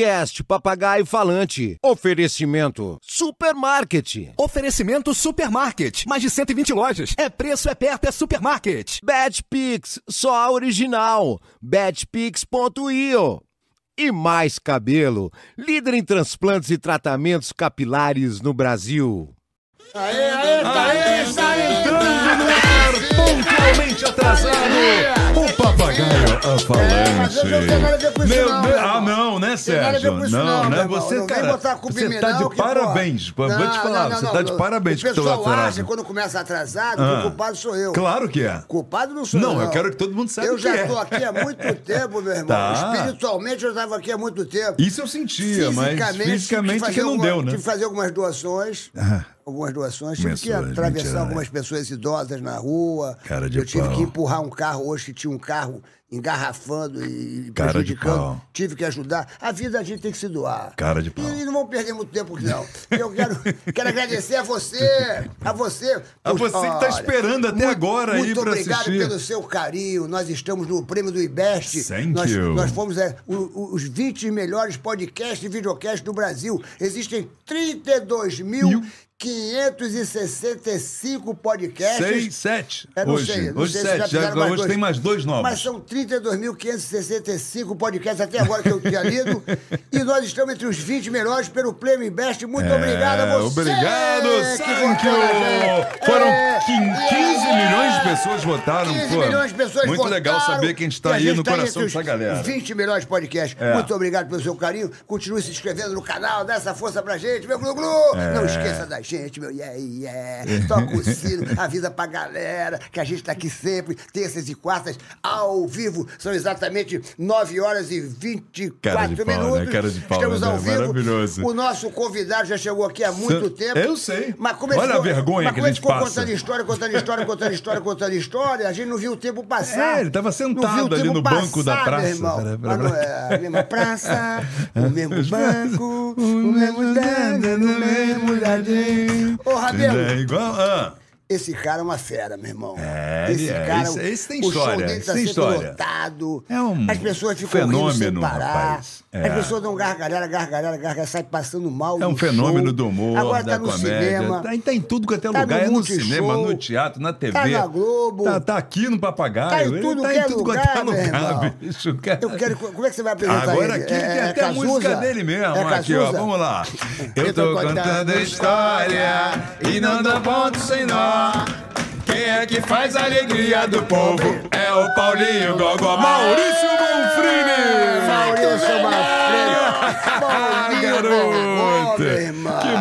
Podcast Papagaio Falante. Oferecimento Supermarket. Oferecimento Supermarket. Mais de 120 lojas. É preço, é perto, é supermarket. Betpix, só a original. Betpix.io. E mais cabelo, líder em transplantes e tratamentos capilares no Brasil. Aê, aê, tá aí, tá Entrando no ar, pontualmente atrasado, o papagaio a eu nada a ver com falante. isso Meu meu ah, não, né, Sérgio? Não, não, né? meu irmão. Você, Não cara, você tá de parabéns. Vou te falar, você tá de parabéns pessoal acha atraso. que quando começa atrasado, Ah. o culpado sou eu. Claro que é. Culpado não sou eu. Não, eu quero que todo mundo saiba Eu que já é. tô aqui há muito tempo, meu irmão. Tá. Espiritualmente eu estava aqui há muito tempo. Isso eu sentia, mas fisicamente que não deu, né? Tive que fazer algumas doações. Algumas doações. Tive que atravessar mentirar, algumas né? pessoas idosas na rua. Cara de eu tive pau. que empurrar um carro hoje que tinha um carro engarrafando e Cara de prejudicando. pau. Tive que ajudar. A vida a gente tem que se doar. Cara de pau. E, não vamos perder muito tempo, não. Eu quero, quero agradecer a você, a você. A você que tá esperando até agora aí muito pra obrigado assistir. pelo seu carinho. Nós estamos no prêmio do IBEST. Thank nós, you. nós fomos é, o- o- os 20 melhores podcasts e videocasts do Brasil. Existem 32 mil. 565 podcasts. Seis, sete. É, não hoje, sei, não hoje sei se sete. já Já, mais hoje dois. tem mais dois novos. Mas são 32.565 podcasts até agora que eu tinha lido. e nós estamos entre os 20 melhores pelo Prêmio Invest. Muito É, obrigado a você. Obrigado, thank you. gente. Foram É, quin- 15 milhões de pessoas votaram. 15 pô. milhões de pessoas Muito votaram, legal saber que a gente tá e aí no tá coração dessa galera. 20 melhores podcasts. É. Muito obrigado pelo seu carinho. Continue se inscrevendo no canal, dá essa força pra gente, meu glu-glu. É. Não esqueça da gente, meu yeah, yeah. Toca o sino, avisa pra galera que a gente tá aqui sempre, terças e quartas, ao vivo. São exatamente 9 horas e 24 Cara de pau, minutos. né? Cara de pau, Estamos né? ao vivo. Maravilhoso. O nosso convidado já chegou aqui há muito Sa- tempo. Eu sei. Mas como Olha a ficou- vergonha mas que a gente ficou passa. contando história, contando história, contando história, contando história, a gente não viu o tempo passar. É, ele tava sentado ali no banco da passar, praça. Meu irmão. Pera, pera, é a mesma praça, o mesmo banco, o mesmo dano, o mesmo jardim. Ô, Rabelo, É igual. Ah. Esse cara é uma fera, meu irmão. É, esse é. cara, Esse- esse tem o história, show dele tá história. lotado. É um As pessoas ficam rindo sem fenômeno, parar. É. As pessoas dão gargalhada, gargalhada, gargalhada, sai passando mal É um no fenômeno show. do humor, Agora da tá no comédia. cinema. Tá, tá em tudo quanto é Tá lugar. no É no cinema, no teatro, na TV. tá na Globo. Tá, tá aqui no Papagaio. Tá em tudo tá que em é tudo lugar, quanto é lugar, bicho. Cara. Eu quero. Como é que você vai apresentar Agora ele? aqui tem até a música dele mesmo. É aqui, ó. Vamos lá. Eu tô contando a história e não dá ponto sem nó. Quem é que faz a alegria do povo? É o Paulinho Gogó. Maurício Bonfrini! Maurício Manfredo. Ah, Paulinho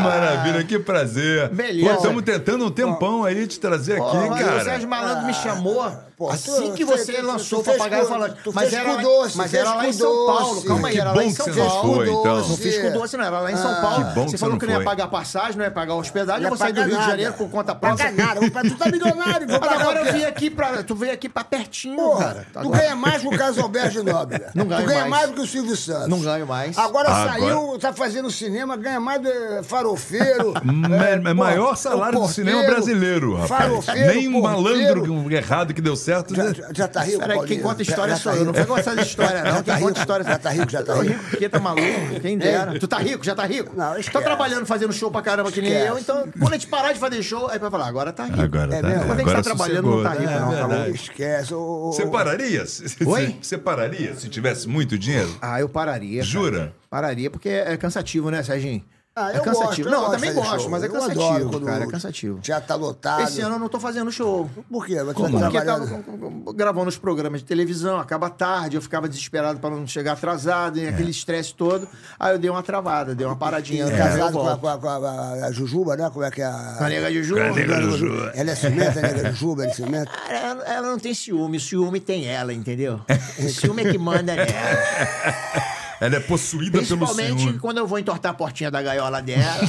Maravilha, que prazer. Beleza. Estamos tentando um tempão aí te trazer aqui, Mas o cara. Sérgio Malandro me chamou Pô, assim tu- que você tu- lançou o papagaio tu Mas era, doce, mas era lá em São Paulo. Calma aí, Que era bom lá em São Paulo. então. Não fiz com doce, não. Era lá em São Ah. Paulo. Que bom você falou que não ia pagar passagem, não ia pagar hospedagem. Eu vou sair do Rio de. Janeiro por conta própria. Nada. Vou pra- Tu tá milionário, vou Mas agora eu vim aqui pra. Tu veio aqui pra pertinho, Porra, cara. Tá tu ganha mais que o Carlos Alberto de Nóbrega. Não ganho Tu ganha mais. mais do que o Silvio Santos. Não ganho mais. Agora, saiu, tá fazendo cinema, ganha mais do eh, farofeiro. É, é maior salário o do cinema porteiro, brasileiro, rapaz. farofeiro, Nem um porteiro. malandro que- errado que deu certo. Já, já- já tá rico, Peraí, quem conta história já sou tá eu. Não vou gostar de história, não. Já Quem tá conta história já tá rico, já tá rico. Porque tá maluco? Quem dera. Tu tá rico? Já tá rico? Não, Tá trabalhando, fazendo show pra caramba que nem Esquece. eu. Então, quando a gente parar de fazer show, aí vai falar, agora tá rico. Agora É tá. mesmo? Quando a gente agora tá trabalhando, não tá rico, não, É tá verdade. Esquece. Você pararia? Oi? Você pararia se tivesse muito dinheiro? Ah, eu pararia. cara. Jura? Pararia, porque é cansativo, né, Serginho? Ah, é cansativo. gosto, não, eu também gosto, show. mas é Eu adoro cansativo, quando cara. É cansativo. Já tá lotado. Esse ano eu não tô fazendo show. Por quê? Você Como? tá Porque tava gravando os programas de televisão, acaba tarde, eu ficava desesperado para não chegar atrasado, e aquele estresse todo. Aí eu dei uma travada, dei uma paradinha. É. Casado com, a, com, a, com a- a Jujuba, né? Como é que é a... A nega de Ju. Ela é ciumenta, a nega Jujuba, ela é ciumenta. Cara, ela, ela não tem ciúme, o ciúme tem ela, entendeu? O ciúme é que manda nela. Ela é possuída pelo Principalmente senhor. quando eu vou entortar a portinha da gaiola dela.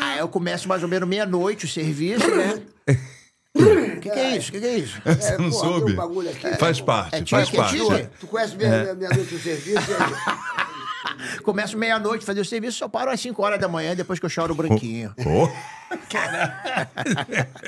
Aí eu começo mais ou menos meia-noite o serviço, né? O que, que é isso? O que, que é isso? Você não pô, soube? um aqui. Faz parte, É faz é parte. Tu conhece minha, minha noite no serviço? aí? Começo meia-noite fazer o serviço, só paro às 5 horas da manhã, depois que eu choro o branquinho. Ô,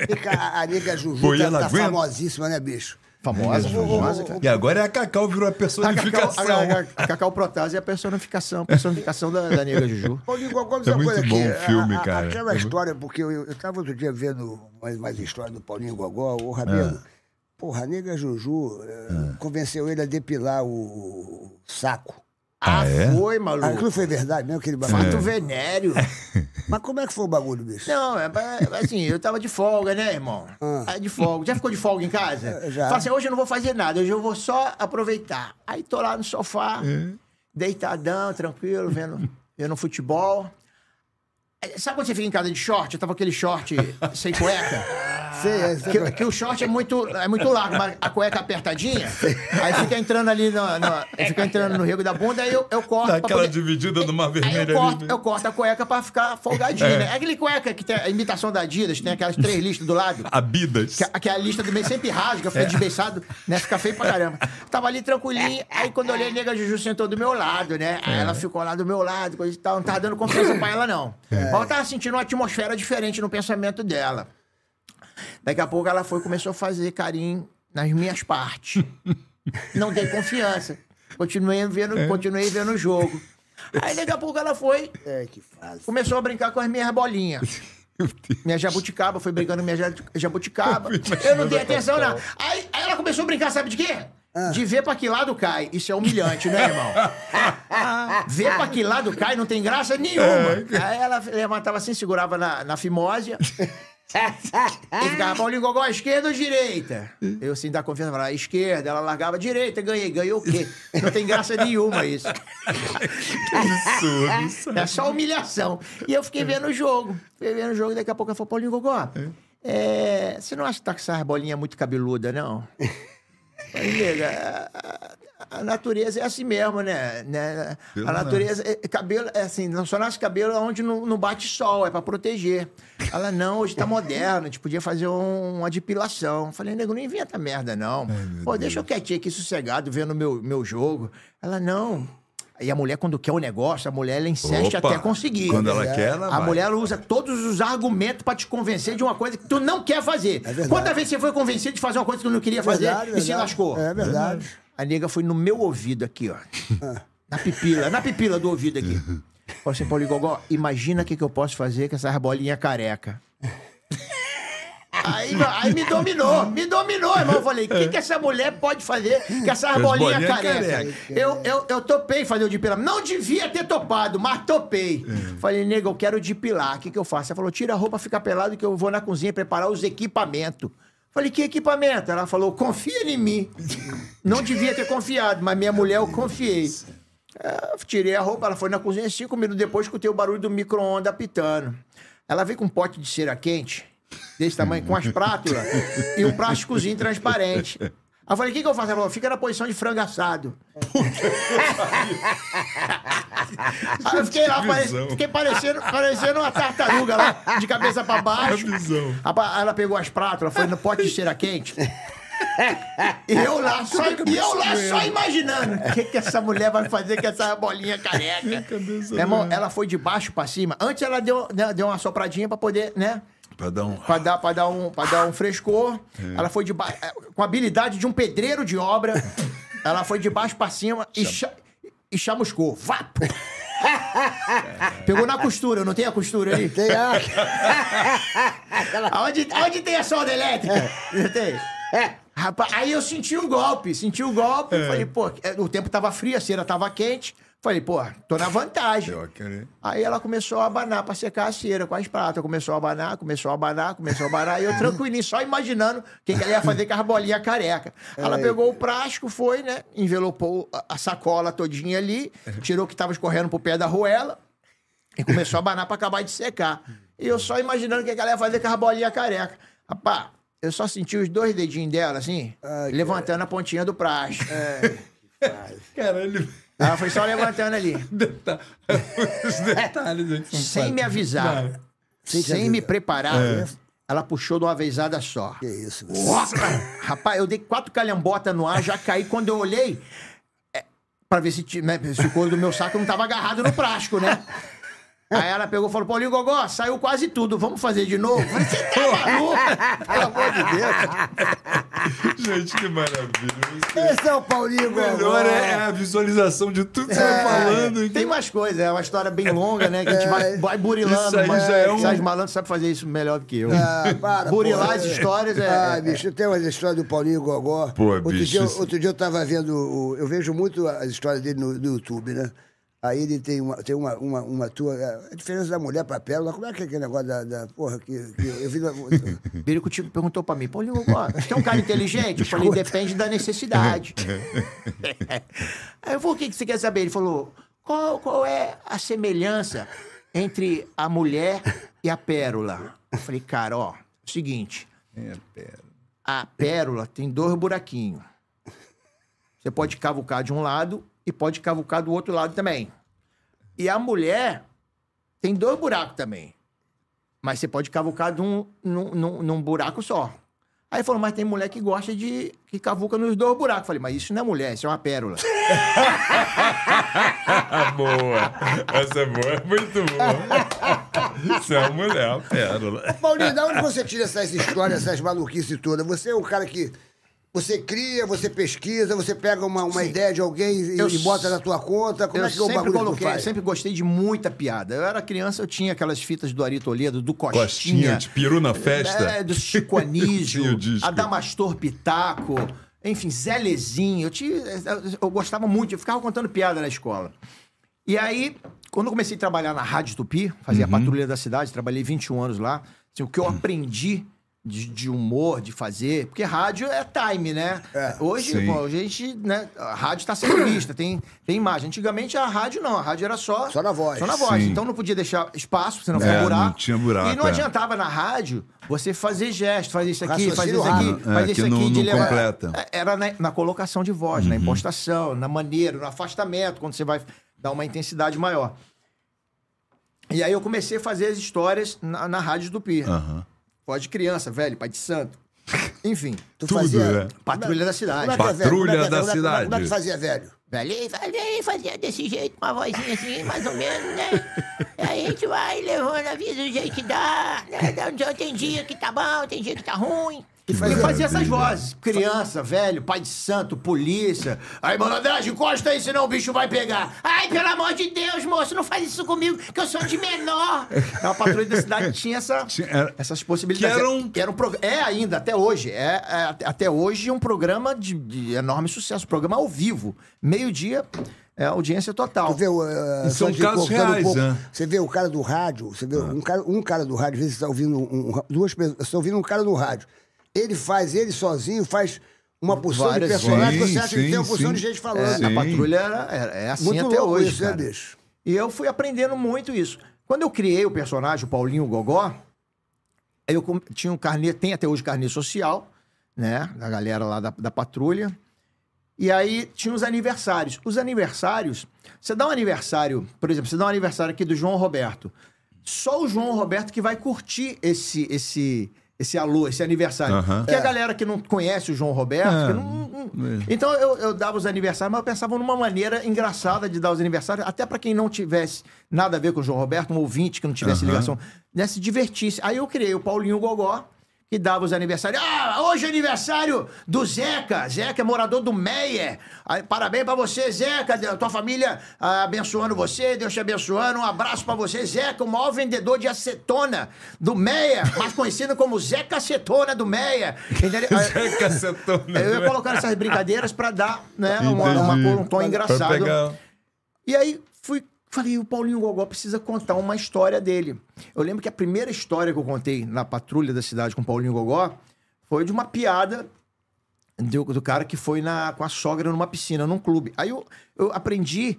Fica a, a nega Juju Pô, tá, ela tá famosíssima, né, bicho? Famosa, famosa, cara. E agora é a Cacau, virou a A Cacau, personificação. a, a- Cacau Protase é a personificação, a personificação da, da nega Juju. Paulinho Gogó, É muito bom o filme, a- cara. Aquela É história, porque eu, eu tava outro dia vendo mais, mais história do Paulinho Gogó, o Rabelo. Ah. Porra, a nega Juju eh, convenceu ele a depilar o, o saco. Ah, é? foi, Aquilo maluco. foi verdade mesmo, aquele bagulho. Fato venéreo. Mas como é que foi o bagulho, bicho? Não, é, é, assim, eu tava de folga, né, irmão? Aí de folga. Já ficou de folga em casa? É, já. Fala assim, hoje eu não vou fazer nada, hoje eu vou só aproveitar. Aí tô lá no sofá, deitadão, tranquilo, vendo, vendo futebol. Aí, Sabe quando você fica em casa de short? Eu tava com aquele short sem cueca. Sei, é, sei Que, que o short é muito, é muito largo, mas a cueca apertadinha. Aí fica entrando ali no, no- fica entrando no rego da bunda, aí eu, eu corto. Dá pra aquela poder- dividida numa Aí vermelha eu corto, ali. né? eu corto a cueca pra ficar folgadinho, né? É aquele cueca que tem a imitação da Adidas, tem aquelas três listas do lado. Abidas. Que, a- que a lista do meio sempre rasga, É. fica desbeiçado, né? Fica feio pra caramba. Tava ali tranquilinho, aí quando eu olhei, a nega Juju sentou do meu lado, né? Aí É. ela ficou lá do meu lado, coisa e tal. Não tava dando confiança pra ela, não. É. Mas eu tava sentindo uma atmosfera diferente no pensamento dela. Daqui a pouco ela foi e começou a fazer carinho nas minhas partes. Não dei confiança. Continuei vendo, É. continuei vendo o jogo. Aí daqui a pouco ela foi, É, que fase. começou a brincar com as minhas bolinhas. Minha jabuticaba, foi brincando com minha ja- jabuticaba. Eu não dei atenção, não. Aí, aí ela começou a brincar, sabe de quê? De ver pra que lado cai. Isso é humilhante, né, irmão? ver pra que lado cai não tem graça nenhuma. Aí ela levantava assim, segurava na, na fimósia. e ficava, Paulinho Gogó, esquerda ou direita? Eu, assim, dá confiança, falava, esquerda. Ela largava direita, ganhei. Ganhou o quê? Não tem graça nenhuma isso. Absurdo. É só humilhação. E eu fiquei vendo o jogo. Fiquei vendo o jogo e daqui a pouco ela falou, Paulinho Gogó, é, você não acha que tá com essa bolinha muito cabeluda, não? Falei, nega, a, a natureza é assim mesmo, né? né? Pelo A natureza, é, é cabelo, é assim, não só nasce cabelo onde não, não bate sol, é pra proteger. Ela, não, hoje tá moderno, a gente podia fazer um- uma depilação. Falei, nego, não inventa merda, não. Pô, deixa eu quietinho aqui, sossegado, vendo meu, meu jogo. Ela, não. E a mulher, quando quer o negócio, a mulher, ela insiste Opa, até conseguir. Quando ela quer, ela A vai. mulher ela usa todos os argumentos pra te convencer de uma coisa que tu não quer fazer. verdade. Quantas vezes você foi convencido de fazer uma coisa que tu não queria fazer Verdade, e se verdade. lascou? É verdade. A nega foi no meu ouvido aqui, ó. Na pipila, na pipila do ouvido aqui. Falei assim, Paulinho Gogó, imagina o que, que eu posso fazer com essas bolinhas careca. Aí, aí me dominou, me dominou, irmão. Eu falei, o que, que essa mulher pode fazer com essas As bolinhas bolinhas careca? careca. Eu, eu, eu topei fazer o depilamento. Não devia ter topado, mas topei. Falei, nega, eu quero depilar. O que, que eu faço? Ela falou, tira a roupa, fica pelado que eu vou na cozinha preparar os equipamentos. Falei, que equipamento? Ela falou, confia em mim. Não devia ter confiado, mas minha mulher eu confiei. É, tirei a roupa, ela foi na cozinha, cinco minutos depois escutei o barulho do micro-ondas apitando. Ela veio com um pote de cera quente, desse tamanho, com as prátulas, e um plásticozinho transparente. Aí eu falei, o que, que eu faço? Ela falou, fica na posição de frango assado. Aí eu fiquei lá, pare... fiquei parecendo, parecendo uma tartaruga lá, de cabeça pra baixo. Aí Ela pegou as prátulas, foi no pote de cera quente. E eu lá, só, e eu lá só imaginando o que, que essa mulher vai fazer com essa bolinha careca. Meu irmão, ela foi de baixo pra cima. Antes ela deu, né, deu uma sopradinha pra poder, né? Pra dar um... Pra dar, pra dar, um, pra dar um frescor. Ela foi de baixo. Com a habilidade de um pedreiro de obra. ela foi de baixo pra cima e, cha, e chamuscou. Vapo! Pegou na costura, não tem a costura aí? Tem a... Aonde, aonde tem a solda elétrica? Não tem? Rapaz, aí eu senti o golpe, senti o golpe. Falei, pô, o tempo tava frio, a cera tava quente. Falei, pô, tô na vantagem. Aí ela começou a abanar pra secar a cera com as pratas. Começou a abanar, começou a abanar, começou a abanar. E eu tranquilinho, só imaginando o que, ela ia fazer com as bolinhas careca. Ela pegou o plástico, foi, né? Envelopou a, sacola todinha ali, tirou o que tava escorrendo pro pé da roela e começou a abanar pra acabar de secar. E eu só imaginando o que, ela ia fazer com as bolinhas careca. Rapaz, eu só senti os dois dedinhos dela, assim, levantando a pontinha do plástico. Caralho. Ela foi só levantando ali. Deta- Os detalhes aqui. sem me avisar, sem, me preparar, ela puxou de uma vezada só. Que isso! Rapaz, eu dei quatro calhambotas no ar, já caí. Quando eu olhei, é, pra ver se, né, se o couro do meu saco não tava agarrado no plástico, né? Aí ela pegou e falou, Paulinho Gogó, saiu quase tudo, vamos fazer de novo? Você tá maluco? Pelo amor de Deus. Gente, que maravilha. Esse é o Paulinho O melhor Gogó. é a visualização de tudo que você vai falando. Tem mais coisa, é uma história bem longa, né? Que a gente vai, vai burilando. Isso aí mas já é um- Sérgio Malandro sabe fazer isso melhor do que eu. Ah, para, Burilar pô. as histórias é- Ah, é- bicho, tem umas histórias do Paulinho Gogó. Pô, outro bicho, Dia, outro dia eu tava vendo. eu vejo muito as histórias dele no, no YouTube, né? Aí ele tem uma, tem uma, uma, uma tua. A diferença da mulher pra pérola, como é que é aquele negócio da. da porra, que, que eu vi. na- Birico Tico perguntou pra mim, Paulinho você é um cara inteligente? Eu falei, depende da necessidade. Aí eu falei, o que que você quer saber? Ele falou, qual, qual é a semelhança entre a mulher e a pérola? Eu falei, cara, ó, seguinte, É, pera. a pérola tem dois buraquinhos. Você pode cavucar de um lado e pode cavucar do outro lado também. E a mulher tem dois buracos também. Mas você pode cavucar de um, num, num- num buraco só. Aí falou, mas tem mulher que gosta de. que cavuca nos dois buracos. Falei, mas isso não é mulher, isso é uma pérola. Boa. Essa é boa, é muito boa. Você é uma mulher, uma pérola. Paulinho, da onde você tira essas histórias, essas maluquices todas? Você é o cara que. Você cria, você pesquisa, você pega uma, uma ideia de alguém e, Eu e bota na tua conta. Como eu é que é o sempre bagulho que tu coloquei, faz? sempre gostei de muita piada. Eu era criança, eu tinha aquelas fitas do Ari Toledo, do Costinha. Costinha, de peru na festa. É, do Chico Anísio. Adamastor Pitaco, enfim, Zé Lezinho. Eu, tinha, eu- eu gostava muito, eu ficava contando piada na escola. E aí, quando eu comecei a trabalhar na Rádio Tupi, fazia Uhum. a patrulha da cidade, trabalhei 21 anos lá. Assim, o que eu aprendi de, de humor, de fazer, porque rádio é time, né? hoje, sim. pô, a gente, né? A rádio está sendo vista, tem, tem imagem. Antigamente a rádio não, a rádio era só. Só na voz. Só na voz. Sim. Então não podia deixar espaço, senão É, buraco. não tinha buraco, E não é. adiantava na rádio você fazer gesto, fazer isso aqui, fazer isso aqui. É, fazer que isso não- aqui. de não levar- completa. É, Era na, na colocação de voz, na impostação, na maneira, no afastamento, quando você vai dar uma intensidade maior. E aí eu comecei a fazer as histórias na, na Rádio do Pi. Aham. Voz de criança, velho, pai de santo. Enfim, Tu Tudo, fazia. né? patrulha da cidade. Como é que é, velho? Patrulha Como é que é, da como é que- cidade. Como é que fazia, velho? Velho, ele fazia, desse jeito, uma vozinha assim, mais ou menos, né? Aí a gente vai levando a vida do jeito que dá, né? Dá- Tem dia que tá bom, tem dia que tá ruim. E fazia, fazia essas vozes. Criança, velho, pai de santo, polícia. Aí, malandragem, encosta aí, senão o bicho vai pegar. Ai, pelo amor de Deus, moço, não faz isso comigo, que eu sou de menor. Então, a patrulha da cidade tinha essa, essas possibilidades. que era um- Era um prog- é ainda, até hoje. É, é, até- hoje é um programa de, de enorme sucesso. Programa ao vivo. Meio-dia, é audiência total. Vê, o, uh, E são casos reais, né? Você vê o cara do rádio, você vê um, cara, um cara do rádio, às vezes você está ouvindo um, um- duas pessoas, você está ouvindo um cara do rádio. Ele faz, ele sozinho, faz uma porção Várias de personagens, sim, você acha que sim, tem uma porção sim. de gente É, falando. a Sim. patrulha era, era- é assim Muito até hoje. isso, né, cara. bicho? E eu fui aprendendo muito isso. Quando eu criei o personagem, o Paulinho Gogó, eu tinha um carnê, tem até hoje carnê social, né? Da galera lá da, da patrulha. E aí tinha os aniversários. Os aniversários, você dá um aniversário, por exemplo, você dá um aniversário aqui do João Roberto. Só o João Roberto que vai curtir esse esse esse alô, esse aniversário. Aham. Porque a galera que não conhece o João Roberto, É. que não- não- então eu, eu dava os aniversários, mas eu pensava numa maneira engraçada de dar os aniversários, até pra quem não tivesse nada a ver com o João Roberto, um ouvinte que não tivesse ligação, né, se divertisse. Aí eu criei o Paulinho Gogó, que dava os aniversários. Ah, hoje é aniversário do Zeca. Zeca é morador do Meia. Aí, parabéns pra você, Zeca. Tua família ah, abençoando você, Deus te abençoando. Um abraço pra você, Zeca, o maior vendedor de acetona do Meia, mais conhecido como Zeca Acetona do? Aí- Zé Cacetona. eu ia colocando essas brincadeiras pra dar né, uma, uma um tom Pra engraçado. pegar- E aí falei, o Paulinho Gogó precisa contar uma história dele. Eu lembro que a primeira história que eu contei na patrulha da cidade com o Paulinho Gogó foi de uma piada do, do cara que foi na, com a sogra numa piscina, num clube. Aí eu, eu aprendi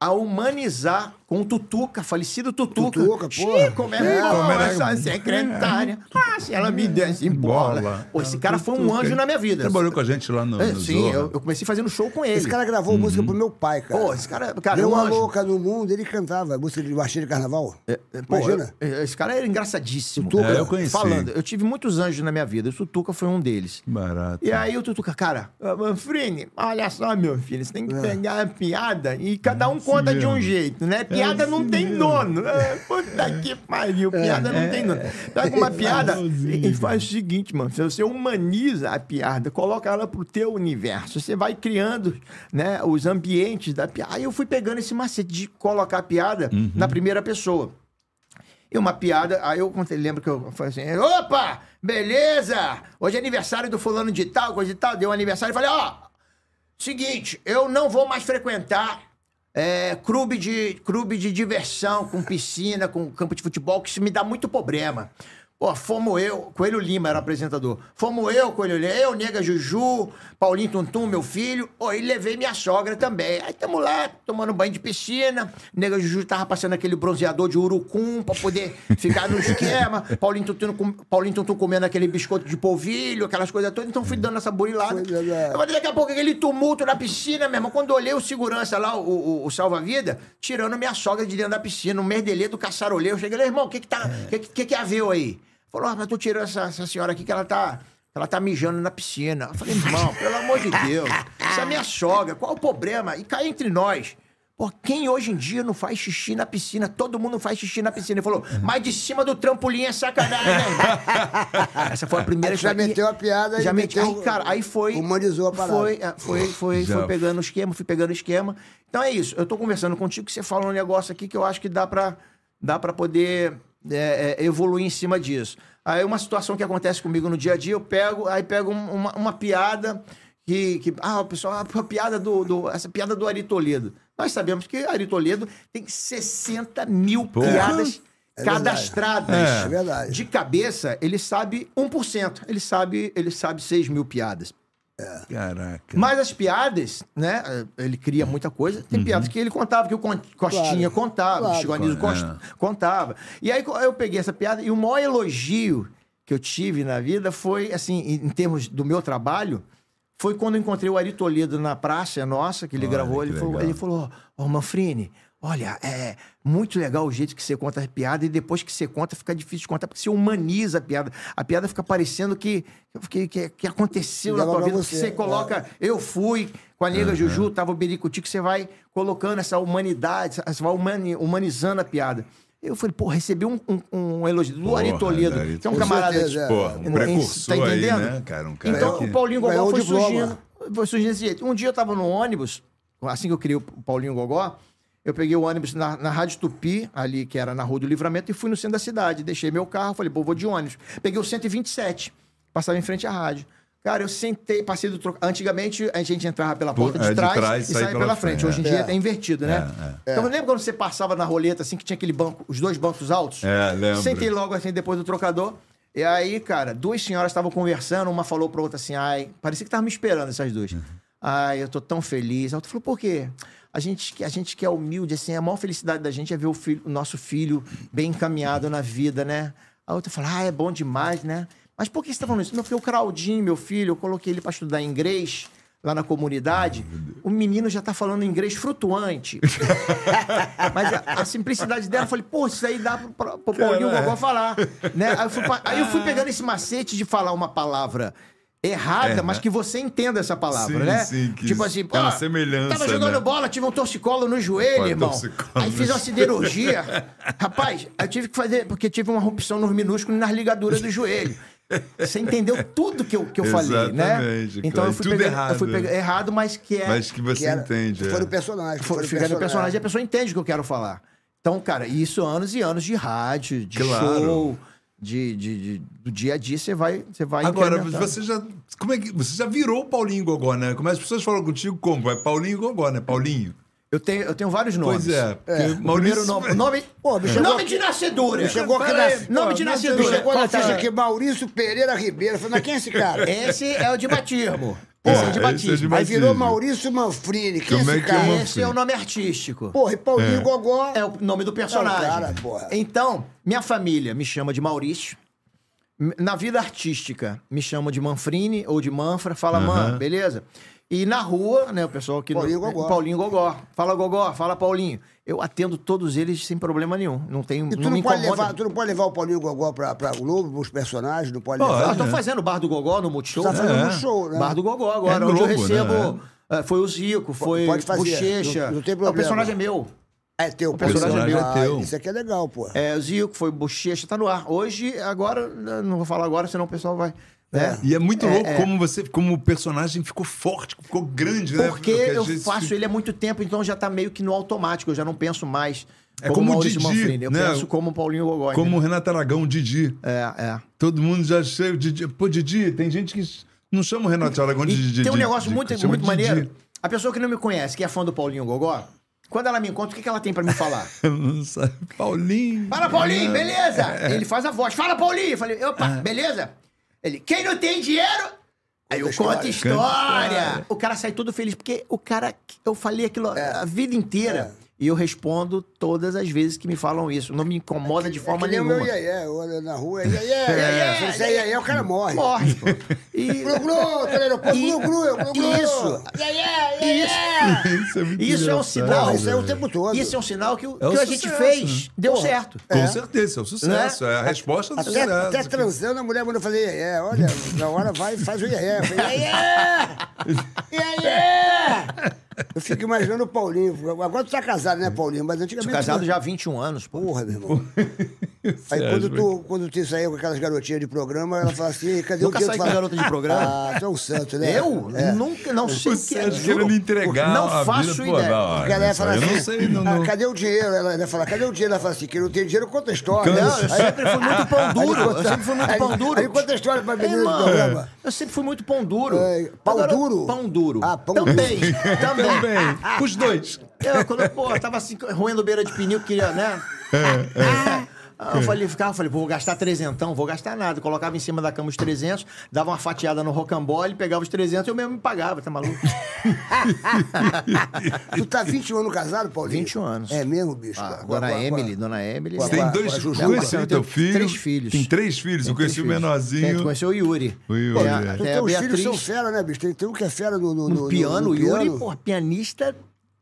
a humanizar com o Tutuca, falecido Tutuca. Tutuca, é É, bom como é- essa secretária. Ah, se ela me desse bola. Pô, esse cara foi um anjo na minha vida. Trabalhou com a gente lá no, É, no sim, eu, eu comecei fazendo show com ele. Esse cara gravou música pro meu pai, cara. Pô, esse cara, cara, Deu é um uma anjo. louca no mundo, ele cantava música de marchinha de carnaval. Pô, Imagina. eu- esse cara era engraçadíssimo. Tutuca. É, eu conheci. Falando, eu tive muitos anjos na minha vida. O Tutuca foi um deles. Barato. E aí o Tutuca, cara, "Ah, Manfrini, olha só, meu filho, você tem É. que pegar a piada e cada um conta de um jeito, né? Piada não tem dono. Ah, Puta que pariu, piada não tem dono. Pega uma piada e faz o seguinte, mano. Se você humaniza a piada, coloca ela pro teu universo. Você vai criando né, os ambientes da piada. Aí eu fui pegando esse macete de colocar a piada na primeira pessoa. E uma piada, aí eu contei, lembro que eu falei assim, opa, beleza, hoje é aniversário do fulano de tal, coisa de tal, deu um aniversário, e falei, ó, seguinte, eu não vou mais frequentar é, clube, de, clube de diversão, com piscina, com campo de futebol, que isso me dá muito problema. Pô, fomos eu, Coelho Lima era apresentador. Fomos eu, Coelho Lima, eu, Nega Juju, Paulinho Tuntum, meu filho. Pô, e levei minha sogra também. Aí tamo lá, tomando banho de piscina. Nega Juju tava passando aquele bronzeador de urucum pra poder ficar no esquema. Paulinho Tuntum, com- Paulinho Tuntum comendo aquele biscoito de polvilho, aquelas coisas todas. Então fui dando essa burilada. Legal. Eu falei, daqui a pouco aquele tumulto na piscina, meu irmão. Quando olhei o segurança lá, o, o- o salva-vida, tirando minha sogra de dentro da piscina, um merdelê do caçaroleiro. Eu cheguei irmão, o que que tá, o que, que que haveu aí? Falou, ah, mas tô tirando essa, essa senhora aqui que ela tá, ela tá mijando na piscina. Eu falei, irmão, pelo amor de Deus, essa é minha sogra, qual o problema? E cá entre nós. Pô, quem hoje em dia não faz xixi na piscina? Todo mundo faz xixi na piscina. Ele falou, mas de cima do trampolim é sacanagem, né? irmão?" Essa foi a primeira Aí já história. meteu a piada Já meteu- Aí, cara, aí foi. humanizou a parada. Foi, é, foi, foi, foi pegando o esquema, fui pegando o esquema. Então é isso. Eu tô conversando contigo que você fala um negócio aqui que eu acho que dá pra, dá pra poder é, é, evoluir em cima disso. Aí uma situação que acontece comigo no dia a dia, eu pego, aí pego um- uma, uma piada que, que. Ah, o pessoal, a piada do, do- Essa piada do Ari Toledo. Nós sabemos que Ari Toledo tem 60 mil piadas É cadastradas. É verdade. De cabeça, ele sabe 1%. Ele sabe, ele sabe 6 mil piadas. Caraca. Mas as piadas, né? Ele cria muita coisa. Uhum. Tem piadas que ele contava, que o Costinha Claro. contava, Claro. o Chico Anísio Costa contava. E aí eu peguei essa piada e o maior elogio que eu tive na vida foi, assim, em termos do meu trabalho, foi quando eu encontrei o Ari Toledo na praça nossa, que ele Olha, gravou. que Ele falou, ele falou, ó, Manfrini, olha, é muito legal o jeito que você conta a piada e depois que você conta fica difícil de contar, porque você humaniza a piada. A piada fica parecendo que, que, que, que aconteceu na tua vida, porque você, você coloca, eu fui com a nega Juju, tava o Bericuti, que você vai colocando essa humanidade, você vai humani- humanizando a piada. Eu falei, pô, recebi um, um, um elogio do Porra, Ari Toledo, que é um camarada... certeza, é. Pô, Em- um em- precursor tá aí, entendendo? né, cara? Um cara Então, que... o Paulinho Gogó um foi surgindo, foi surgindo desse jeito. Um dia eu tava no ônibus, assim que eu criei o Paulinho Gogó, eu peguei o ônibus na, na Rádio Tupi, ali que era na Rua do Livramento, e fui no centro da cidade. Deixei meu carro, falei, pô, vou de ônibus. Peguei o 127, passava em frente à rádio. Cara, eu sentei, passei do troco. Antigamente a gente entrava pela Por- porta de é, de trás, trás, e saía pela pela frente. frente, Hoje em é. dia é, invertido, né? Então lembra quando você passava na roleta assim que tinha aquele banco, os dois bancos altos? É, lembro. Sentei logo assim depois do trocador. E aí, cara, duas senhoras estavam conversando, uma falou pra outra assim, ai, parecia que tava me esperando essas duas. Uhum. Ai, eu tô tão feliz. A outra falou, por quê? A gente, a gente que é humilde, assim, a maior felicidade da gente é ver o, filho, o nosso filho bem encaminhado na vida, né? A outra falou, ah, é bom demais, né? Mas por que você tá falando isso? Não, porque o Claudinho, meu filho, eu coloquei ele pra estudar inglês lá na comunidade. O menino já tá falando inglês flutuante. Mas a, a simplicidade dela, eu falei, pô, isso aí dá pro, pro, pro Paulinho Gogó falar. Né? Aí, eu fui, aí eu fui pegando esse macete de falar uma palavra errada, É. mas que você entenda essa palavra, Sim, né? sim, que tipo assim, tem uma pô, semelhança, Tava jogando né? bola, tive um torcicolo no joelho, Pô, irmão. Aí fiz uma siderurgia. Rapaz, eu tive que fazer, porque tive uma rupção nos minúsculos e nas ligaduras do joelho. Você entendeu tudo que eu, que eu falei, né? Então cara. eu fui pegando, errado. eu fui pegando errado, mas que é Mas que você Que era- entende. Foi é. o personagem. foi, foi o no personagem, a pessoa entende o que eu quero falar. Então, cara, isso anos e anos de rádio, de Claro. show, de, de- de- do dia a dia, você vai, você vai Agora, você já. Como é que. Você já virou o Paulinho Gogó, né? Como as pessoas falam contigo como? É Paulinho Gogó, né? Paulinho. Eu tenho, eu tenho vários nomes. Pois é. porque O primeiro nome. Nome, Pô, me chegou nome de nascedura. me chegou aqui na- aí, Nome pô, de me nascedura. Chegou na tá? ficha aqui, Maurício Pereira Ribeiro. Falei, mas quem é esse cara? Esse é o de batismo. É, Esse é o de esse é batismo. de Aí virou Maurício Manfrini. Quem Como é é esse que é cara? uma- Esse é o nome artístico. Porra, e Paulinho Gogó. É o nome do personagem. É o cara, porra. Então, minha família me chama de Maurício. Na vida artística, me chamam de Manfrini ou de Manfra. Fala, man, beleza? E na rua, né, o pessoal que... Paulinho Gogó. Paulinho Gogó. Fala, Gogó. Fala, Paulinho. Eu atendo todos eles sem problema nenhum. Não. E tu não não, me pode incomoda. levar, tu não pode levar o Paulinho Gogó pra, pra Globo, os personagens, não pode Pode. Ah, levar. eu tô fazendo o Bar do Gogó no Multishow. Tá fazendo É. um show, né? Bar do Gogó agora, É onde eu Globo, recebo... né? eh, Foi o Zico, foi Pode fazer, Bochecha. não- não tem O problema. personagem é meu. É teu, pô. personagem Isso é ah, teu. Isso aqui é legal, pô. É, o Zico foi Bochecha, tá no ar. Hoje, agora, não vou falar agora, senão o pessoal vai. Né? E é muito É, louco é. como você, como o personagem ficou forte, ficou grande, né? Porque eu faço fica- ele há muito tempo, então já tá meio que no automático, eu já não penso mais É como o Maurício Didi, Manfrini, eu né? penso como Paulinho Gogó. Como o entendeu? Renato Aragão, o Didi. É, é. Todo mundo já chega. Didi. Pô, Didi, tem gente que não chama o Renato Aragão de Didi. tem um negócio de- muito, chama muito maneiro. Didi. A pessoa que não me conhece, que é fã do Paulinho Gogó, quando ela me encontra, o que, que ela tem pra me falar? Não sabe. Paulinho. Fala, Paulinho, beleza? É. Ele faz a voz. Fala, Paulinho. Eu falei, opa, beleza? Ele, quem não tem dinheiro... Aí eu conto história. história. O cara sai todo feliz, porque o cara... Eu falei aquilo a vida inteira. E eu respondo todas as vezes que me falam isso. Não me incomoda de forma é que nenhuma. meu iê olha na rua, iê iê Se você é o cara morre. Morre, pô. E... Glu, glu, tá no aeroporto, glu, glu, glu, glu. Isso. Isso é muito Isso é um sinal. Isso é o tempo todo. Isso é um sinal que o É que a gente fez né? deu Porra. certo. Com certeza, é o sucesso. É a resposta do sucesso. até transando, a mulher mandou fazer iê Olha, na hora vai e faz o iê iê Iê iê Eu fico imaginando o Paulinho. Agora tu tá casado, né, Paulinho? Mas antigamente... casado já há 21 anos, pô. Porra, meu irmão. Aí quando tu, quando tu saiu com aquelas garotinhas de programa, ela fala assim, cadê Nunca o dia saí tu com fala, garota de programa. Ah, tu é um santo, né? Eu? É. Nunca, não sei O que é. Querendo entregar Não a faço vida, pô, ideia. não, Porque ela ia falar assim, não sei, não, ah, não. cadê o dinheiro? Ela ia falar, cadê o dinheiro? Ela fala assim, que não tem dinheiro, conta a história. Não, eu Aí- sempre fui muito pão duro. Aí Eu sempre fui muito aí- pão duro. Aí conta a história pra menina do programa. Eu sempre fui muito pão duro. É, Agora, duro? Pão duro. Ah, pão duro. Também. Também. Os dois. Eu, quando eu, pô, tava assim, roendo beira de pneu, queria, né? Aí Eu falei, ficava, falei, vou gastar trezentão, vou gastar nada. Colocava em cima da cama os 300, dava uma fatiada no rocambole, pegava os 300 eu mesmo me pagava, tá maluco? Tu tá 21 anos casado, Paulinho? 21 anos. É mesmo, bicho? Ah, Com a- Emily, dona Emily. A- Tem dois. Eu o teu filho. três filhos. Tem três filhos. Eu conheci o filhos. menorzinho. Tem, tu conheceu o Yuri. O Yuri, é. tem teus a filhos são fera, né, bicho? Tem, tem um que é fera no, no, No, no- piano, no o Yuri, piano. porra, pianista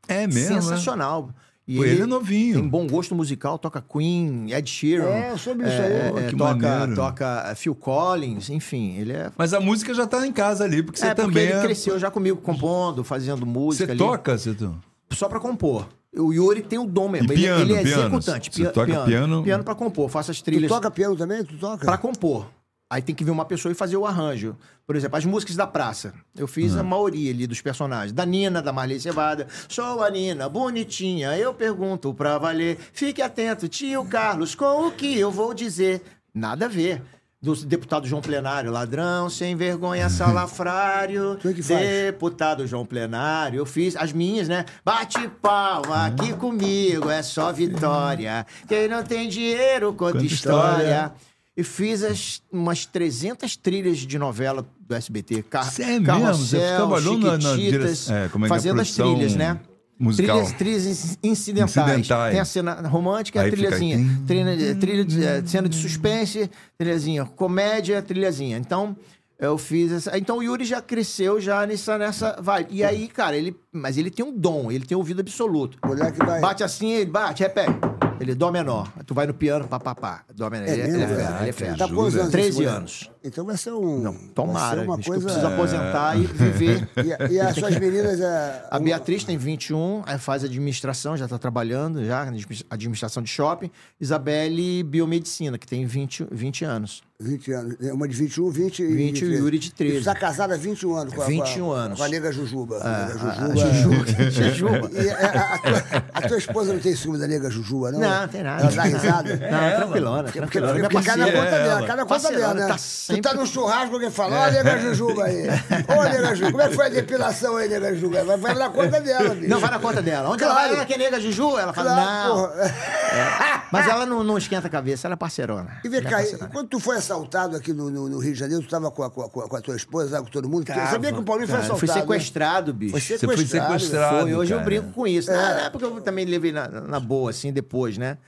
É mesmo. né? sensacional. E Pô, ele é novinho. Tem bom gosto musical, toca Queen, Ed Sheeran. É, eu soube isso aí. é, é, que toca, maneiro. toca Phil Collins, enfim, ele é. Mas a música já tá em casa ali, porque você é, porque também ele é... cresceu já comigo compondo, fazendo música Você ali. toca, Cito? Só pra compor. O Yuri tem o dom mesmo. E ele, piano, ele é piano? executante. Você toca piano? Piano pra compor. Faço as Tu trilhas toca piano também? Tu toca? pra compor. Aí tem que vir uma pessoa e fazer o arranjo. Por exemplo, as músicas da praça. Eu fiz a maioria ali dos personagens. Da Nina, da Marley Cevada. Sou a Nina, bonitinha, eu pergunto pra valer. Fique atento, tio Carlos, com o que eu vou dizer. Nada a ver. Do deputado João Plenário, ladrão, sem vergonha, salafrário. É que faz? Deputado João Plenário, eu fiz as minhas, né? Bate palma aqui comigo, é só vitória. Quem não tem dinheiro, conta Conta história. história. E fiz as, umas 300 trilhas de novela do SBT. Car Você é mesmo? Carrossel, Você trabalhou na- na é, como é que é a fazendo as trilhas, né? musical? Trilhas, trilhas inc- incidentais. Incidentais. Tem a cena romântica e a Aí fica- trilhazinha. Trilha, trilha de, eh, cena de suspense, trilhazinha. Comédia, trilhazinha. Então, eu fiz essa... Então, o Yuri já cresceu já nessa, nessa vibe. E aí, cara, ele... Mas ele tem um dom, ele tem ouvido absoluto. Moleque vai... Bate assim, ele bate, repete. Ele dó menor. Tu vai no piano, pá, pá, pá. Dó menor. É ele, mesmo, ele é fera, ele é fera. Tá quantos anos esse 13 moleque? anos. Então vai ser um... Não, tomara. uma coisa... eu preciso aposentar e viver. E, e as suas meninas... É... A Beatriz tem 21, aí faz administração, já está trabalhando, já, administ- administração de shopping. Isabelle, biomedicina, que tem 20, 20 anos. 20 anos. Uma de 21, 20 e... 20 e Yuri de 13. E tu tá casada há 21 anos com a, 21 com a, anos. Com a nega Jujuba. A nega A Jujuba. Jujuba. Jujuba. A, a- a tua, a tua esposa não tem ciúme da nega Jujuba, não? Não, tem nada. Ela dá risada? Não, tranquilona, Porque, tranquilona. porque, porque na parceira. conta é dela, na conta dela, né? tá Tu sempre- tá num churrasco, alguém fala, ó, a nega Jujuba aí. Ô, nega Jujuba, como é que foi a depilação aí, nega Jujuba? Vai, vai na conta dela, bicho. Não, vai na conta dela. Onde Claro. ela vai? Ela que é nega Juju? Ela fala, Claro, não. porra. Mas ela não, não esquenta a cabeça, ela é parceirona. E vem é cá, parceirona. quando tu foi assaltado aqui no, no- no Rio de Janeiro, tu tava com a, com a- com a- tua esposa, com todo mundo? Porque eu sabia que o Paulinho foi assaltado. Fui né? sequestrado, bicho. Foi Você foi sequestrado. sequestrado. Foi, hoje eu cara. brinco com isso. Na época eu também levei na, na boa, assim, depois, né?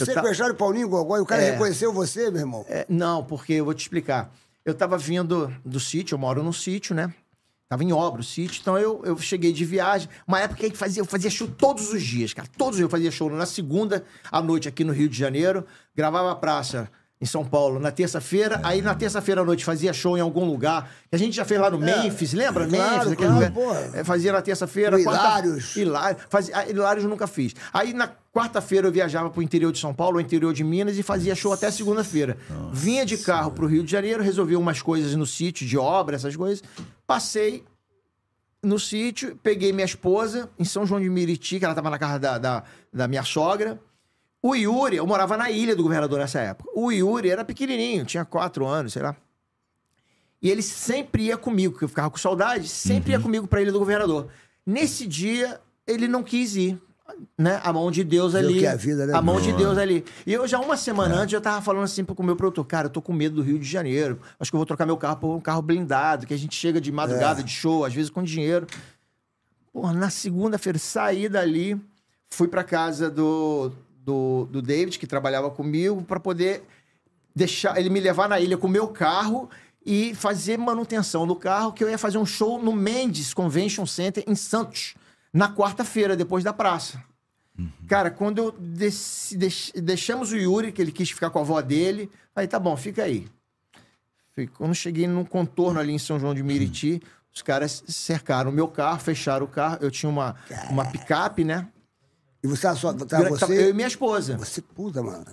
Eu ta- Sequestraram o Paulinho e o cara É. reconheceu você, meu irmão? É, não, porque eu vou te explicar. Eu tava vindo do sítio, eu moro num sítio, né? Tava em obra o sítio, então eu, eu cheguei de viagem. Uma época que fazia, eu fazia show todos os dias, cara. Todos os dias eu fazia show. Na segunda à noite aqui no Rio de Janeiro, gravava a praça em São Paulo, na terça-feira. Aí na terça-feira à noite fazia show em algum lugar. Que a gente já fez lá no Memphis, lembra? É. claro, Memphis, aquele claro, lugar. É, fazia na terça-feira. No quarta- Hilários. Hilários. Fazia, ah, Hilários nunca fiz. Aí na quarta-feira eu viajava pro interior de São Paulo, interior de Minas, e fazia show até segunda-feira. Vinha de carro pro Rio de Janeiro, resolvia umas coisas no sítio, de obra, essas coisas. Passei no sítio, peguei minha esposa em São João de Miriti, que ela estava na casa da, da, da minha sogra. O Yuri, eu morava na ilha do governador nessa época. O Yuri era pequenininho, tinha quatro anos, sei lá. E ele sempre ia comigo, porque eu ficava com saudade, sempre ia comigo pra ilha do governador. Nesse dia, ele não quis ir. Né? A mão de Deus Viu ali. que é a vida, né, a mão de? Deus ali. E eu já uma semana antes eu tava falando assim pro meu produtor, cara, eu tô com medo do Rio de Janeiro. Acho que eu vou trocar meu carro por um carro blindado, que a gente chega de madrugada, de show, às vezes com dinheiro. Porra, na segunda-feira, saí dali, fui pra casa do, do, do David, que trabalhava comigo, pra poder deixar ele me levar na ilha com o meu carro e fazer manutenção do carro, que eu ia fazer um show no Mendes Convention Center em Santos, na quarta-feira, depois da praça. Cara, quando eu deix- deixamos o Yuri, que ele quis ficar com a avó dele, aí tá bom, fica aí. Quando eu cheguei num contorno ali em São João de Miriti, os caras cercaram o meu carro, fecharam o carro. Eu tinha uma, uma picape, né? E você tava só. Tava Tava Eu você. e minha esposa. Você, puta, mano.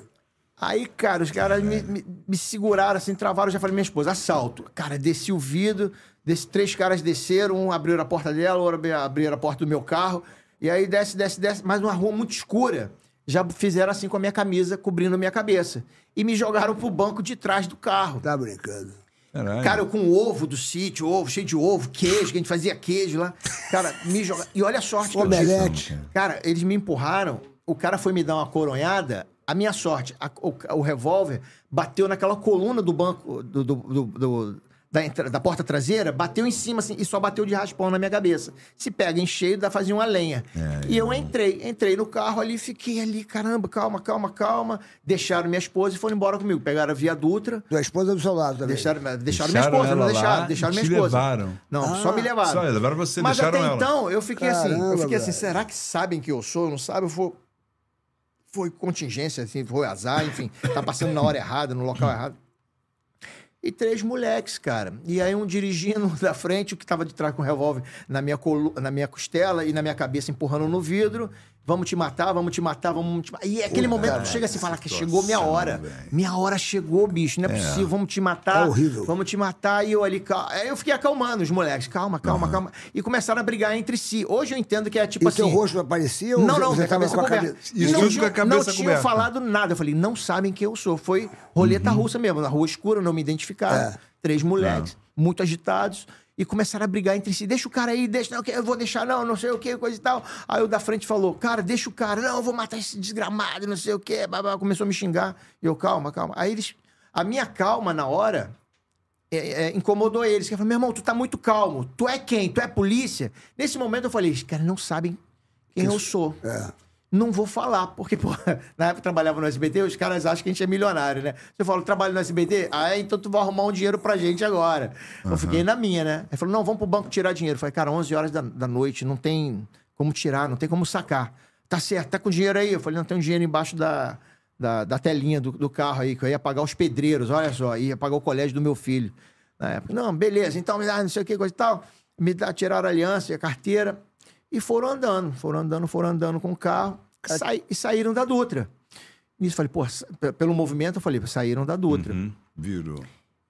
Aí, cara, os caras me, me- me seguraram, assim, travaram. Eu já falei, minha esposa, assalto. Cara, desci o vidro, desci, três caras desceram, um abriu a porta dela, outro abri- abriram a porta do meu carro. E aí desce, desce, desce, mas uma rua muito escura. Já fizeram assim com a minha camisa, cobrindo a minha cabeça. E me jogaram pro banco de trás do carro. Tá brincando. Caralho. Cara, eu com ovo do sítio, ovo, cheio de ovo, queijo, que a gente fazia queijo lá. Cara, me jogaram. E olha a sorte que eu tive. Omelete. Cara, eles me empurraram, o cara foi me dar uma coronhada. A minha sorte, a- o, o revólver bateu naquela coluna do banco, do, do- do- do- da, da porta traseira, bateu em cima assim, e só bateu de raspão na minha cabeça. Se pega em cheio, dá pra fazer uma lenha. e eu entrei, entrei no carro ali, fiquei ali, caramba, calma, calma, calma. Deixaram minha esposa e foram embora comigo. Pegaram a Via Dutra, Tua esposa do seu lado também. Deixaram, deixaram, Deixaram minha esposa, não lá deixaram, deixaram e minha te esposa. levaram. Não, só me levaram. Só levaram você, Mas deixaram até ela. então, eu fiquei assim, eu Caramba, fiquei assim, velho. será que sabem que eu sou? Não sabe? Eu vou... Foi contingência, assim, foi azar, enfim, tá passando na hora errada, no local errado. E três moleques, cara. E aí um dirigindo da frente, o que tava de trás com o revólver na minha, colu- na minha costela e na minha cabeça empurrando no vidro. Vamos te matar, vamos te matar, vamos te matar. E é aquele momento que chega assim e fala que chegou minha hora. Minha hora chegou, bicho. Não é, possível, vamos te matar. É horrível. Vamos te matar. E eu ali, cal- aí eu fiquei acalmando os moleques. Calma, calma, calma. E começaram a brigar entre si. Hoje eu entendo que é tipo E assim. teu rosto aparecia ou Não, não, você cabeça com a cabeça? Isso não tinha, com a cabeça não tinham coberta. falado nada. Eu falei, não sabem quem eu sou. Foi roleta Uhum. russa mesmo, na rua escura, não me identificaram. É. Três moleques, muito agitados. E começaram a brigar entre si. Deixa o cara aí, deixa, não, eu vou deixar, não, não sei o que, coisa e tal. Aí o da frente falou, cara, deixa o cara, não, eu vou matar esse desgramado, não sei o que. Começou a me xingar. E eu, calma, calma. Aí eles. A minha calma na hora é, é, incomodou eles. Que falou, meu irmão, tu tá muito calmo. Tu é quem? Tu é polícia? Nesse momento eu falei, esses caras não sabem quem eu sou. É. Não vou falar, porque, pô, na época eu trabalhava no SBT, os caras acham que a gente é milionário, né? Se eu falo, trabalho no SBT, ah, então tu vai arrumar um dinheiro pra gente agora. Eu fiquei na minha, né? Ele falou, não, vamos pro banco tirar dinheiro. Eu falei, cara, 11 horas da, da noite, não tem como tirar, não tem como sacar. Tá certo, tá com dinheiro aí? Eu falei, não, tem um dinheiro embaixo da, da, da telinha do, do carro aí, que eu ia pagar os pedreiros, olha só, ia pagar o colégio do meu filho. Na época, não, beleza, então me dá não sei o que, coisa e tal. Me dá, tiraram a aliança e a carteira. E foram andando, foram andando, foram andando com o carro sai- e saíram da Dutra. Nisso falei, pô, pelo movimento eu falei, saíram da Dutra. Hum, virou.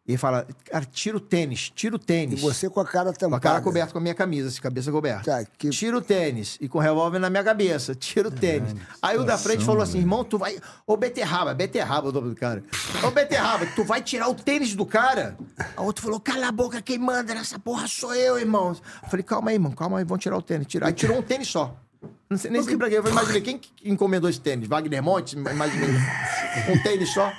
E ele fala, cara, tira o tênis, tira o E tênis. você com a cara tampada. Com a cara coberta com a minha camisa, assim, cabeça coberta. Tá, que- Tira o tênis. E com o revólver na minha cabeça. Tira o tênis. Aí o da frente falou assim, irmão, tu vai... Ô, beterraba, beterraba o nome do cara. Ô, beterraba, tu vai tirar o tênis do cara? A outro falou, cala a boca, quem manda nessa porra sou eu, irmão. Eu falei, calma aí, irmão, calma aí, vão tirar o tênis. Tira. Aí tirou um tênis só. Não sei nem sei pra quê. Eu imaginei, quem que encomendou esse tênis? Wagner Montes? Imaginei. Um tênis só.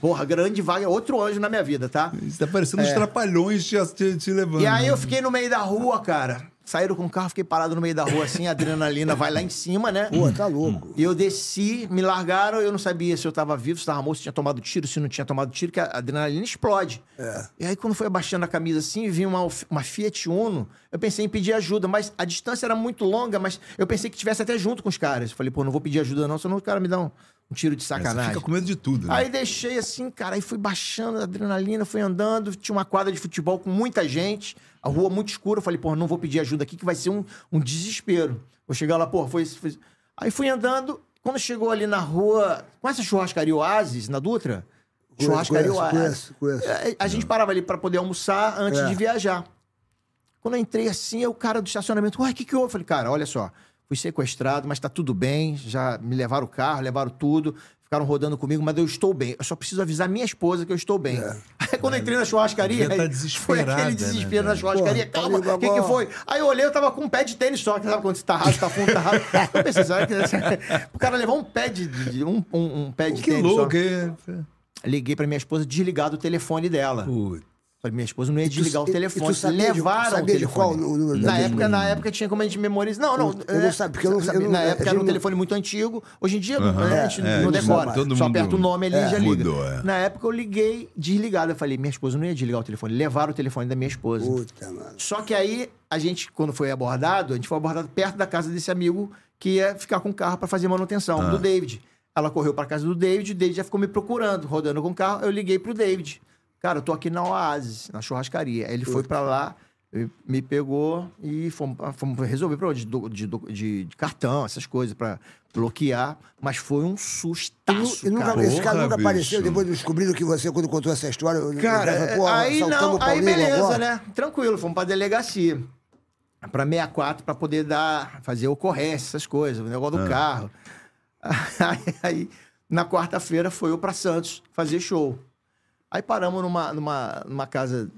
Porra, grande vaga, outro anjo na minha vida, tá? Isso tá parecendo os trapalhões te, te, te levando. E aí eu né? fiquei no meio da rua, cara. Saíram com o carro, fiquei parado no meio da rua, assim, a adrenalina vai lá em cima, né? Pô, tá louco. E eu desci, me largaram, eu não sabia se eu tava vivo, se tava morto, se tinha tomado tiro, se não tinha tomado tiro, que a adrenalina explode. E aí, quando foi abaixando a camisa assim, vi uma, uma Fiat Uno, eu pensei em pedir ajuda, mas a distância era muito longa, mas eu pensei que tivesse até junto com os caras. Eu falei, pô, não vou pedir ajuda não, senão o cara me dá um, Um tiro de Você sacanagem. fica com medo de tudo, né? Aí deixei assim, cara, aí fui baixando a adrenalina, fui andando, tinha uma quadra de futebol com muita gente, a rua muito escura, eu falei, porra, não vou pedir ajuda aqui que vai ser um, um desespero. Vou chegar lá, porra, foi, isso, foi... Aí fui andando, quando chegou ali na rua, com essa churrascaria Oasis, na Dutra? Churrascaria Conheço, Oasis. conheço, conheço. É, A gente parava ali pra poder almoçar antes É. de viajar. Quando eu entrei assim, aí o cara do estacionamento, uai, o que que houve? Eu falei, cara, olha só, fui sequestrado, mas tá tudo bem, já me levaram o carro, levaram tudo, ficaram rodando comigo, mas eu estou bem. Eu só preciso avisar minha esposa que eu estou bem. Aí quando eu entrei na churrascaria, tá foi aquele né, desespero na velho? churrascaria. Calma, tá o que, que foi? Aí eu olhei, eu tava com um pé de tênis só, que sabe quando você tá raso, tá fundo, tá raso. Eu pensei, sabe, que- o cara levou um pé de, de- um, um, um pé de Que tênis só. louco, é. Liguei pra minha esposa desligar do telefone dela. Putz. Falei, minha esposa não ia desligar e- o telefone. e tu sabia de- Levaram sabia o de telefone. qual o número na época, na época tinha como a gente memorizar. Não, não. Eu não é, sabia, porque eu não- não- Na época era um não- telefone muito antigo. Hoje em dia Aham. a gente É, não é, decora. Só mundo- aperta o nome ali e já liga. mudou, é. Na época eu liguei desligado. Eu falei, minha esposa não ia desligar o telefone. Levaram o telefone da minha esposa. Puta, mano. Só que aí, a gente, quando foi abordado, a gente foi abordado perto da casa desse amigo que ia ficar com o carro pra fazer manutenção, Ah. do David. Ela correu pra casa do David, o David já ficou me procurando, rodando com o carro. Eu liguei pro David. Cara, eu tô aqui na Oasis, na churrascaria. Aí ele foi pra lá, me pegou e fomos, fomos resolver problema de, de, de- de cartão, essas coisas, pra bloquear. Mas foi um sustaço, e nunca, cara. esse cara nunca bicho. apareceu depois de descobrindo que você, quando contou essa história. Cara, é, pô, aí não, o aí beleza, Gogó. né? Tranquilo, fomos pra delegacia. Pra 64, pra poder dar, fazer ocorrência, essas coisas, o negócio do carro. Aí, aí, na quarta-feira, foi eu pra Santos fazer show. Aí paramos numa, numa, numa casa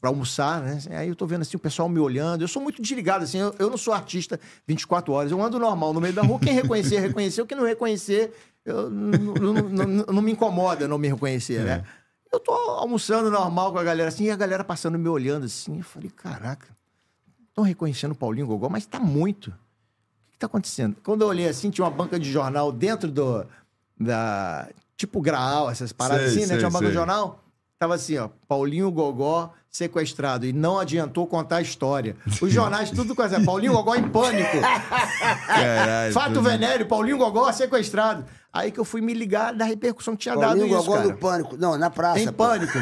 pra almoçar, né? Aí eu tô vendo assim o pessoal me olhando. Eu sou muito desligado, assim, eu, eu não sou artista 24 horas. Eu ando normal no meio da rua. Quem reconhecer, reconheceu. Quem não reconhecer, eu, não, não- não- não me incomoda não me reconhecer, né? Eu tô almoçando normal com a galera assim, e a galera passando me olhando assim. Eu falei, caraca, estão reconhecendo o Paulinho Gogó, mas tá muito. O que, que tá acontecendo? Quando eu olhei assim, tinha uma banca de jornal dentro do. Da. Tipo Graal, essas paradas Sei, assim, né? sei, Tinha sei. jornal. Tava assim, ó, Paulinho Gogó sequestrado e não adiantou contar a história. Os jornais tudo com essa, Paulinho Gogó em pânico. Caralho. Fato tudo- venéreo, Paulinho Gogó sequestrado. Aí que eu fui me ligar da repercussão que tinha dado Paulinho isso, Gogó cara. do Pânico. Não, na praça. Em pô. pânico.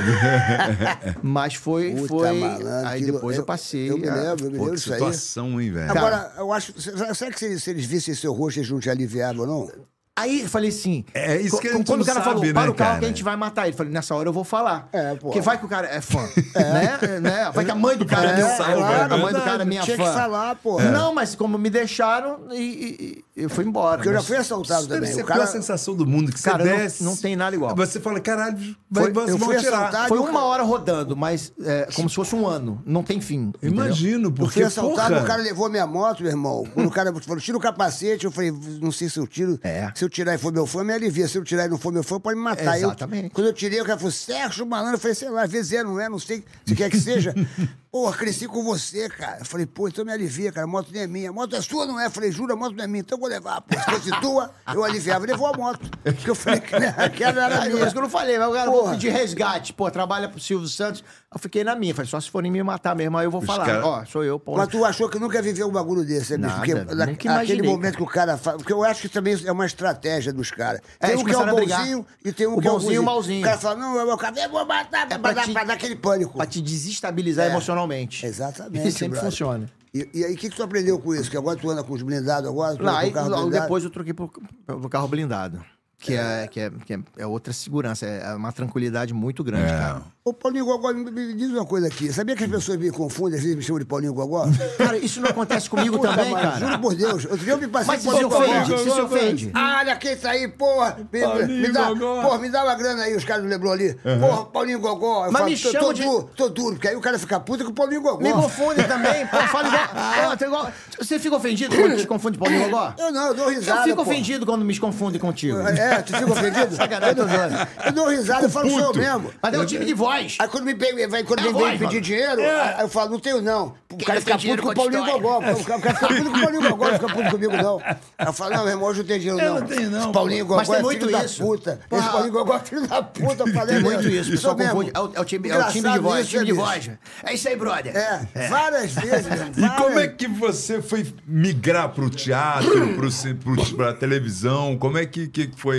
Mas foi, Puta, foi. malandro, aí depois eu- eu, passei. Eu me lembro, eu me Pô, lembro aí. situação, hein, velho? Agora, eu acho. Será que se eles, se eles vissem seu rosto, eles não te aliviavam, não? Aí eu falei assim. É isso que a gente Quando não o cara sabe, falou, né, para o carro que cara? a gente vai matar ele. Eu falei, nessa hora eu vou falar. É, pô. Porque vai que o cara é fã. Né? né? Vai que a mãe do cara é, que meu salva, fã. é A mãe do cara é minha Tinha fã. que falar, pô. Não, mas como me deixaram, e, e- e eu fui embora. Porque eu já fui assaltado deve também. ser O a cara. pior sensação do mundo, que você Cara, não- desce... não tem nada igual. Você fala, caralho, vai, Foi- vão eu fui tirar. assaltado. Foi uma cara- hora rodando, mas é, como se fosse um ano. Não tem fim. entendeu? Imagino, Eu porque, fui assaltado, porra... o cara levou minha moto, meu irmão. Quando o cara falou, tira o capacete, eu falei, não sei se eu tiro. É. Se eu tirar e for meu fã, me alivia. Se eu tirar e não for meu fã, pode me matar. Eu- Exatamente. quando eu tirei, o cara falou, Sérgio Malandro. Eu falei, sei lá, às vezes é, não é, não sei se quer que seja. Porra, cresci com você, cara. Eu falei, pô, então me alivia, cara. A moto nem é minha. A moto é sua, não é? Eu falei, juro, a moto não é minha, então eu vou levar. Pô, se fosse tua, eu aliviava. Levou a moto. Porque eu falei que aquela era minha. por isso que eu não falei, mas o cara vou pedir resgate. Pô, trabalha pro Silvio Santos. Eu fiquei na minha. Falei, só se forem me matar mesmo, aí eu vou Os falar. cara- Ó, sou eu, Paulo. Mas tu achou que nunca viveu um bagulho desse, né? Nada, Porque na- aquele momento que o cara faz. Porque eu acho que também é uma estratégia dos caras. É, Tem um que é o bonzinho e tem um O que é o bonzinho malzinho. O cara fala, não, eu acabei, vou matar, É pra, pra dar, te- pra dar aquele pânico. Pra te desestabilizar É. emocionalmente. Exatamente, E sempre brother. funciona. E, e aí, o que, que tu aprendeu com isso? Que agora tu anda com os blindados agora? Tu Não, aí, o carro logo blindado? depois eu troquei pro, pro carro blindado. Que é, que, é, que é, é outra segurança, é uma tranquilidade muito grande, É. cara. Ô, Paulinho Gogó, me, diz uma coisa aqui. Sabia que as pessoas me confundem, às vezes me chamam de Paulinho Gogó? Cara, isso não acontece comigo Puta, também, cara. Juro por Deus. Outro dia eu me passei Mas se por se Paulinho ofende, Gogó. se se ofende. Ah, olha quem tá aí, porra! Me, Paulinho me dá, Gogó. porra, me dá uma grana aí, os caras do Leblon ali. Porra, Paulinho Gogó. Eu Mas falo, me tô, chama tô de- duro, tô duro, porque aí o cara fica puto com o Paulinho Gogó. Me confunde também. Pô, fala igual, Pô, tem igual- Você fica ofendido quando te confunde Paulinho Gogó? Eu não, eu dou risada. Eu fico pô. ofendido quando me confundem contigo. É, tu fica ofendido? Sacanagem, zoando. Eu dou risada, eu falo sou eu mesmo. Mas é o time de voz. Aí quando me pega, vai, quando É vem, voz, vem pedir mano. dinheiro, aí eu falo, não tenho não. o cara fica puto com o Paulinho Gogó. O cara, fica puto com o Paulinho Gogó, não fica puto comigo, não. Eu falo, não, meu irmão, hoje não tem dinheiro, Eu não. não tenho, não, Esse Paulinho Gogó é muito filho da puta. Esse Paulinho Gogó é filho da puta. Eu falei, muito isso, o pessoal confunde. É o, é time, é o time de voz, time de voz. É isso aí, brother. É, várias vezes. E como é que você foi migrar pro teatro, pro, ci- pro, pra televisão? Como é que, que foi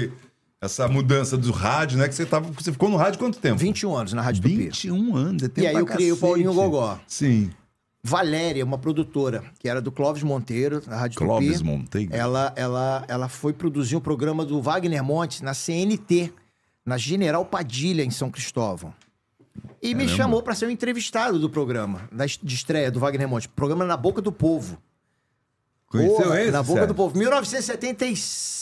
essa mudança do rádio, né? Que você, tava, você ficou no rádio quanto tempo? 21 anos na Rádio Tupi. 21 anos. é tempo E aí eu criei o cacete. Paulinho Gogó. Sim. Valéria, uma produtora, que era do Clóvis Monteiro, na Rádio Clóvis Tupi. Monteiro. Ela, ela, ela foi produzir um programa do Wagner Montes na CNT, na General Padilha, em São Cristóvão. E me chamou para ser o entrevistado do programa, da de estreia do Wagner Montes. Programa Na Boca do Povo. Conheceu Porra, esse? Na Boca Sérgio? do Povo. 1970, e-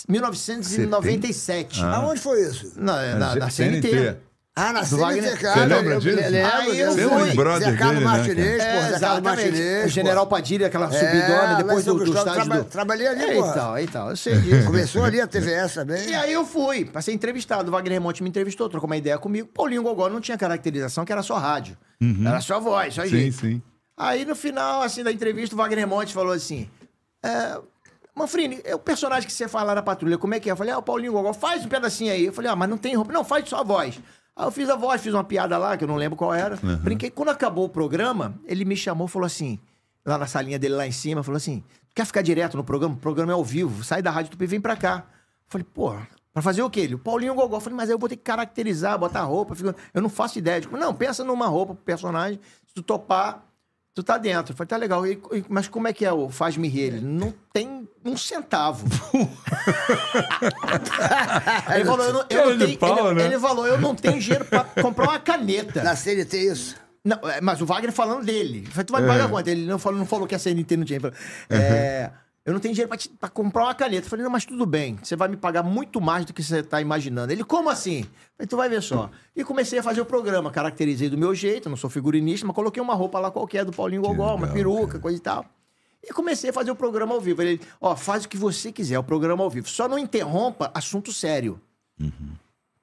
1997. Ah. Aonde foi isso? Na, na, na CNT. Ah, na Wagner- CNT. Você lembra eu- disso? eu Lembro, Aí eu lembro. fui. Zé brother Carlos dele, né, Martinez, É, pô. Zé Carlos. Martinez. O General Padilha, aquela É, subidona, depois do, do estádio traba- do... trabalhei ali, é, porra. então, então, eu sei disso. Começou ali a TVS também. E aí eu fui, pra ser entrevistado. O Wagner Monte me entrevistou, trocou uma ideia comigo. Paulinho Gogó não tinha caracterização, que era só rádio. Era só voz, só Uhum. Sim, jeito. sim. Aí no final, assim, da entrevista, o Wagner Monte falou assim: é, Manfrini, é o personagem que você faz lá na patrulha, como é que é? Eu falei, ah, o Paulinho Gogó, faz um pedacinho aí. Eu falei, ah, mas não tem roupa. Não, faz só a voz. Aí eu fiz a voz, fiz uma piada lá, que eu não lembro qual era. Brinquei. Quando acabou o programa, ele me chamou e falou assim, lá na salinha dele lá em cima, falou assim: quer ficar direto no programa? O programa é ao vivo, sai da Rádio Tupi e vem pra cá. Eu falei, pô, pra fazer o quê? Ele, o Paulinho Gogó. Eu falei, mas aí eu vou ter que caracterizar, botar roupa. Eu não faço ideia. de- Não, pensa numa roupa pro personagem, se tu topar, tu tá dentro. Eu falei, tá legal. E- e- mas como é que é o Faz-me rir? Ele, não tem um centavo. Ele falou, eu não, eu não tenho. pau, ele, né? ele falou, eu não tenho dinheiro pra comprar uma caneta. Na CNT, isso. Não, é, mas o Wagner falando dele. Eu falei, tu vai me pagar quanto? Ele não falou, não falou que a CNT não tinha. Ele falou, é, eu não tenho dinheiro pra, te- pra comprar uma caneta. Eu falei, não, mas tudo bem. Você vai me pagar muito mais do que você tá imaginando. Ele, como assim? Eu falei, tu vai ver só. E comecei a fazer o programa. Caracterizei do meu jeito, não sou figurinista, mas coloquei uma roupa lá qualquer do Paulinho Gogó, uma legal, peruca, coisa e tal. E comecei a fazer o programa ao vivo. Ele, ó, faz o que você quiser, o programa ao vivo. Só não interrompa assunto sério.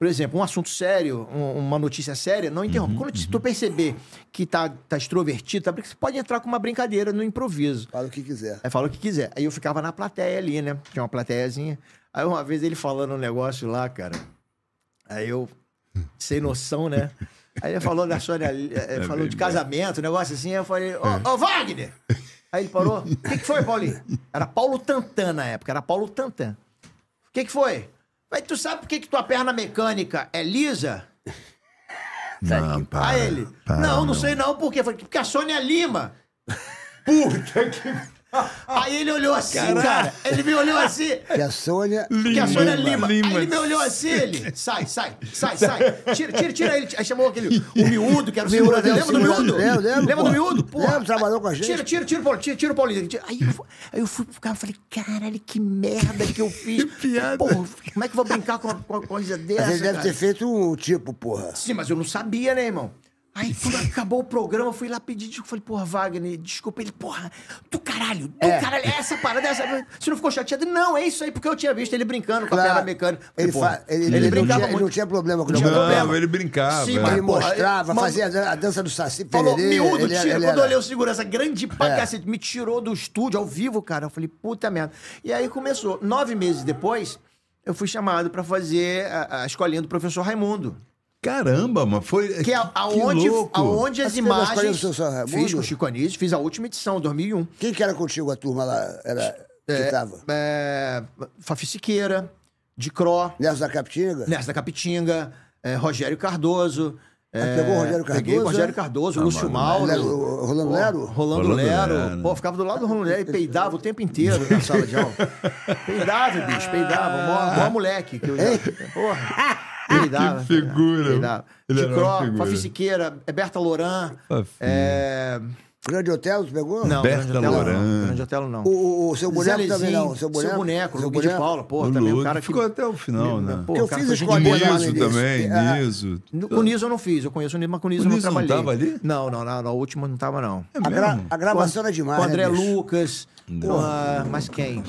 Por exemplo, um assunto sério, um- uma notícia séria, não interrompa. Quando se tu perceber que tá, tá extrovertido, tá, você pode entrar com uma brincadeira no improviso. Fala o que quiser. Aí fala o que quiser. Aí eu ficava na plateia ali, né? Tinha uma plateiazinha. Aí uma vez ele falando um negócio lá, cara. Aí eu, sem noção, né? Aí ele falou da Sônia, eh, eh, falou de casamento, um negócio assim. Eu falei, ô, ô Wagner! Aí ele parou. O que, que foi, Paulinho? Era Paulo Tantan na época, era Paulo Tantan. O que, que foi? Mas tu sabe por que, que tua perna mecânica é lisa? Não, para, Aí ele, para, não, não meu. sei não, por quê? Falei, porque a Sônia Lima. Puta que... Aí ele olhou assim, cara. Ele me olhou assim. Que a Sônia. Porque a Sônia Lima, Lima. Lima. Aí ele me olhou assim, ele. Sai, sai, sai, sai. Tira, tira, tira ele. Aí chamou aquele. O miúdo, que era o Miúdo, é o Lembra do miúdo? Lembro, Lembra pô. do miúdo? Porra. Lembro, trabalhou com a gente. Tira, tira, tira o Paulinho. Tira, tira o Paulinho. Tira. Aí, eu, fu- aí eu fui pro cara e falei, caralho, que merda que eu fiz. Que piada. Porra, como é que eu vou brincar com uma, com uma coisa dessa? Mas ele deve cara? ter feito um tipo, porra. Sim, mas eu não sabia, né, irmão? Aí, quando acabou o programa, eu fui lá pedir desculpa. Falei, porra, Wagner, desculpa. Ele, porra, do caralho, do É. caralho, essa parada, essa. Você não ficou chateado? Não, é isso aí, porque eu tinha visto ele brincando com a Claro. perna mecânica. Falei, Ele, porra, ele, ele, não brincava tinha, ele muito. não tinha problema com Não tinha o Não, problema. ele brincava. Sim, é. mas Ele porra, mostrava, mas- fazia a dança do Saci Falou, Pererê. miúdo, ele tira. ele Quando era- olhei o segurança grande pra É. cacete, me tirou do estúdio ao vivo, cara. Eu falei, puta merda. E aí começou. Nove meses depois, eu fui chamado pra fazer a, a escolinha do professor Raimundo. Caramba, mas foi. Que é aonde, louco. aonde as você imagens. do professor Raimundo? Fiz com o Chico Anísio, fiz a última edição, 2001. Quem que era contigo, a turma lá? Era, que tava? É, Fafi Siqueira, de Cro, Nelson da Capitinga? Nessa da Capitinga, é, Rogério Cardoso. é, pegou o Rogério Peguei Cardoso, o Rogério é? Cardoso, Lúcio Lero- Mauro. o Rolando Pô, Lero? Rolando, Rolando Lero. Lero. Pô, ficava do lado do Rolando Lero e peidava o tempo inteiro na sala de aula. Peidava, bicho, peidava. Mó, mó moleque. Que eu já, porra. Peidava. Que figura. Ele De uma Cro, figura. Fafi Siqueira, Berta Loran. É... Grande Hotel, você pegou? Não, Berta Grande Otelo Loran. não. Grande Otelo não. O, o, o seu boneco Zé também não. Seu boneco, Seu boneco, seu Luque de boneco. Paula, pô, O também Luke cara que... ficou até o final, né? Pô, Eu o cara fiz boa. lá Niso também, Ah, Niso. Com o Niso eu não fiz, eu conheço o Niso, mas com o Niso O eu não Niso não trabalhei. tava ali? Não, não, na, na última não tava, não. É A, gra- a gravação era demais, Com o André né? Lucas, mas quem?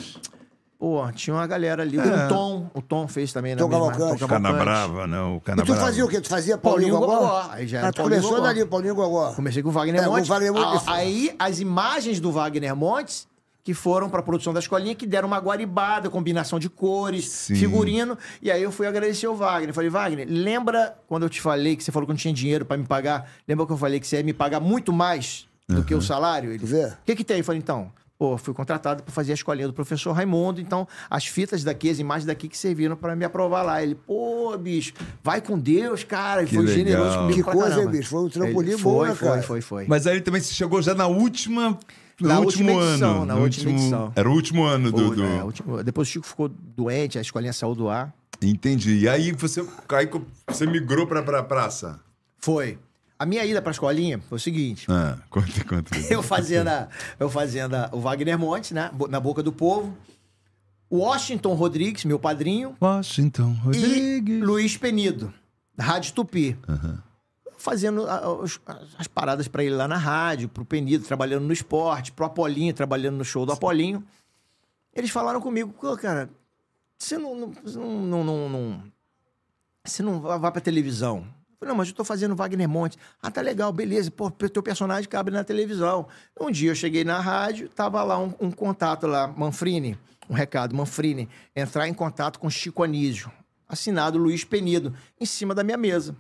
Pô, tinha uma galera ali. O Tom, o Tom fez também. Tom na mesma- Cavalcante. Tom Cana Cavalcante. Brava, né? O E Cana tu fazia o quê? Tu fazia Paulinho, Paulinho Gogó? Gogó. Aí já era Ah, tu Paulinho começou Gogó. dali, Paulinho Gogó. Comecei com o Wagner É, o Montes. Wagner Montes- A- Aí, as imagens do Wagner Montes, que foram pra produção da escolinha, que deram uma guaribada, combinação de cores, Sim. figurino. E aí eu fui agradecer o Wagner. Falei, Wagner, lembra quando eu te falei que você falou que não tinha dinheiro pra me pagar? Lembra que eu falei que você ia me pagar muito mais do que o salário? Ele, o que que tem? Eu falei, então, pô, fui contratado para fazer a escolinha do professor Raimundo, então as fitas daqui, as imagens daqui que serviram para me aprovar lá. Ele, pô, bicho, vai com Deus, cara. Ele Que foi legal. generoso comigo Que pra coisa, caramba. hein, bicho? Foi um trampolim Ele- bom, foi, né, foi, cara? foi, foi. Mas aí também você chegou já na última. No Na último última edição, ano. na no última edição. Era o último ano do. Do- né, a última- Depois o Chico ficou doente, a escolinha saiu do ar. Entendi. E aí você, aí você migrou pra, pra praça. Foi. A minha ida pra escolinha foi o seguinte. Ah, conta, conta. Eu fazendo, a- eu fazendo a- o Wagner Montes, né? Na boca do povo. O Washington Rodrigues, meu padrinho, Washington e Rodrigues. Luiz Penido, da Rádio Tupi. Fazendo a- os- as paradas pra ele lá na rádio, pro Penido, trabalhando no esporte, pro Apolinho, trabalhando no show do Apolinho. Eles falaram comigo, "Pô, cara, você não, não, você não, não, não- Você não vai pra televisão. Falei, não, mas eu tô fazendo Wagner Monte. Ah, tá legal, beleza. Pô, teu personagem cabe na televisão. Um dia eu cheguei na rádio, tava lá um, um contato lá, Manfrini, um recado, Manfrini, entrar em contato com Chico Anísio, assinado Luiz Penido, em cima da minha mesa.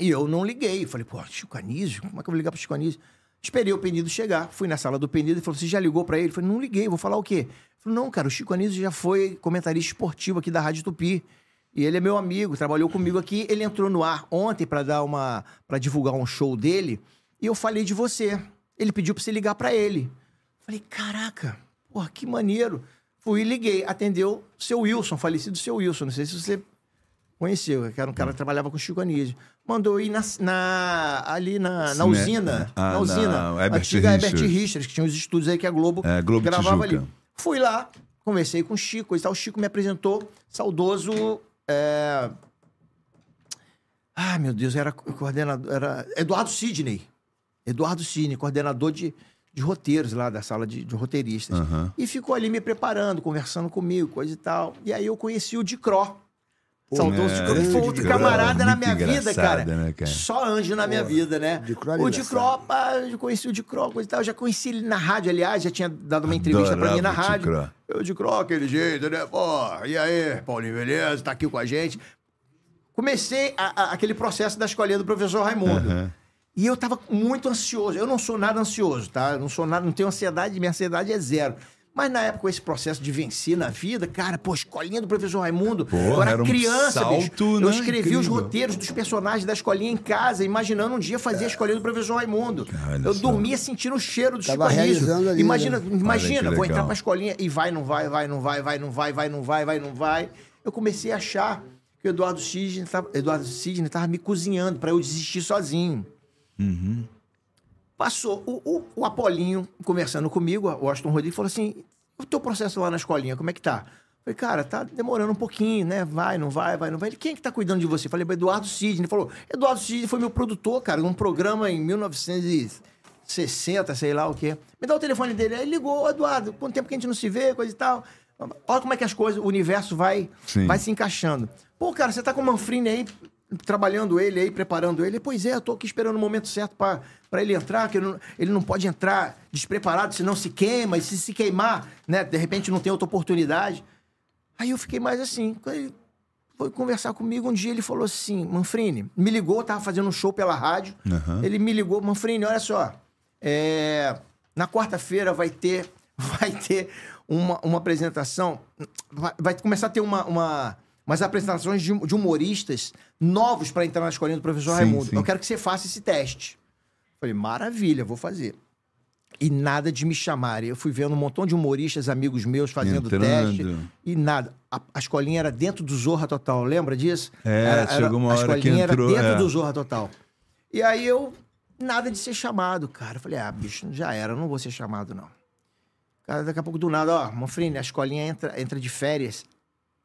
E eu não liguei. Falei, pô, Chico Anísio? Como é que eu vou ligar pro Chico Anísio? Esperei o Penido chegar. Fui na sala do Penido e falou: Você já ligou pra ele? Eu falei, não liguei, vou falar o quê? Ele não, cara, o Chico Anísio já foi comentarista esportivo aqui da Rádio Tupi. E ele é meu amigo, trabalhou comigo aqui. Ele entrou no ar ontem pra dar uma. para divulgar um show dele. E eu falei de você. Ele pediu pra você ligar pra ele. Falei, caraca, porra, que maneiro. Fui e liguei. Atendeu seu Wilson, falecido seu Wilson. Não sei se você conheceu, que era um cara que trabalhava com o Chico Anísio. Mandou ir na, na- ali na, na usina. Ah, na usina. na Herbert antiga Herbert Richards. Richards, que tinha os estúdios aí que a Globo, É, Globo gravava Tijuca. ali. Fui lá, conversei com o Chico e tal. O Chico me apresentou, saudoso. É, Ah, meu Deus, era coordenador. Era Eduardo Sidney. Eduardo Sidney, coordenador de, de roteiros lá da sala de, de roteiristas. Aham. E ficou ali me preparando, conversando comigo, coisa e tal. E aí eu conheci o Dicró. Saudoso? Dicró, que foi outro camarada na minha vida, cara. né, cara? Só anjo na minha vida, né? O. Dicró, pá, eu conheci o Dicró, coisa e tal. Eu já conheci ele na rádio, aliás, já tinha dado uma entrevista pra mim na Adorava rádio. Dicró. Eu, Dicró, aquele jeito, né? Pô, e aí, Paulinho, beleza? Tá aqui com a gente. Comecei a- a- aquele processo da escolinha do professor Raimundo. Aham. E eu tava muito ansioso. Eu não sou nada ansioso, tá? Eu não sou nada, não tenho ansiedade, minha ansiedade é zero. Mas na época, esse processo de vencer na vida, cara, pô, escolinha do professor Raimundo. eu era, era um criança, bicho. salto, Eu né? escrevi os Incrível. roteiros dos personagens da escolinha em casa, imaginando um dia fazer a escolinha do professor Raimundo. Eu só. dormia sentindo o cheiro do Tava Chico ali, Imagina, né? imagina, vou entrar pra escolinha e vai, não vai, vai, não vai, vai, não vai, vai, não vai, vai, não vai. Eu comecei a achar que o Eduardo Sidney tava, Eduardo Sidney tava me cozinhando pra eu desistir sozinho. Passou o, o, o Apolinho conversando comigo, o Aston Rodrigues, falou assim: o teu processo lá na escolinha, como é que tá? Falei, cara, tá demorando um pouquinho, né? Vai, não vai, vai, não vai. Ele, quem é que tá cuidando de você? Falei, Eduardo Sidney. Ele falou, Eduardo Sidney foi meu produtor, cara, num programa em 1960, sei lá o quê. Me dá o telefone dele. Aí ele ligou, "Ô, Eduardo, quanto tempo que a gente não se vê, coisa e tal. Olha como é que as coisas, o universo vai, Sim. vai se encaixando. Pô, cara, você tá com o Manfrini aí, trabalhando ele aí, preparando ele. Pois é, eu tô aqui esperando o momento certo pra pra ele entrar, que ele não, ele não pode entrar despreparado, senão se queima, e se se queimar, né, de repente não tem outra oportunidade. Aí eu fiquei mais assim. Ele foi conversar comigo, um dia ele falou assim: Manfrini, me ligou, tava fazendo um show pela rádio. Aham. Ele me ligou, Manfrini, olha só. é, na quarta-feira vai ter, vai ter uma, uma apresentação. Vai, vai começar a ter uma, uma, umas apresentações de, de humoristas novos para entrar na escolinha do professor Sim, Raimundo. sim. Eu quero que você faça esse teste. Falei, maravilha, vou fazer. E nada de me chamarem. Eu fui vendo um montão de humoristas, amigos meus, fazendo Entrando. teste. E nada. A, a escolinha era dentro do Zorra Total, lembra disso? É, Era- chegou uma a hora que escolinha entrou, era dentro é. do Zorra Total. E aí eu, nada de ser chamado, cara. Eu falei, ah, bicho, já era, eu não vou ser chamado, não. Cara, daqui a pouco do nada, ó, Manfrini, a escolinha entra, entra de férias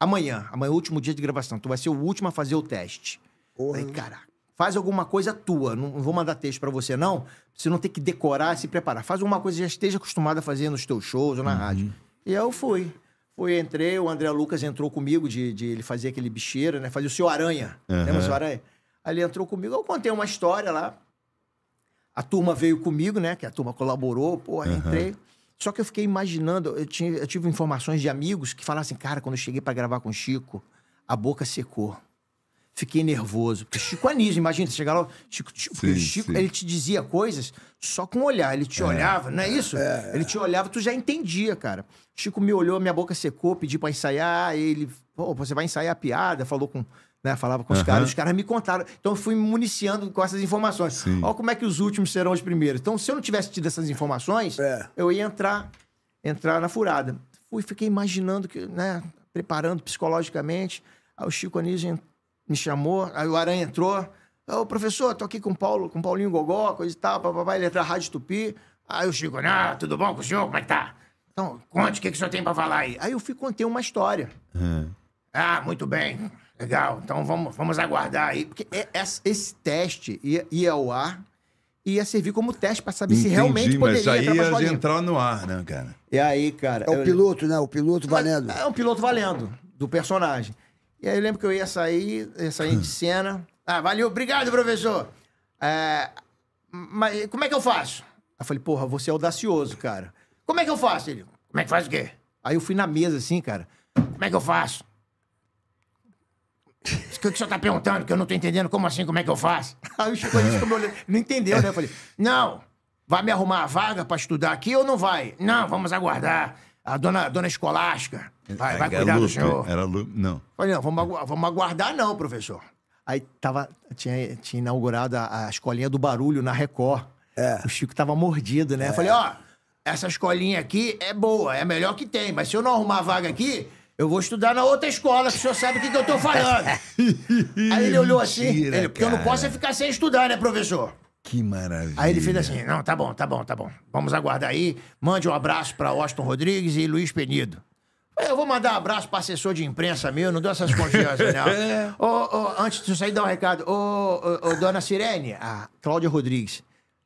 amanhã. Amanhã é o último dia de gravação. Tu vai ser o último a fazer o teste. Porra. Cara, faz alguma coisa tua. Não vou mandar texto pra você, não. Você não tem que decorar, se preparar. Faz alguma coisa que já esteja acostumado a fazer nos teus shows ou na rádio. E aí eu fui. Fui, entrei, o André Lucas entrou comigo de, de ele fazer aquele bicheiro, né? Fazia o Seu Aranha. Lembra o Seu Aranha? Aí ele entrou comigo, eu contei uma história lá. A turma veio comigo, né? Que a turma colaborou, porra, entrei. Só que eu fiquei imaginando, eu, tinha, eu tive informações de amigos que falaram assim, cara, quando eu cheguei pra gravar com o Chico, a boca secou. Fiquei nervoso. Porque Chico Anísio, imagina, você chegar lá, Chico, Chico, Sim, Chico sim. ele te dizia coisas só com olhar. Ele te olhava, não é isso? Ele te olhava, tu já entendia, cara. Chico me olhou, minha boca secou, pedi pra ensaiar, ele, pô, você vai ensaiar a piada, falou com, né, falava com os Aham. caras, os caras me contaram. Então eu fui me municiando com essas informações. Sim. Olha como é que os últimos serão os primeiros. Então, se eu não tivesse tido essas informações, É. eu ia entrar, entrar na furada. Fui, fiquei imaginando que, né, preparando psicologicamente. Aí o Chico Anísio me chamou, aí o Aranha entrou. Ô, professor, tô aqui com o Paulo, com o Paulinho Gogó, coisa e tal, papapá, ele entra na Rádio Tupi. Aí o Chico, ah, tudo bom com o senhor? Como é que tá? Então, conte o que, que o senhor tem pra falar aí. Aí eu fui contei uma história. Ah, muito bem. Legal. Então vamos, vamos aguardar aí. Porque é- esse, esse teste ia, ia ao ar e ia servir como teste pra saber se realmente mas poderia aí entrar ia entrar no ar, né, cara? E aí, cara. É o eu- piloto, né? O piloto valendo. É um piloto valendo, do personagem. E aí eu lembro que eu ia sair, ia sair de cena. Ah, valeu, obrigado, professor. É, mas como é que eu faço? Aí eu falei, porra, você é audacioso, cara. Como é que eu faço? Ele, como é que faz o quê? Aí eu fui na mesa assim, cara. Como é que eu faço? O que, que o senhor tá perguntando? Que eu não tô entendendo. Como assim? Como é que eu faço? Aí o Chico Anísio ficou me olhando. Não entendeu, né? Eu falei, não, vai me arrumar a vaga pra estudar aqui ou não vai? Não, vamos aguardar. A dona, dona Escolástica vai, vai Era cuidar do senhor. Era Lu... Não. Falei, não, vamos, agu- vamos aguardar não, professor. Aí tava, tinha, tinha inaugurado a, a escolinha do barulho na Record. É. O Chico tava mordido, né? Eu Falei, ó, essa escolinha aqui é boa, é a melhor que tem, mas se eu não arrumar vaga aqui, eu vou estudar na outra escola, que o senhor sabe o que, que eu tô falando. Aí ele olhou assim, Mentira, ele, porque eu não cara. posso é ficar sem estudar, né, professor? Que maravilha. Aí ele fez assim: não, tá bom, tá bom, tá bom. Vamos aguardar aí. Mande um abraço pra Austin Rodrigues e Luiz Penido. Eu vou mandar um abraço pra assessor de imprensa meu, não dou essas confianças, não. Ô, ô, antes de sair, dar um recado. Ô, ô, ô, dona Sirene, a Cláudia Rodrigues.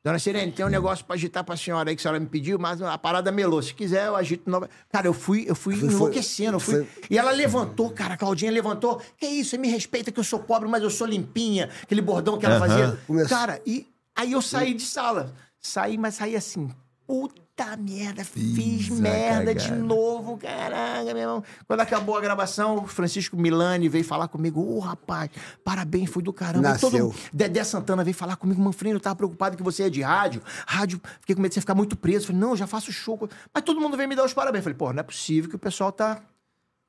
Dona Sirene, tem um negócio pra agitar pra senhora aí que a senhora me pediu, mas a parada melou. Se quiser, eu agito nova. Cara, eu fui, eu fui Foi- foi- enlouquecendo. Eu fui... foi- E ela levantou, cara, a Claudinha levantou. Que isso, você me respeita que eu sou pobre, mas eu sou limpinha. Aquele bordão que ela fazia. Começou. Cara, e aí eu saí de sala. Saí, mas saí assim. Puta merda, fiz merda de cagada. novo, caraca, meu irmão. Quando acabou a gravação, o Francisco Milani veio falar comigo. Ô, rapaz, parabéns, foi do caramba. Nasceu. Todo... Dedé Santana veio falar comigo. Manfrino, eu tava preocupado que você é de rádio. Rádio, fiquei com medo de você ficar muito preso. Falei, não, já faço show. Mas todo mundo veio me dar os parabéns. Falei, pô, não é possível que o pessoal tá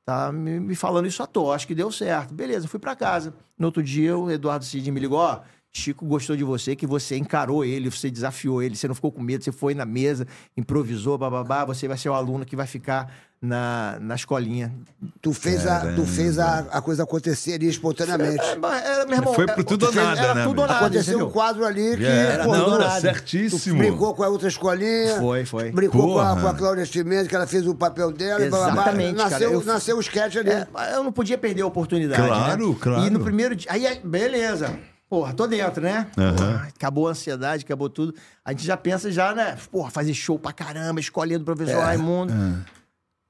tá me, me falando isso à toa. Acho que deu certo. Beleza, fui pra casa. No outro dia, o Eduardo Cid me ligou, ó. Chico gostou de você, que você encarou ele, você desafiou ele, você não ficou com medo, você foi na mesa, improvisou, bababá, você vai ser o aluno que vai ficar na, na escolinha. Tu fez, a, tu fez a, a coisa acontecer ali espontaneamente. É, mas era, meu irmão, Foi é, pro tudo ou nada, era né, tudo nada, Aconteceu entendeu? um quadro ali que. É, pô, não, do não, nada. certíssimo. Tu brincou com a outra escolinha. Foi, foi. Brincou com a, com a Cláudia Chimenez, que ela fez o papel dela. e blá, blá. Exatamente. Nasceu, Eu- nasceu o sketch ali. É, eu não podia perder a oportunidade. Claro, né? claro. E no primeiro dia. Aí, aí, beleza. Porra, tô dentro, né? Porra, acabou a ansiedade, acabou tudo. A gente já pensa já, né? Porra, fazer show pra caramba, escolhendo o professor Raimundo.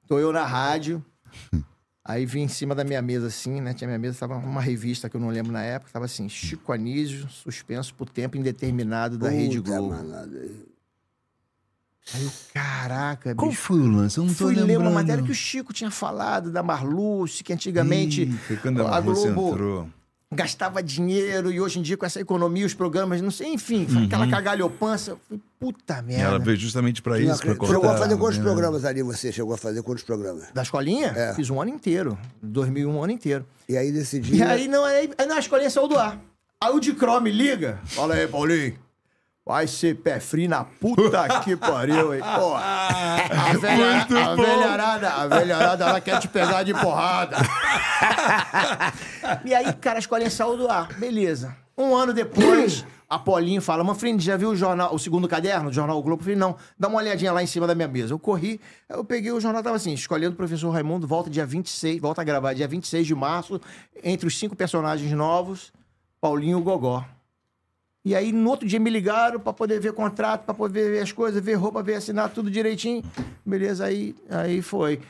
Tô eu na rádio. Aí vim em cima da minha mesa, assim, né? Tinha minha mesa, tava uma revista que eu não lembro na época, tava assim, Chico Anísio, suspenso por tempo indeterminado da Rede Puta, Globo. malandro. Aí eu, caraca, Qual bicho. foi o lance? Eu não tô Fui ler lembrando. uma matéria que o Chico tinha falado da Marluce, que antigamente Ih, a, Globo entrou. Gastava dinheiro e hoje em dia com essa economia, os programas, não sei, enfim, foi aquela cagalhopança. Eu falei, puta E merda. ela veio justamente pra Não isso, pra acredito. Chegou a cortar, fazer quantos né? programas ali você? Chegou a fazer quantos programas? Da escolinha? É. Fiz um ano inteiro. 2001, um ano inteiro. E aí nesse E aí, não, aí, aí na escolinha saiu do ar. Aí o de Cro me liga. Fala aí, Paulinho. Vai ser pé frio na puta que pariu, hein? Pô, a, velha, a velharada, a velharada, ela quer te pegar de porrada. e aí, cara, a escolinha saiu do ar. Beleza. Um ano depois, a Paulinho fala, Manfrini, já viu o jornal, o segundo caderno do Jornal o Globo? Eu falei, não, dá uma olhadinha lá em cima da minha mesa. Eu corri, eu peguei o jornal, tava assim, escolhendo o professor Raimundo, volta dia 26, volta a gravar dia 26 de março, entre os cinco personagens novos, Paulinho e o Gogó. E aí, no outro dia, me ligaram pra poder ver contrato, pra poder ver as coisas, ver roupa, ver assinar tudo direitinho. Beleza, aí, aí foi.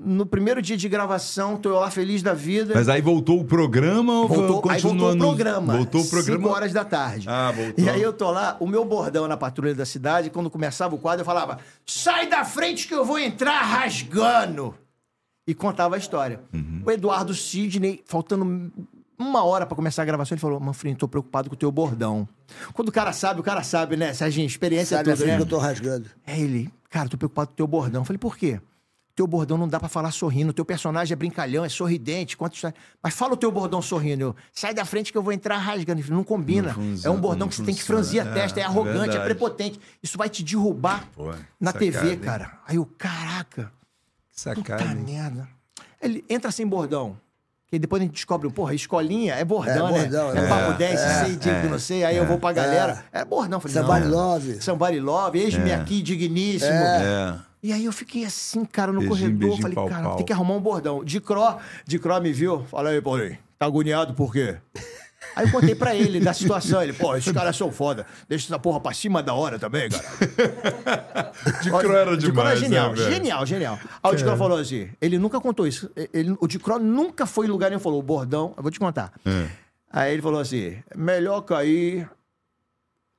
No primeiro dia de gravação, tô lá feliz da vida. Mas aí voltou o programa ou Voltou, aí voltou o programa. Voltou o programa. 5 horas da tarde. Ah, voltou. E aí eu tô lá, o meu bordão na patrulha da cidade, quando começava o quadro, eu falava: sai da frente que eu vou entrar rasgando. E contava a história. Uhum. O Eduardo Sidney, faltando uma hora pra começar a gravação, ele falou: Manfredinho, tô preocupado com o teu bordão. Quando o cara sabe, o cara sabe, né? Serginho, experiência Sabe é tudo, frente né? que eu tô rasgando. É ele, cara, tô preocupado com o teu bordão. Eu falei, por quê? Teu bordão não dá pra falar sorrindo. Teu personagem é brincalhão, é sorridente. Quanto. Mas fala o teu bordão sorrindo. Eu, Sai da frente que eu vou entrar rasgando. Não combina. Não funciona, é um bordão que você tem que franzir a É, testa. É é arrogante, é, verdade. prepotente. Isso vai te derrubar Pô, na sacada, TV, hein? cara. Aí eu, caraca. Que Puta sacada. hein? merda. Ele entra sem bordão. Que depois a gente descobre, porra, escolinha é bordão, É, né? bordão, é, é. papo 10, É, sei, digo é, que não sei, aí eu vou pra galera. É, bordão. Eu Falei, Somebody não, love. Somebody love, eis-me aqui, digníssimo. É. E aí eu fiquei assim, cara, no Beijinho, corredor. beijinho, falei, pau, cara, pau. tem que arrumar um bordão. De Cro, de Cro me viu. Fala aí, Paulinho. Tá agoniado por quê? Aí eu contei pra ele da situação. Ele, pô, esses caras são foda. Deixa essa porra pra cima da hora também, cara. De Cro era Dicro demais, é genial, né, velho? genial, genial. Aí o Dicro falou assim: ele nunca contou isso. Ele, o Dicro nunca foi em lugar nenhum. Falou, o bordão, eu vou te contar. É. Aí ele falou assim: melhor cair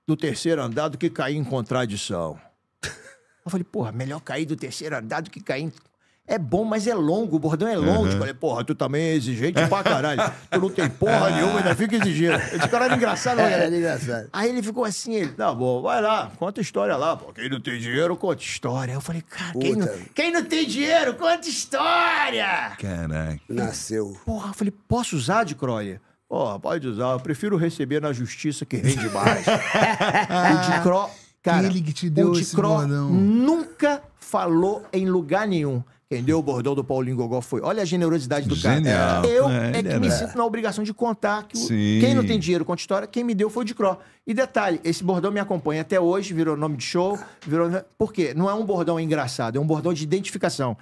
do terceiro andar do que cair em contradição. Eu falei, porra, melhor cair do terceiro andar do que cair em. É bom, mas é longo, o bordão é longo. Eu falei, porra, tu também é exigente pra caralho. Tu não tem porra nenhuma, ainda fica exigindo. Esse cara era engraçado, não É, era? engraçado. Aí ele ficou assim, ele, tá bom, vai lá, conta história lá, pô. Quem não tem dinheiro, conta história. Eu falei, cara, quem não, quem não tem dinheiro, conta história! Caraca. Nasceu. Porra, eu falei, posso usar de Croia? Pô, pode usar, eu prefiro receber na justiça que rende mais. o de Cro, cara, Ele que te deu o de esse Cro bordão. nunca falou em lugar nenhum. Quem deu o bordão do Paulinho Gogó foi. Olha a generosidade do Genial. cara. Eu É, é, que me sinto na obrigação de contar que o- quem não tem dinheiro conta história, quem me deu foi o de Cro. E detalhe, esse bordão me acompanha até hoje, virou nome de show, virou. Por quê? Não é um bordão engraçado, é um bordão de identificação.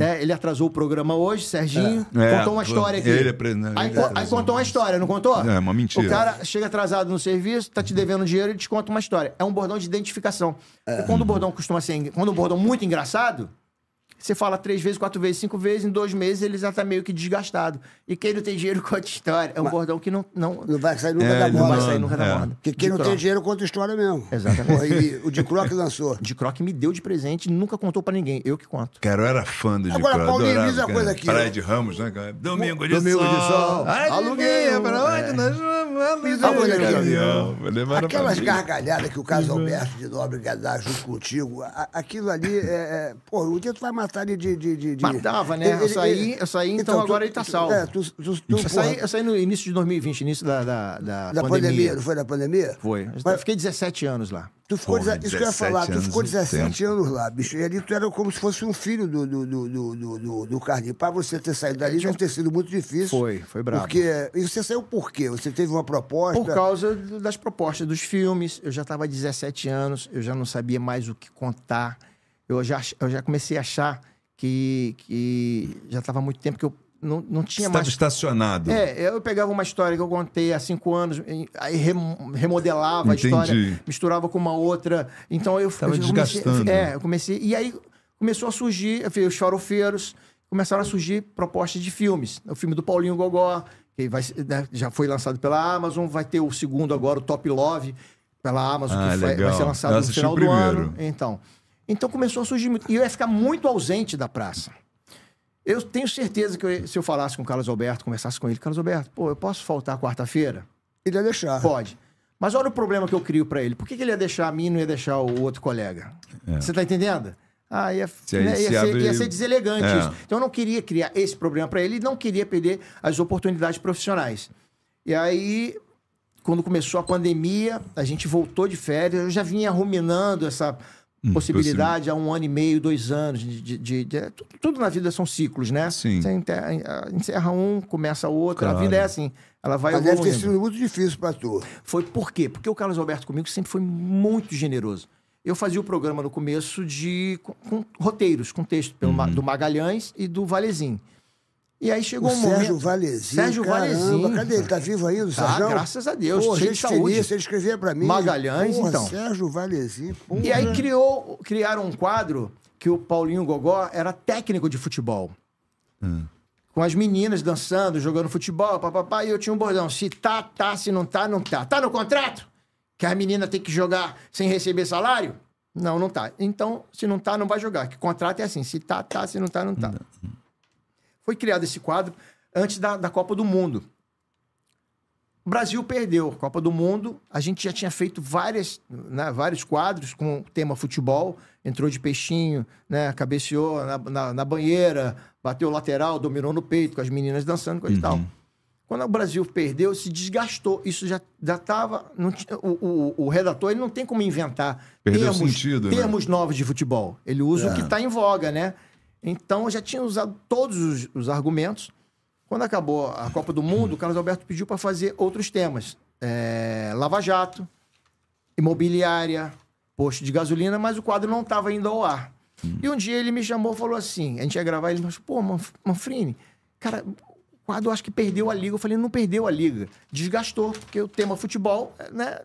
É, ele atrasou o programa hoje, Serginho, É, contou uma história aqui. ele aí, ele co- aí atrasou contou uma história, não contou? É, uma mentira. O cara chega atrasado no serviço, tá te devendo dinheiro e te conta uma história. É um bordão de identificação. E quando o bordão costuma ser. Quando o bordão é muito engraçado, você fala três vezes, quatro vezes, cinco vezes, em dois meses ele já tá meio que desgastado. E quem não tem dinheiro conta história. É um bordão que não, não, Não vai sair nunca É, da ele não vai moda. sair nunca da é. moda. Porque quem De não Cro. tem dinheiro conta história mesmo. Exatamente. E o de Croc lançou. De Croc me deu de presente e nunca contou pra ninguém. Eu que conto. Cara, eu era fã do Agora, Dicro, Paulinho, diz uma coisa aqui, Praia de Ramos, né, cara? Domingo de Domingo sol. de sol. Aluguei, Aluguei, pra é. onde nós vamos? Pra Aquelas gargalhadas que o Carlos Alberto de Nobre dar junto contigo, a- aquilo ali é. é pô, o dia tu vai matar ele de. de, de, de- Matava, né? Eu saí- eu saí, então agora ele tá tu- salvo. É, tu, tu, tu, Eu saí, eu saí no início de 2020, início da, da, da, da pandemia. não foi da pandemia? Foi. Eu Mas fiquei 17 anos lá. tu ficou, Porra, isso que eu ia 17 falar, tu anos ficou é 17 tempo. anos lá, bicho. E ali tu era como se fosse um filho do, do, do, do, do, do, do Carlinhos. Pra você ter saído dali deve ter sido muito difícil. Foi, foi brabo. Porque. E você saiu por quê? Você teve uma proposta. Por causa das propostas dos filmes. Eu já estava 17 anos, eu já não sabia mais o que contar. Eu já, eu já comecei a achar que, que já estava há muito tempo que eu não, não tinha Estava mais. estacionado. É, eu pegava uma história que eu contei há cinco anos, aí rem- remodelava Entendi. a história, misturava com uma outra. Então eu, Tava eu comecei, desgastando. É, eu comecei. E aí começou a surgir, eu fiz os farofeiros, começaram a surgir propostas de filmes. O filme do Paulinho Gogó, que vai, né, já foi lançado pela Amazon, vai ter o segundo agora, o Top Love, pela Amazon, Ah, que vai, vai ser lançado no final do ano. Então. Então começou a surgir muito. E eu ia ficar muito ausente da praça. Eu tenho certeza que eu- se eu falasse com o Carlos Alberto, conversasse com ele, Carlos Alberto, pô, eu posso faltar quarta-feira? Ele ia deixar. Pode. Mas olha o problema que eu crio pra ele. Por que, que ele ia deixar a mim e não ia deixar o outro colega? Você tá entendendo? Ah, ia, Se né, se ia, ser, abre- ia ser deselegante É. isso. Então eu não queria criar esse problema pra ele e não queria perder as oportunidades profissionais. E aí, quando começou a pandemia, a gente voltou de férias, eu já vinha ruminando essa Hum, possibilidade há um ano e meio, dois anos. De, de- de- de- tu- tudo na vida são ciclos, né? Sim. Você enterra- encerra um, começa outro. A Claro. vida é assim. Ela vai Mas deve ter sido muito difícil pra tu. Foi por quê? Porque o Carlos Alberto comigo sempre foi muito generoso. Eu fazia o programa no começo de com, com roteiros, com texto pelo Uhum. Do Magalhães e do Valezin. E aí O chegou um Sérgio momento. Valezinho. Sérgio caramba, Valezinho. Cadê ele? Tá vivo ainda, o Tá, Sérgio? graças a Deus, Pô, cheio de gente saúde. finíssima, ele escrevia pra mim. Magalhães, Porra, então. Sérgio Valezinho. porra. E aí criou, criaram um quadro que o Paulinho Gogó era técnico de futebol. Com as meninas dançando, jogando futebol, papapá, e eu tinha um bordão. Se tá, tá, se não tá, não tá. Tá no contrato? Que a menina tem que jogar sem receber salário? Não, não tá. Então, se não tá, não vai jogar. Que contrato é assim, se tá, tá, se não tá, não tá. Foi criado esse quadro antes da, da Copa do Mundo. O Brasil perdeu a Copa do Mundo. A gente já tinha feito várias, né, vários quadros com o tema futebol. Entrou de peixinho, né, cabeceou na, na, na banheira, bateu o lateral, dominou no peito, com as meninas dançando, coisa e tal. Quando o Brasil perdeu, se desgastou. Isso já estava. O, o, o redator ele não tem como inventar Perdeu termos, sentido, né? termos novos de futebol. Ele usa o É. que está em voga, né? Então eu já tinha usado todos os, os argumentos. Quando acabou a Copa do Mundo, o Carlos Alberto pediu para fazer outros temas. É, Lava Jato, imobiliária, posto de gasolina, mas o quadro não estava indo ao ar. E um dia ele me chamou e falou assim: a gente ia gravar, ele falou: pô, Manf- Manfrini, cara, o quadro acho que perdeu a liga. Eu falei: não perdeu a liga, desgastou, porque o tema futebol, né?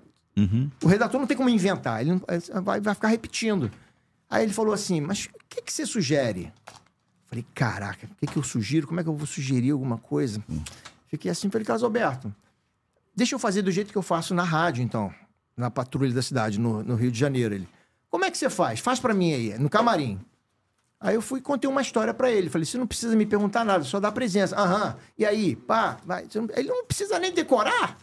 O redator não tem como inventar, ele vai, vai ficar repetindo. Aí ele falou assim: mas o que, que você sugere? Falei, caraca, o que, que eu sugiro? Como é que eu vou sugerir alguma coisa? Fiquei assim, falei, Carlos Alberto, deixa eu fazer do jeito que eu faço na rádio, então, na patrulha da cidade, no, no Rio de Janeiro. Ele, como é que você faz? Faz pra mim aí, no camarim. Aí eu fui contei uma história pra ele. Falei, você não precisa me perguntar nada, só dá presença. Aham, e aí? Pá, vai. Ele não precisa nem decorar.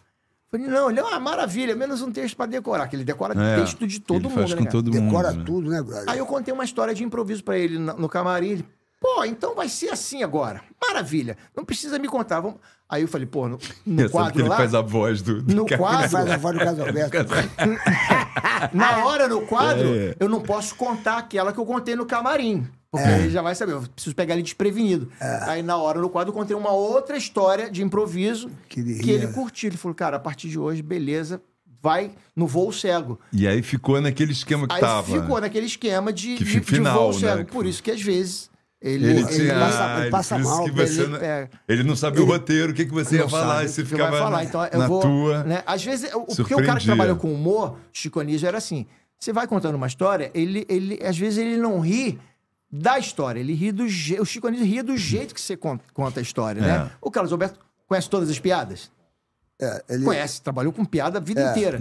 Falei, não, ele é uma maravilha, menos um texto pra decorar, que ele decora É, texto de todo ele mundo, faz né, todo Decora mundo. né? tudo, né, brother? Aí eu contei uma história de improviso pra ele no, no camarim. Ele, pô, então vai ser assim agora. Maravilha. Não precisa me contar. Vamos... Aí eu falei, pô, no, no É, que quadro ele lá. faz a voz do. do No quadro, Faz a voz do Carlos Alberto. na hora no quadro, É. eu não posso contar aquela que eu contei no camarim. Porque aí ele já vai saber, eu preciso pegar ele desprevenido. Aí na hora no quadro eu contei uma outra história de improviso Que ele que ele curtiu. Ele falou, cara, a partir de hoje, beleza, vai no voo cego. E aí ficou naquele esquema que Aí tava. ficou naquele esquema de, Que de, fica de final, voo né? cego. Que Por isso que às vezes ele, Ele, ele passa- ah, ele passa por isso mal, ele não- pega. ele não sabia o roteiro, o que, que você ia falar, sabe e você ficava vai falar. na, Então, eu na vou, tua. né? Às vezes, o- porque o cara que trabalha com humor, Chico Anísio, era assim. Você vai contando uma história, ele, ele, às vezes ele não ri da história, ele ri do jeito. O Chico Anísio ria do jeito que você con- conta a história, né? É. O Carlos Alberto conhece todas as piadas? É, ele... Conhece, trabalhou com piada a vida inteira.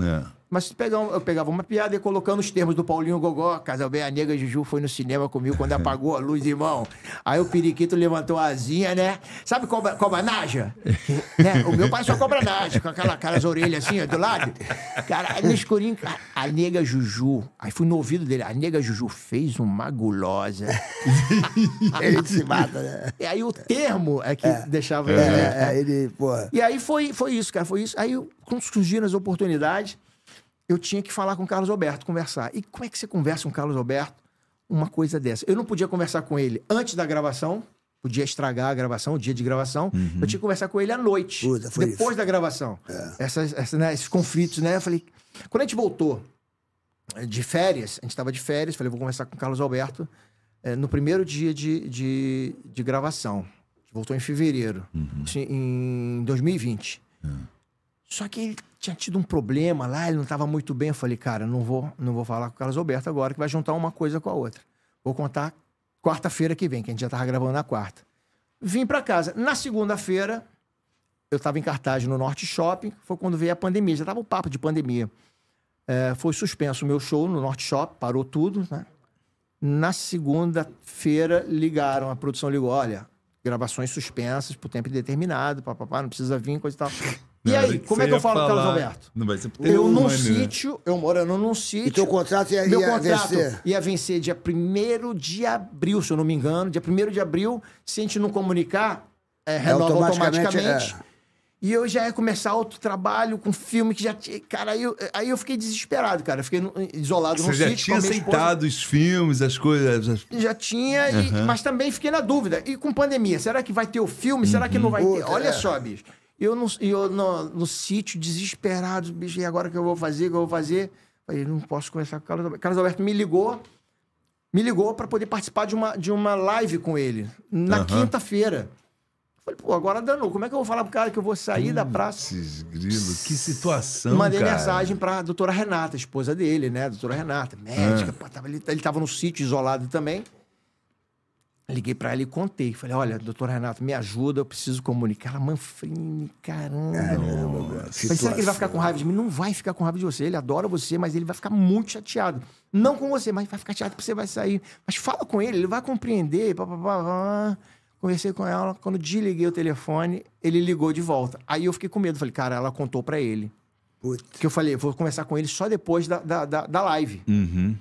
É. Mas se pegar eu pegava uma piada e colocando os termos do Paulinho Gogó, Casalbem, a nega Juju foi no cinema comigo quando apagou a luz, irmão. Aí o periquito levantou a asinha, né? Sabe cobra, cobra naja? né? O meu pai só cobra naja, com aquela, aquelas orelhas assim, do lado. Cara, aí no escurinho, cara, a nega Juju. Aí fui no ouvido dele, a nega Juju fez uma gulosa. ele se mata, né? E aí o termo é que deixava ele. É, é, ele, pô... E aí foi, foi isso, cara, foi isso. Aí, surgiram as oportunidades, eu tinha que falar com o Carlos Alberto, conversar. E como é que você conversa com o Carlos Alberto uma coisa dessa? Eu não podia conversar com ele antes da gravação, podia estragar a gravação, o dia de gravação. Eu tinha que conversar com ele à noite, Puta, depois isso. da gravação. Essas, essas, né, esses conflitos, né? Eu falei, quando a gente voltou eh, de férias, a gente estava de férias, falei, vou conversar com o Carlos Alberto eh, no primeiro dia de, de, de gravação. A gente voltou em fevereiro, isso em 2020. Só que ele tinha tido um problema lá, ele não estava muito bem. Eu falei, cara, não vou, não vou falar com o Carlos Alberto agora, que vai juntar uma coisa com a outra. Vou contar quarta-feira que vem, que a gente já estava gravando na quarta. Vim para casa. Na segunda-feira, eu estava em cartaz no Norte Shopping, foi quando veio a pandemia, já estava o papo de pandemia. É, foi suspenso o meu show no Norte Shopping, parou tudo, né? Na segunda-feira, ligaram, a produção ligou, olha, gravações suspensas por tempo indeterminado, papapá, não precisa vir, coisa e tal. E Não, aí, como você é que eu falo com o Carlos falar. Alberto? Não vai ser por Eu num né? sítio, eu morando num sítio. E teu contrato ia, Meu ia contrato vencer. ia vencer dia 1 de abril, se eu não me engano. Dia 1 de abril, se a gente não comunicar, é, renova automaticamente, automaticamente. é. E eu já ia começar outro trabalho com filme que já tinha. Cara, aí eu, aí eu fiquei desesperado, cara. Eu fiquei no- isolado Você num já sítio. tinha com a minha esposa. aceitado os filmes, as coisas. as- Já tinha, e- mas também fiquei na dúvida. E com pandemia, será que vai ter o filme? Será que não vai ter? Puta, Olha é. só, bicho. Eu, no, eu no, no sítio, desesperado, bicho, e agora o que eu vou fazer? O que eu vou fazer? Falei, não posso conversar com o Carlos Alberto. Carlos Alberto me ligou, me ligou para poder participar de uma, de uma live com ele, na Aham. quinta-feira. Falei, pô, agora danou. Como é que eu vou falar pro cara que eu vou sair da praça? Grilos, que situação, Mandei cara. mensagem pra doutora Renata, esposa dele, né? Doutora Renata, médica. Pô, tava, ele, ele tava no sítio isolado também. Liguei pra ela e contei. Falei, olha, doutor Renato, me ajuda, eu preciso comunicar. Ela, Manfrini, caramba. Falei, será que ele vai ficar com raiva de mim? Não vai ficar com raiva de você. Ele adora você, mas ele vai ficar muito chateado. Não com você, mas vai ficar chateado porque você vai sair. Mas fala com ele, ele vai compreender. Pá, pá, pá, pá. Conversei com ela. Quando desliguei o telefone, ele ligou de volta. Aí eu fiquei com medo. Falei, cara, ela contou pra ele. Putz. Que eu falei, vou conversar com ele só depois da, da, da, da live. Uhum.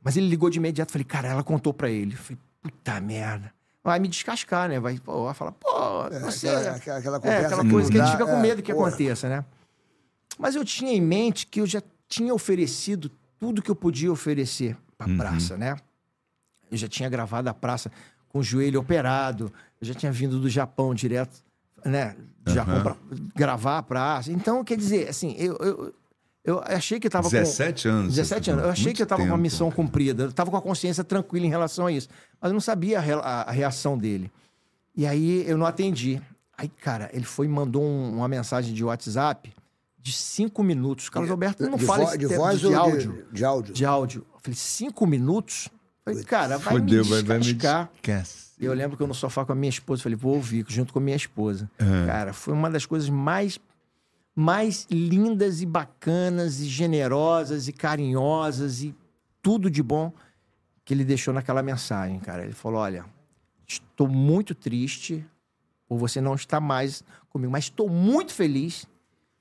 Mas ele ligou de imediato. Falei, cara, ela contou pra ele. Falei, puta merda. Vai me descascar, né? Vai, pô, vai falar, pô, você. aquela- aquela- aquela é, conversa aquela que coisa que a gente fica com é, medo que porra. aconteça, né? Mas eu tinha em mente que eu já tinha oferecido tudo que eu podia oferecer pra praça, né? Eu já tinha gravado a praça com o joelho operado, eu já tinha vindo do Japão direto, né? Do Japão pra gravar a praça. Então, quer dizer, assim, eu, eu, eu achei que eu tava 17 com... anos. 17 anos. Eu achei que eu tava com a tempo. missão cumprida. Eu tava com a consciência tranquila em relação a isso. Mas eu não sabia a, re- a- a reação dele. E aí eu não atendi. Aí, cara, ele foi e mandou um- uma mensagem de WhatsApp de cinco minutos. Carlos Alberto não de fala vo- de tempo voz de, ou de- áudio. de áudio? De áudio. Eu falei, cinco minutos? Eu Falei, cara, vai Fudeu, me vai, vai me descascar. eu lembro que eu no sofá com a minha esposa, falei, vou ouvir, junto com a minha esposa. Cara, foi uma das coisas mais, mais lindas e bacanas e generosas e carinhosas e tudo de bom que ele deixou naquela mensagem, cara. Ele falou, olha, estou muito triste por você não estar mais comigo, mas estou muito feliz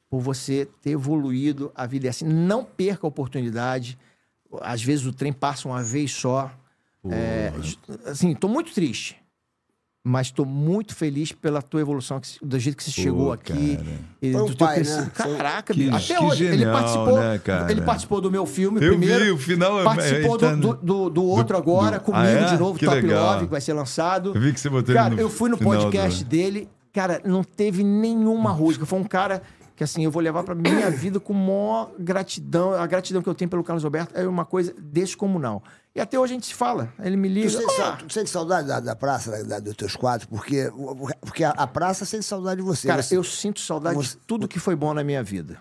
por você ter evoluído a vida. É assim, não perca a oportunidade. Às vezes o trem passa uma vez só. É, assim, tô muito triste. Mas tô muito feliz pela tua evolução, do jeito que você chegou aqui. cara. e Foi um do teu pai, crescimento. né? Caraca, Que- bicho. até que hoje. ele genial, participou. né, cara? Ele participou do meu filme Eu primeiro. vi, o final é- Participou ele tá do, do, do- do outro do- agora, do- comigo Ah, é? de novo, Que Top legal. Love, que vai ser lançado. Eu vi que você botou ele Cara, no eu fui no podcast do- dele, cara, não teve nenhuma rusga. Foi um cara que, assim, eu vou levar pra minha vida com maior gratidão. A gratidão que eu tenho pelo Carlos Alberto é uma coisa descomunal. E até hoje a gente se fala. Ele me Tu liga. sente, "Ah, tu sente saudade da, da praça, da- dos teus quadros? Porque, porque a, a praça sente saudade de você. Cara, Você- eu sinto saudade você- de tudo que foi bom na minha vida.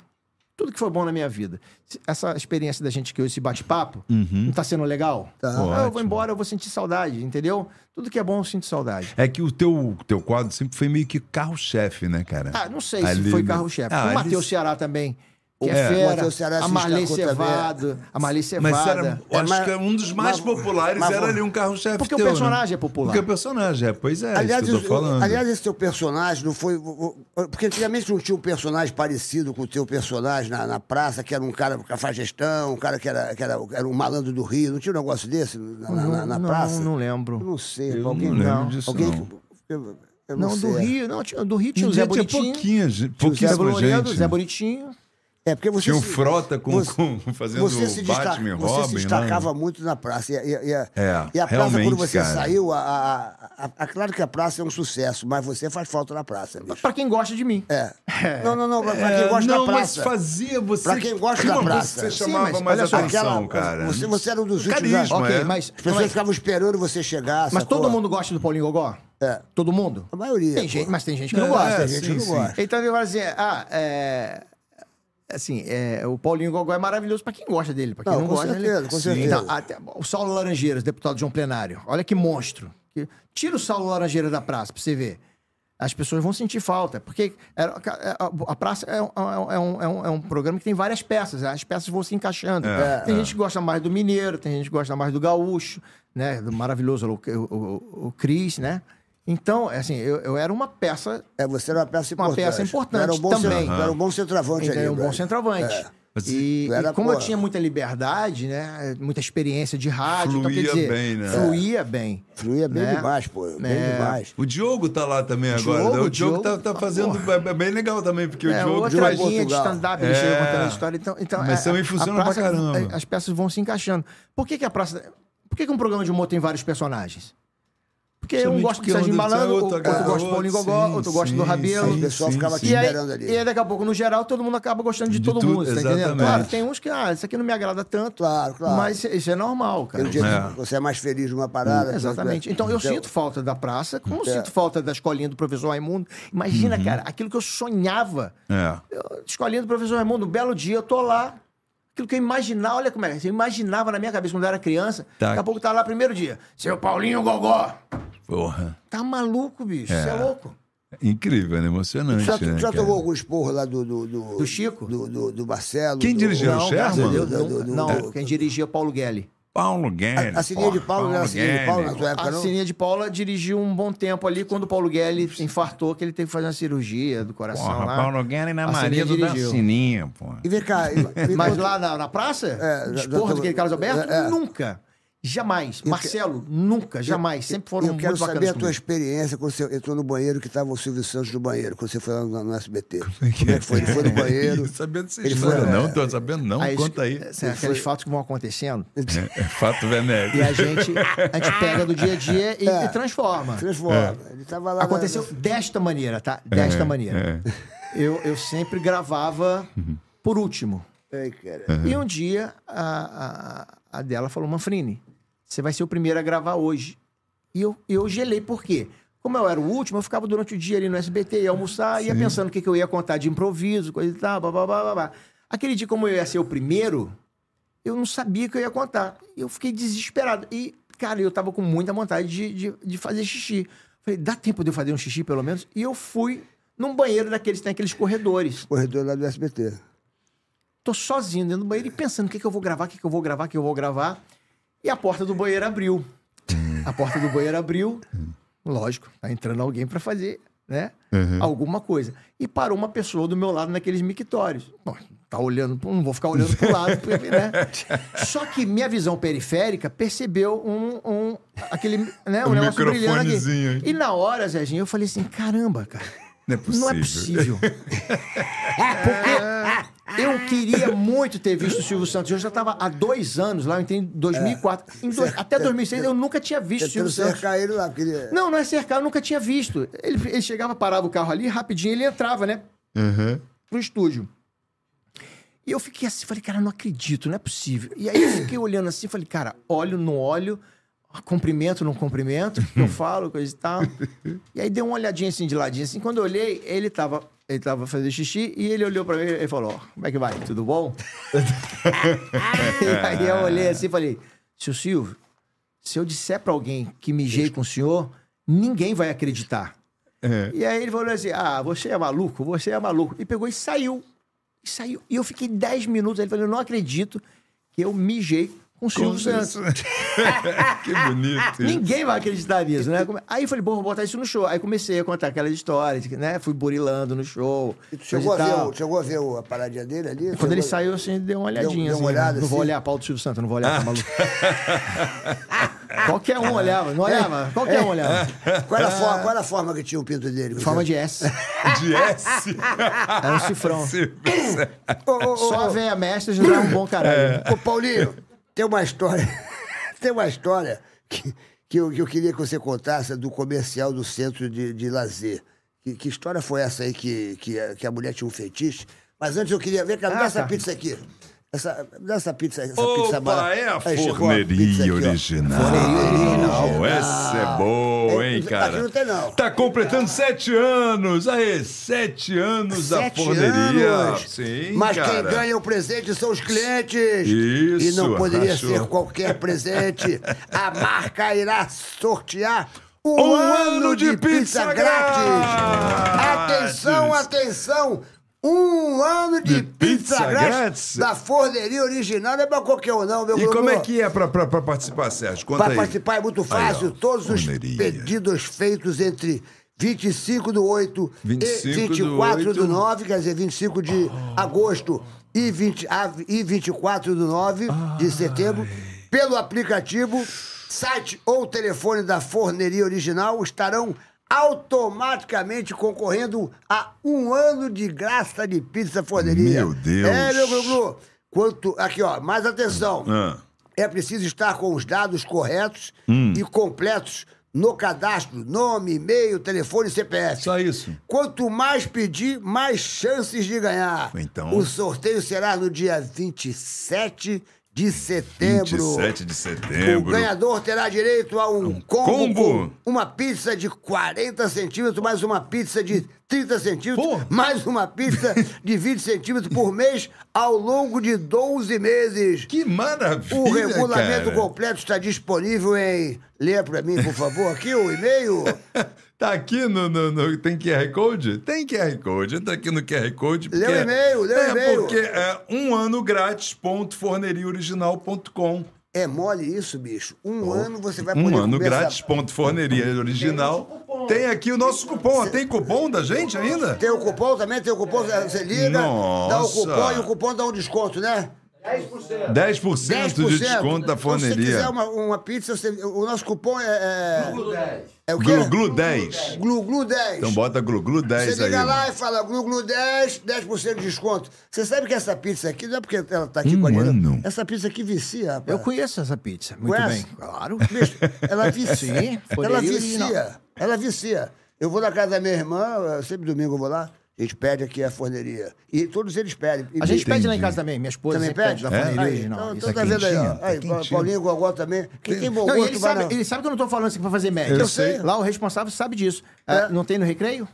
Tudo que foi bom na minha vida. Se- Essa experiência da gente que hoje, esse bate-papo, não tá sendo legal? Tá. Ah, eu vou embora, eu vou sentir saudade, entendeu? Tudo que é bom, eu sinto saudade. É que o teu, teu quadro sempre foi meio que carro-chefe, né, cara? Ah, não sei Ali se foi carro-chefe. Ah, o Matheus Ceará também, que é, É. O fera. Ceará a também. Cevado. A Marley Cevada. Mas era, É, acho mas- que um dos mais mas- populares mas- era ali um carro-chefe Porque o teu, né? personagem é popular. Porque o personagem é, pois é, Aliás, isso que eu tô falando. aliás, esse teu personagem não foi. o- o- Porque antigamente não tinha um personagem parecido com o teu personagem na, na praça, que era um cara que faz gestão, um cara que era, que era, era um malandro do Rio. Não tinha um negócio desse na, na- na- na não, praça? não lembro. não sei. Eu alguém, não lembro disso, alguém não. que- eu, eu não, Não, do Rio, não, tinha- do Rio tinha o Tinha, Zé tinha Bonitinho. pouquinha, gente, Zé pouquíssima gente. Zé Bonitinho. É porque você. Tinha um se- frota com, você- com- fazendo você se, destaca- Batman você Robin, se né? destacava muito na praça. E, a- e a- e a- É, e a praça, quando você cara. saiu, a, a- a- a- claro que a praça é um sucesso, mas você faz falta na praça, bicho. Pra quem gosta de mim. É. Não, não, não, pra, pra É, quem gosta não, da mas praça. fazia você... Pra quem gosta da praça. você Sim, chamava mas mais atenção, Aquela- cara. Você, você era um dos últimos. Carisma, Ok, é. mas. As pessoas mas- ficavam esperando você chegar. Mas sacou? todo mundo gosta do Paulinho Gogó? É. Todo mundo? A maioria. Tem gente, mas tem gente que não É, gosta. Tem gente que sim, não sim. gosta. Então ele fala assim: ah, é. Assim, é, o Paulinho Gogó é maravilhoso pra quem gosta dele. Pra quem Não, não, com gosta, certeza, ele... com certeza. Então, até, o Saulo Laranjeiras, deputado de um plenário. Olha que monstro. Que- Tira o Saulo Laranjeira da praça pra você ver. As pessoas vão sentir falta. Porque era- a, a praça é um, é, um, é, um, é um programa que tem várias peças. As peças vão se encaixando. É, tem é. gente que gosta mais do mineiro, tem gente que gosta mais do gaúcho, né? Do maravilhoso o, o, o, o Cris, né? Então, assim, eu, eu era uma peça É, você era uma peça Uma importante. peça importante era um bom também. tu era um bom centroavante Então, ali. é um bom centroavante. É. E, era, e como eu pô, tinha muita liberdade, né? Muita experiência de rádio, então, quer Fluía dizer, bem, né? Fluía bem. Fluía bem né? demais, pô. Bem É. demais. O Diogo tá lá também agora. Diogo, né? o Diogo, tá, Diogo, tá fazendo é bem legal também, porque É, o Diogo outra faz... linha de stand-up, ele chega É. contando a história. Então, então, Mas é, também funciona praça- pra caramba. é, As peças vão se encaixando. Por que, que a praça. Por que, que um programa de humor tem vários personagens? Porque um gosta de porque Serginho Malandro, é outro, outro gosta do Paulinho Gogó, sim, outro gosta do sim, Rabelo. O pessoal ficava te E aí, esperando ali. e aí, daqui a pouco, no geral, todo mundo acaba gostando de, De todo tudo, mundo, tá entendendo? Claro, tem uns que, ah, isso aqui não me agrada tanto. Claro, claro. Mas isso é normal, cara. Tem um dia É. que você é mais feliz numa parada. Exatamente. Então eu sinto falta da praça, como É. sinto falta da escolinha do professor Raimundo. Imagina, cara, aquilo que eu sonhava. É. Eu, escolinha do professor Raimundo, um belo dia eu tô lá, Aquilo que eu imaginava, olha como é. Eu imaginava na minha cabeça quando eu era criança. Tá. Daqui a pouco tá lá primeiro dia. Seu Paulinho Gogó. Porra. Tá maluco, bicho. Você é. louco. Incrível, né? Emocionante, Já, né? já tomou algum esporro lá do. Do, do, Do Chico? Do, do, do Marcelo. Quem? Era o a Sherman? Deus, não, do- não, do- quem dirigia é o Paulo Guelli. Paulo Guedes. A, a Sininha de Paulo, não era a Sininha de Paulo na tua época, A não? Sininha de Paula dirigiu um bom tempo ali quando o Paulo Guelli infartou, que ele teve que fazer uma cirurgia do coração Porra, lá. Paulo Guedes na A Maria do dirigiu. Sininha, porra. E vem cá. e- Mas lá na, na praça? É, esporro daquele Carlos Alberto? é, é. Nunca. Jamais. Marcelo, nunca, jamais. Sempre foram Eu quero muito saber bacanas a tua comigo. experiência quando você entrou no banheiro que estava o Silvio Santos no banheiro, quando você foi lá no, no SBT. Como é que foi? Ele foi no banheiro. Não sabendo dessa Ele história, foi- não. Tô sabendo, não. Aí, Conta aí. é, aqueles fatos que vão acontecendo. É, é fato venéreo. E a gente, a gente pega do dia a dia e, É. e transforma. Transforma. Ele tava lá. na- Aconteceu desta maneira, tá? Desta maneira. Eu, eu sempre gravava por último. Ai, cara. E um dia a, a, a dela falou: Manfrini, você vai ser o primeiro a gravar hoje. E eu, eu gelei, por quê? Como eu era o último, eu ficava durante o dia ali no SBT, ia almoçar, ia pensando o que, que eu ia contar de improviso, coisa e tal, blá, blá, blá, blá. Aquele dia, como eu ia ser o primeiro, eu não sabia o que eu ia contar. Eu fiquei desesperado. E, cara, eu tava com muita vontade de, de, de fazer xixi. Falei, dá tempo de eu fazer um xixi, pelo menos? E eu fui num banheiro daqueles, tem aqueles corredores. Corredor lá do SBT. Tô sozinho dentro do banheiro e pensando o que, que eu vou gravar, o que, que eu vou gravar, o que eu vou gravar. E a porta do banheiro abriu. A porta do banheiro abriu. Lógico, tá entrando alguém para fazer, né? Alguma coisa. E parou uma pessoa do meu lado naqueles mictórios. Bom, tá olhando, não vou ficar olhando pro lado, porque, né? Só que minha visão periférica percebeu um, um aquele, né, um, Um negócio brilhando aqui. E na hora, Zezinho, eu falei assim, caramba, cara. Não é possível. Não é possível. Porque eu queria muito ter visto o Silvio Santos. Eu já estava há dois anos lá, eu entrei em 2004. Em dois- até 2006 eu nunca tinha visto o Silvio Santos. cercar ele lá, porque ele... Não, não é cercar, eu nunca tinha visto. Ele, ele chegava, parava o carro ali, rapidinho ele entrava, né? Pro estúdio. E eu fiquei assim, falei, cara, não acredito, não é possível. E aí eu fiquei olhando assim, falei, cara, olho no olho, cumprimento no cumprimento, que eu falo, coisa e tal. E aí dei uma olhadinha assim de ladinho, assim, quando eu olhei, ele tava, ele tava fazendo xixi e ele olhou pra mim e falou, como é que vai? Tudo bom? e aí eu olhei assim e falei, seu Silvio, se eu disser pra alguém que mijei com o senhor, ninguém vai acreditar. E aí ele falou assim: Ah, você é maluco, você é maluco. E pegou e saiu. E saiu. E eu fiquei 10 minutos. Ele falou: Eu não acredito que eu mijei com Silvio Santos. que bonito. Ninguém vai acreditar nisso, né? Aí eu falei, bom, vou botar isso no show. Aí comecei a contar aquelas histórias, né? Fui burilando no show. E tu chegou, a ver, o- chegou a ver o- a paradinha dele ali? Quando ele Chegou- saiu, assim, deu uma olhadinha. deu uma assim, olhada, Não vou assim? olhar a pau do Silvio Santos, não vou olhar, tá maluco. Qualquer um olhava, não olhava? Qualquer um olhava. Qual era, a forma, qual era a forma que tinha o pinto dele? Forma de S. De S. Era um cifrão. Ô, Só a ô, véia mestra já dá um bom caralho. Ô, Paulinho, tem uma história. tem uma história que, que, eu, que eu queria que você contasse do comercial do centro de, de lazer. Que, que história foi essa aí que, que, a- que a mulher tinha um fetiche? Mas antes eu queria ver, dá Ah, essa tá. pizza aqui. Essa, essa pizza, essa pizza Opa, mara- é a Aí, chegou a pizza forneria aqui, original. original. Essa é boa, É, hein, aqui cara? não tem, não. Tá completando sete anos. Aí, sete anos da Sete forneria. anos. Sim, Mas cara. quem ganha o presente são os clientes. Isso, E não poderia achou. ser qualquer presente. A marca irá sortear um, Um ano de pizza, grátis. grátis. Atenção, atenção. Um ano de, De pizza, pizza grátis, grátis? da forneria original. Não é pra qualquer um, não, meu E como é que é pra, pra, pra participar, Sérgio? Conta Para aí. participar é muito fácil. Aí, ó, Todos os forneria. pedidos feitos entre 25 do 8 25 e do 24 do, 8. 9, quer dizer, 25 de agosto e, 20, a- e 24 do 9 de setembro, pelo aplicativo, site ou telefone da Forneria Original, estarão automaticamente concorrendo a um ano de graça de pizza forneria. Meu Deus. É, meu Glu-Glu. Quanto, aqui, ó, mais atenção. Ah. É preciso estar com os dados corretos Hum. e completos no cadastro, nome, e-mail, telefone e CPF. Só isso. Quanto mais pedir, mais chances de ganhar. Então- O sorteio será no dia 27 de setembro. 27 de O setembro. ganhador terá direito a um, combo, combo. com uma pizza de 40 centímetros mais uma pizza de 30 centímetros, Pô. mais uma pizza de 20 centímetros por mês ao longo de 12 meses. Que maravilha, O regulamento cara. completo está disponível em. Lê pra mim, por favor, aqui o e-mail. Tá aqui no, no- no- Tem QR Code? Tem QR Code. Entra aqui no QR Code. Lê o e-mail, lê o é, e-mail. porque é um ano grátis, ponto, forneriaoriginal.com. É mole isso, bicho. Um ano você vai Um poder ano comer essa- grátis, ponto, forneria original. Tem aqui o nosso cupom. ó. Tem cupom da gente ainda? Tem o cupom também, tem o cupom, você liga, dá o Nossa. cupom e o cupom dá um desconto, né? 10%, de desconto da Então, se você forneria. quiser uma, uma pizza, você- o nosso cupom é. É, é o quê? Glu Glu 10. Glu Glu 10. Então bota Glu Glu 10 Você aí. liga lá mano. e fala Glu Glu 10, 10% de desconto. Você sabe que essa pizza aqui, não é porque ela tá aqui Um com a gente. Essa pizza aqui vicia, rapaz. Eu conheço essa pizza, muito Conhece? bem. Claro. Bicho, ela vicia. Sim, ela vicia. original. Ela vicia. Eu vou na casa da minha irmã, sempre domingo eu vou lá, a gente pede aqui a forneria. E todos eles pedem. E A gente pede lá em casa também. Minha esposa Também pede? pede da É? forneria Aí, original. Então, então Tá tá vendo aí, ó. Tá Aí. Paulinho Gogó também. Quem tem bom Não, e gosto ele sabe, na- ele sabe que eu não tô falando isso aqui pra fazer média. Eu sei. Lá o responsável sabe disso. Ah, não tem no recreio?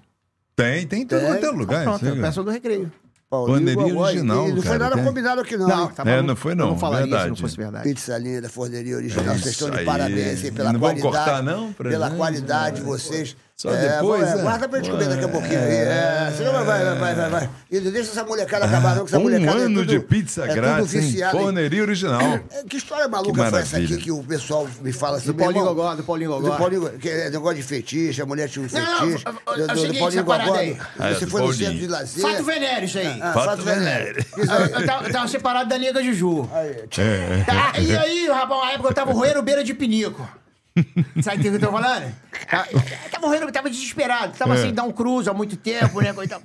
Tem, tem em todo Tem. é lugar. Pronto, isso aí, eu peço do recreio. Paulinho Forneria original, Não foi nada tem. combinado aqui não, Não, tá É, não foi Eu não, não falaria se verdade. não fosse verdade. Pizza linda, forneria original. É vocês estão de parabéns pela Não vamos qualidade. cortar, não, Pela qualidade de vocês. Só depois, é, é? Guarda pra gente comer daqui a pouquinho. É, senão vai, vai, vai, vai, vai. E não deixa essa molecada acabar, não, que essa Um molecada é ano tudo- de pizza é grátis, em- Forneria original. É, Que história maluca Que foi essa aqui que o pessoal me fala assim? Do Paulinho Gogó, do Paulinho Gogó. Do Paulinho que é negócio de fetiche, a mulher tinha um Não, não, fetiche. é o- é o do, do, do seguinte, Paulinho essa parada Gogó. aí. Ah, é, Você do foi no Paulinho. centro de lazer. Fato venéreo isso aí. Ah, Fato fato venéreo. Eu, aí. tava, separado da nega Juju. Aí, Tá, e aí, rapaz, na época eu tava roendo beira de pinico. Sabe o que eu tô falando? Tá- Eu tava roendo, tava desesperado. Tava sem dar um cruzo há muito tempo, né? e tal.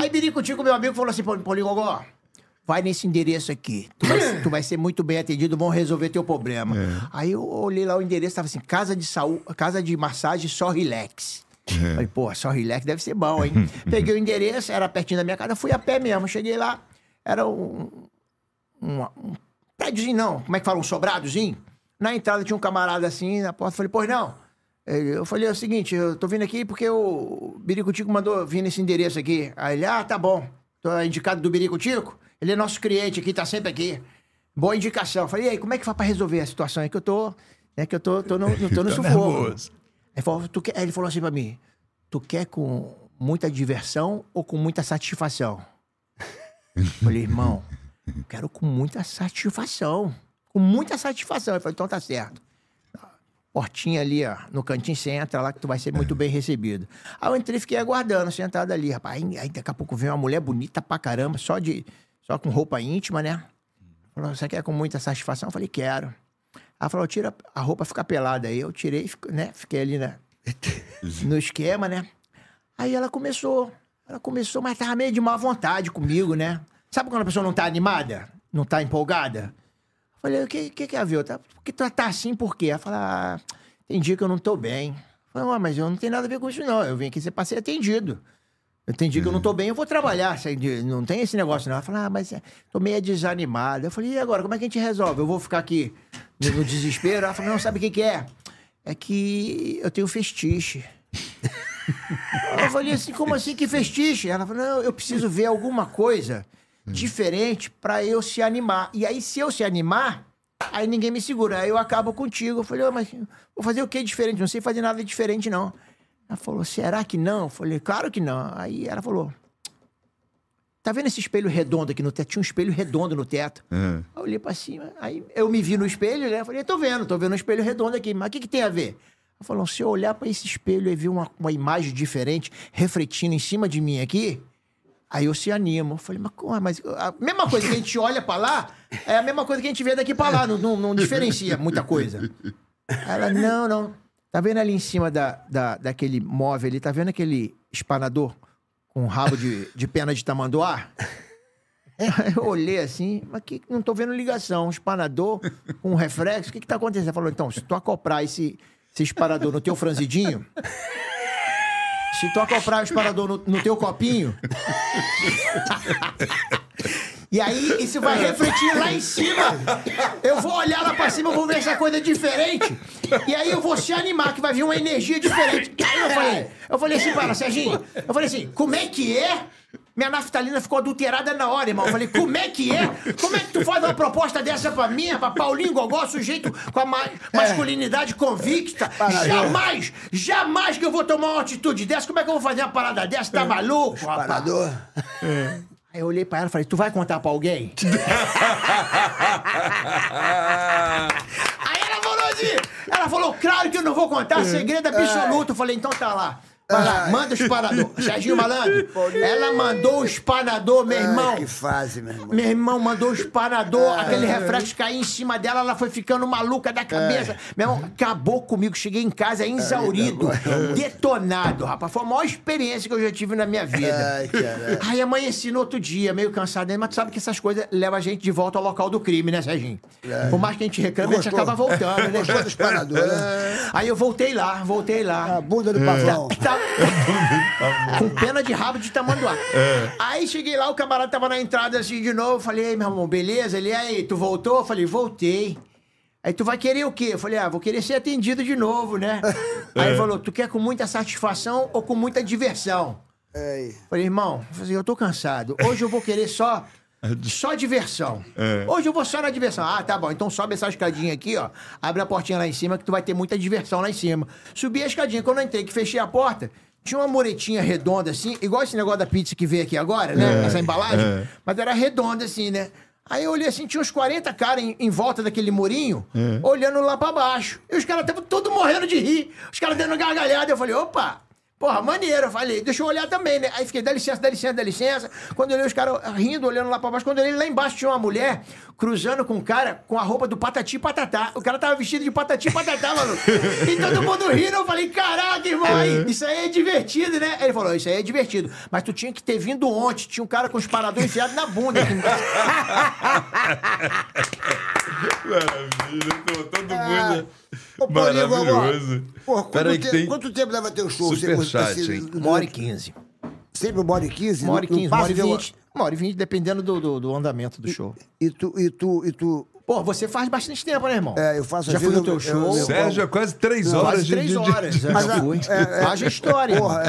Aí Biricotico, meu amigo, falou assim, "Pô, Paulinho Gogó, vai nesse endereço aqui. Tu vai, tu vai ser muito bem atendido, vão resolver teu problema. Aí eu olhei lá o endereço, tava assim, casa de saúde, casa de massagem só relax. Falei, pô, só relax deve ser bom, hein? Peguei o endereço, era pertinho da minha casa, fui a pé mesmo. Cheguei lá, era um, um, um prédiozinho, não. Como é que fala? Um sobradozinho. Na entrada tinha um camarada assim, na porta. Falei, pois não. Eh, Eu falei é o seguinte, eu tô vindo aqui porque o Biricutico mandou vir nesse endereço aqui. Aí ele, ah, tá bom. Tô indicado do Biricutico. Ele é nosso cliente aqui, tá sempre aqui. Boa indicação. Eu falei, e aí, como é que faz pra resolver a situação? É que eu tô. É que eu tô, tô no, tô no Tá sufoco. Aí, falou, tu quer... Aí ele falou assim pra mim: Tu quer com muita diversão ou com muita satisfação? Eu falei, irmão, eu quero com muita satisfação. Com muita satisfação. Ele falou, então tá certo. Portinha ali, ó, no cantinho, você entra lá que tu vai ser muito bem recebido. Aí eu entrei e fiquei aguardando, sentado ali, rapaz. Aí, daqui a pouco veio uma mulher bonita pra caramba, só de. Só com roupa íntima, né? Falou, você quer com muita satisfação? Eu falei, quero. Ela falou, tira a roupa, fica pelada. Aí eu tirei, né? Fiquei ali, no esquema, né? Aí ela começou. Ela começou, mas tava meio de má vontade comigo, né? Sabe quando a pessoa não tá animada? Não tá empolgada? Falei, o que, que, que é, viu? Tá, porque tu tá assim por quê? Ela falou, ah, tem dia que eu não tô bem. Falei, "Ué, mas eu não tenho nada a ver com isso, não. Eu vim aqui ser pra ser atendido. Eu dia que eu não tô bem, eu vou trabalhar. Não tem esse negócio, não. Ela falou, ah, mas é, tô meio desanimada. Eu falei, e agora, como é que a gente resolve? Eu vou ficar aqui no, no desespero? Ela falou, não, sabe o que que é? É que eu tenho festiche. Eu falei assim, como assim que festiche? Ela falou, não, eu preciso ver alguma coisa diferente pra eu se animar. E aí, se eu se animar, aí ninguém me segura. Aí eu acabo contigo. Eu falei, "Ô, mas vou fazer o que diferente? Não sei fazer nada diferente, não. Ela falou, será que não? Eu falei, claro que não. Aí ela falou, tá vendo esse espelho redondo aqui no teto? Tinha um espelho redondo no teto. É. Aí eu olhei pra cima, aí eu me vi no espelho, né? Eu Falei, tô vendo, tô vendo um espelho redondo aqui, mas o que, que tem a ver? Ela falou, se eu olhar pra esse espelho e ver uma, uma imagem diferente refletindo em cima de mim aqui, aí eu se animo. Falei, mas, como? mas a mesma coisa que a gente olha pra lá é a mesma coisa que a gente vê daqui pra lá, não, não, não diferencia muita coisa. Ela, não, não. Tá vendo ali em cima da, da, daquele móvel ali, tá vendo aquele espanador com rabo de, de pena de tamanduá? Eu olhei assim, mas que, não tô vendo ligação. Um espanador com um reflexo, o que que tá acontecendo? Ela falou, então, se tu acoprar esse, esse espanador no teu franzidinho, se tu acoprar o espanador no, no teu copinho, E aí, isso vai refletir lá em cima. Eu vou olhar lá pra cima, vou ver essa coisa diferente. E aí eu vou se animar, que vai vir uma energia diferente. Aí eu falei, eu falei assim para ela, Serginho, eu falei assim, como é que é? Minha naftalina ficou adulterada na hora, irmão. Eu falei, como é que é? Como é que tu faz uma proposta dessa pra mim, pra Paulinho Gogó, sujeito com a ma- masculinidade convicta? Jamais, jamais que eu vou tomar uma atitude dessa. Como é que eu vou fazer uma parada dessa? Tá maluco, rapaz? Parador. Aí eu olhei pra ela e falei, tu vai contar pra alguém? Aí ela falou assim, ela falou, claro que eu não vou contar, segredo absoluto. Eu falei, então tá lá. Vai lá, manda o espanador. Serginho Malandro, ela mandou o espanador, meu irmão. Ai, que fase, meu irmão. Meu irmão mandou o espanador, aquele reflexo cair em cima dela, ela foi ficando maluca da cabeça. Meu irmão, acabou comigo. Cheguei em casa exaurido, detonado, rapaz. Foi a maior experiência que eu já tive na minha vida. Ai, caralho. Aí amanheci no outro dia, meio cansado, mas tu sabe que essas coisas levam a gente de volta ao local do crime, né, Serginho? Por mais que a gente reclame, a gente acaba voltando, né? Gostou do espanador, né? Aí eu voltei lá, voltei lá. A bunda do pavão. Tá- com pena de rabo de tamanduá. Aí cheguei lá, o camarada tava na entrada assim de novo. Falei, ei, meu irmão, beleza? Ele, aí, tu voltou? Eu falei, voltei. Aí tu vai querer o quê? Eu falei, ah, vou querer ser atendido de novo, né? Aí ele falou, tu quer com muita satisfação ou com muita diversão? Ai. Falei, irmão, eu falei, eu tô cansado. Hoje eu vou querer só. Só diversão. Hoje eu vou só na diversão. Ah, tá bom. Então sobe essa escadinha aqui, ó. Abre a portinha lá em cima que tu vai ter muita diversão lá em cima. Subi a escadinha. Quando eu entrei, que fechei a porta, tinha uma muretinha redonda assim, igual esse negócio da pizza que veio aqui agora, né? Essa embalagem. Mas era redonda assim, né? Aí eu olhei assim, tinha uns 40 caras em, em volta daquele murinho, olhando lá pra baixo. E os caras estavam todos morrendo de rir. Os caras dando gargalhada. Eu falei, opa! Porra, maneiro. Eu falei, deixa eu olhar também, né? Aí fiquei, dá licença, dá licença, dá licença. Quando eu olhei os caras rindo, olhando lá pra baixo, quando eu olhei lá embaixo tinha uma mulher cruzando com um cara com a roupa do Patati Patatá. O cara tava vestido de Patati Patatá, mano. E todo mundo rindo. Eu falei, caraca, irmão, aí, isso aí é divertido, né? Ele falou, isso aí é divertido. Mas tu tinha que ter vindo ontem. Tinha um cara com os paradores enfiados na bunda. aqui. Maravilha, todo Ah, mundo. Ô, Maravilhoso. Porra, quanto, te- tem quanto tempo leva teu show? superchat, Você- hein? Uma hora e quinze. Sempre uma hora e quinze? Uma hora e quinze, uma hora e vinte. Uma hora e vinte, dependendo do, do, do andamento do show. E tu, e tu, e tu... Pô, você faz bastante tempo, né, irmão? É, eu faço... Já fui no teu eu- eu- show. eu- Sérgio, é quase três horas Quase de, três de- de- horas, já Mas, já fui. é, é, Haja história. Porra,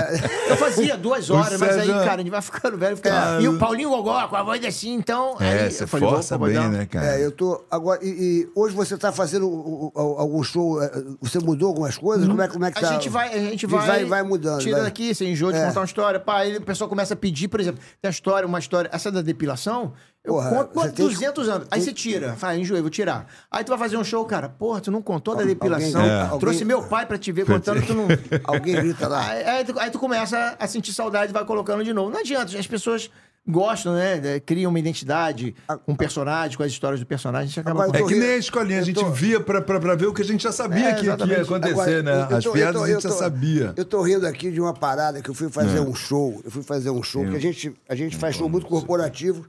Eu fazia duas horas, mas aí, Sérgio- cara, a gente vai ficando velho. Fica... É. E o Paulinho Gogó, com a voz assim, então... É, aí você eu falei, força bem, dar- né, cara? É, eu tô. Agora, e, e hoje você tá fazendo algum show? é, Você mudou algumas coisas? Como, é, como é que. A tá? gente vai, a gente vai, vai, vai mudando. Tira vai. daqui, você enjoa de É. contar uma história. Pá, aí o pessoal começa a pedir, por exemplo, tem a história, uma história, essa da depilação, eu Porra, conto você há tem que- 200 anos. Aí você tira, fala, enjoei, vou tirar. Aí tu vai fazer um show, cara, porra, tu não contou da Alguém- depilação. É. alguém- Trouxe meu pai pra te ver contando, tu não... Alguém grita lá. Aí, aí tu, aí tu começa a sentir saudade e vai colocando de novo. Não adianta, as pessoas gostam, né? de- Criam uma identidade com o personagem, com as histórias do personagem, a gente acaba... Agora, eu É que nem a escolinha, a eu gente tô- via pra, pra, pra ver o que a gente já sabia É, que, que ia acontecer, Agora, né? eu- eu As tô- eu piadas tô- a gente eu já sabia. Eu tô rindo aqui de uma parada que eu fui fazer É. um show. Eu fui fazer um show, que a gente, a gente faz show muito corporativo.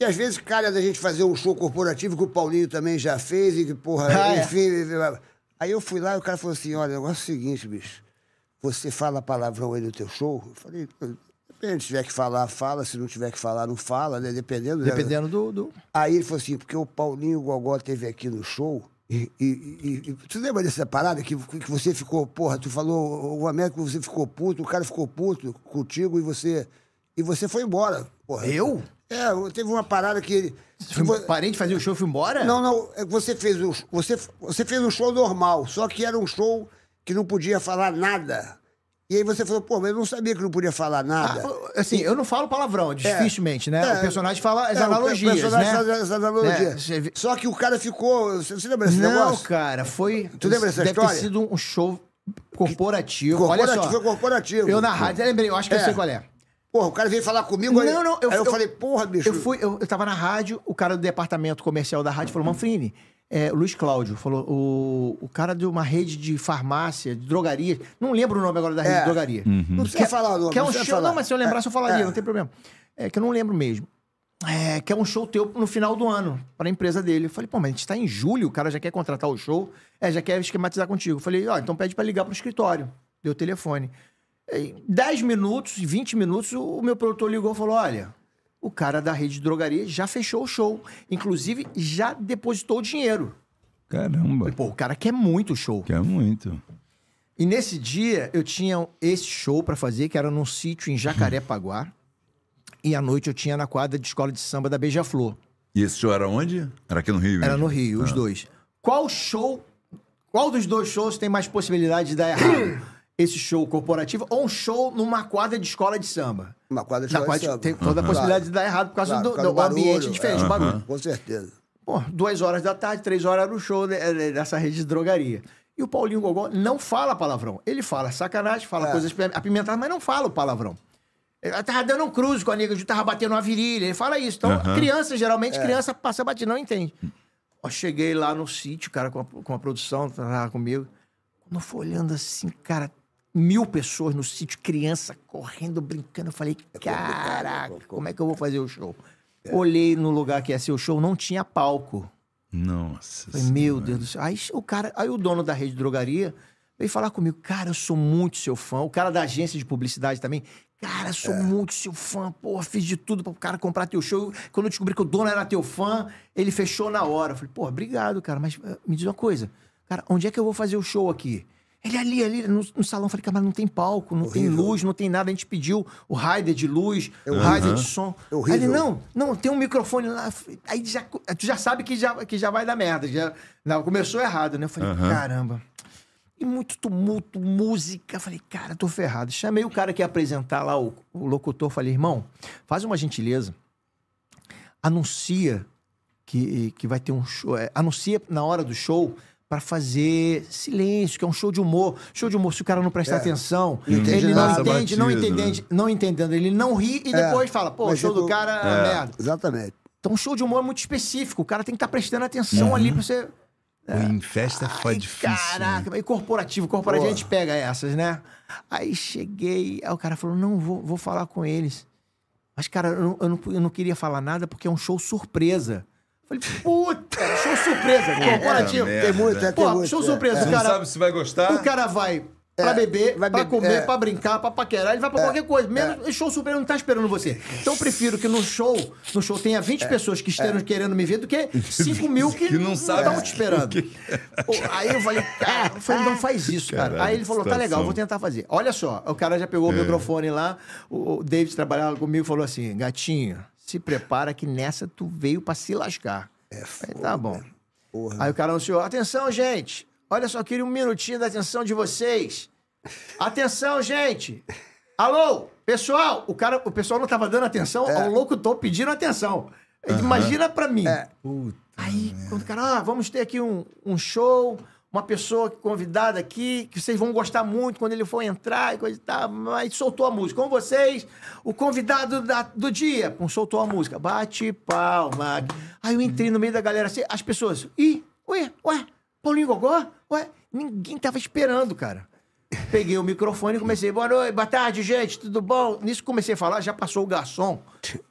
E às vezes calha da gente fazer um show corporativo que o Paulinho também já fez e que, porra, Ah, é? enfim. Aí eu fui lá e o cara falou assim: olha, o negócio é o seguinte, bicho. Você fala palavrão aí no teu show? Eu falei, depende, se tiver que falar, fala. Se não tiver que falar, não fala, né? Dependendo. né? Dependendo do... do... Aí ele falou assim, porque o Paulinho Gogó teve aqui no show. E, e, e- e- tu lembra dessa parada que, que você ficou, porra, tu falou o América que você ficou puto, o cara ficou puto contigo e você. E você foi embora. Porra. Eu? É, teve uma parada que ele. Parei de fazer o show e fui embora? Não, não, é você fez um, você, você fez um show normal, só que era um show que não podia falar nada. E aí você falou, pô, mas eu não sabia que não podia falar nada. Ah, assim, eu não falo palavrão, dificilmente, né? É. o personagem fala as É, o analogias, personagem né? faz as analogias. É, Só que o cara ficou. Você, lembra desse Não, negócio? cara, foi... Tu lembra dessa Deve história? ter sido um show corporativo. Corporativo, Olha só. foi corporativo. Eu na rádio, eu lembrei, eu acho que eu É. sei qual é. Porra, o cara veio falar comigo aí. Não, não, eu, aí eu, eu- falei, porra, bicho. Eu fui, eu, eu tava na rádio, o cara do departamento comercial da rádio falou, Manfrini, é, o Luiz Cláudio falou, o, o cara de uma rede de farmácia, de drogaria, não lembro o nome agora da rede É. de drogaria. Não precisa falar o nome. Que é um não show, falar. não, mas se eu lembrasse eu falaria, É. não tem problema. É que eu não lembro mesmo. É, que é um show teu no final do ano, para a empresa dele. Eu falei, pô, mas a gente tá em julho, o cara já quer contratar o show, é, já quer esquematizar contigo. Eu falei, ó, então pede para ligar pro escritório. Deu o telefone. Em 10 minutos, 20 minutos, o meu produtor ligou e falou: olha, o cara da rede de drogaria já fechou o show. Inclusive, já depositou o dinheiro. Caramba. Pô, o cara quer muito o show. Quer muito. E nesse dia, eu tinha esse show pra fazer, que era num sítio em Jacarepaguá. E à noite eu tinha na quadra de escola de samba da Beija-Flor. E esse show era onde? Era aqui no Rio? Era mesmo? no Rio, Ah. os dois. Qual show. Qual dos dois shows tem mais possibilidade de dar errado? Esse show corporativo ou um show numa quadra de escola de samba? Uma quadra de Na escola de samba. tem toda a Claro. possibilidade de dar errado por causa Claro, do, por causa do do barulho, ambiente diferente, é. do barulho. Com certeza. Pô, duas horas da tarde, três horas era o show de- de- dessa rede de drogaria. E o Paulinho Gogó não fala palavrão. Ele fala sacanagem, fala É. coisas apimentadas, mas não fala o palavrão. Ele tava dando um cruze com a nega, tava batendo uma virilha, ele fala isso. Então, Aham. criança, geralmente, É. criança passa batido, não entende. Ó, cheguei lá no sítio, cara, com a, com a produção, tava comigo. Quando eu fui olhando assim, cara, mil pessoas no sítio, criança correndo, brincando. Eu falei, caraca, como é que eu vou fazer o show? Olhei no lugar que ia ser o show, não tinha palco. Nossa. Falei, meu Deus do céu. Aí o cara, aí o dono da rede de drogaria veio falar comigo, cara, eu sou muito seu fã. O cara da agência de publicidade também, cara, eu sou muito seu fã. Pô, fiz de tudo para o cara comprar teu show. Quando eu descobri que o dono era teu fã, ele fechou na hora. Eu falei, pô, obrigado, cara, mas eh, me diz uma coisa, cara, onde é que eu vou fazer o show aqui? Ele ali, ali, no, no salão. Falei, cara, mas não tem palco, não tem Horrível. luz, não tem nada. A gente pediu o rider de luz, o horrível. rider de som. É horrível. Aí ele, não, não, tem um microfone lá. Aí já, tu já sabe que já, que já vai dar merda. Já, não, começou errado, né? Eu falei, caramba. E muito tumulto, música. Falei, cara, tô ferrado. Chamei o cara que ia apresentar lá, o, o locutor. Falei, irmão, faz uma gentileza. Anuncia que, que vai ter um show. é, anuncia na hora do show pra fazer silêncio, que é um show de humor. Show de humor, se o cara não prestar atenção, Não entende ele não entende, não Batido, entendendo, não entendendo, ele não ri e É, depois fala, pô, o mas show do cara é merda. Exatamente. Então, um show de humor é muito específico. O cara tem que estar prestando atenção ali pra você. Pô, em festa foi Ai, difícil. né? Caraca, e corporativo, corporativo a Porra. gente pega essas, né? Aí cheguei, aí o cara falou: não, vou, vou falar com eles. Mas, cara, eu não, eu, não, eu não queria falar nada porque é um show surpresa. Falei, puta, show surpresa, corporativo. merda. Tem muito, é, tem Pô, muito. show é. surpresa, Você o não cara. sabe se vai gostar? O cara vai pra É, beber, vai pra comer, é. pra brincar, pra paquerar, ele vai pra qualquer coisa. Menos show surpresa não tá esperando você. Então eu prefiro que no show, no show tenha 20 pessoas que estejam querendo me ver do que 5 mil que, Que não estão te esperando. Pô, Aí eu falei, cara, eu falei, não faz isso, cara. Caralho, Aí ele falou, tá legal, vou tentar fazer. Olha só, o cara já pegou o microfone lá, o o David trabalhava comigo e falou assim, gatinho, se prepara que nessa tu veio pra se lascar. É, Falei, tá bom. Porra. Aí o cara anunciou: atenção, gente. Olha só, queria um minutinho da atenção de vocês. Atenção, gente. Alô, pessoal. O, cara, o pessoal não tava dando atenção ao locutor pedindo atenção. Imagina pra mim. Aí, quando o cara, ah, vamos ter aqui um, um show, uma pessoa convidada aqui, que vocês vão gostar muito quando ele for entrar e coisa e tal. Aí soltou a música. Com vocês, o convidado da- do dia. Pum, soltou a música. Bate palma. Aí eu entrei no meio da galera assim, as pessoas. Ih, ué, ué, Paulinho Gogó? Ué, ninguém tava esperando, cara. Peguei o microfone e comecei, boa noite, boa tarde, gente, tudo bom? Nisso comecei a falar, já passou o garçom.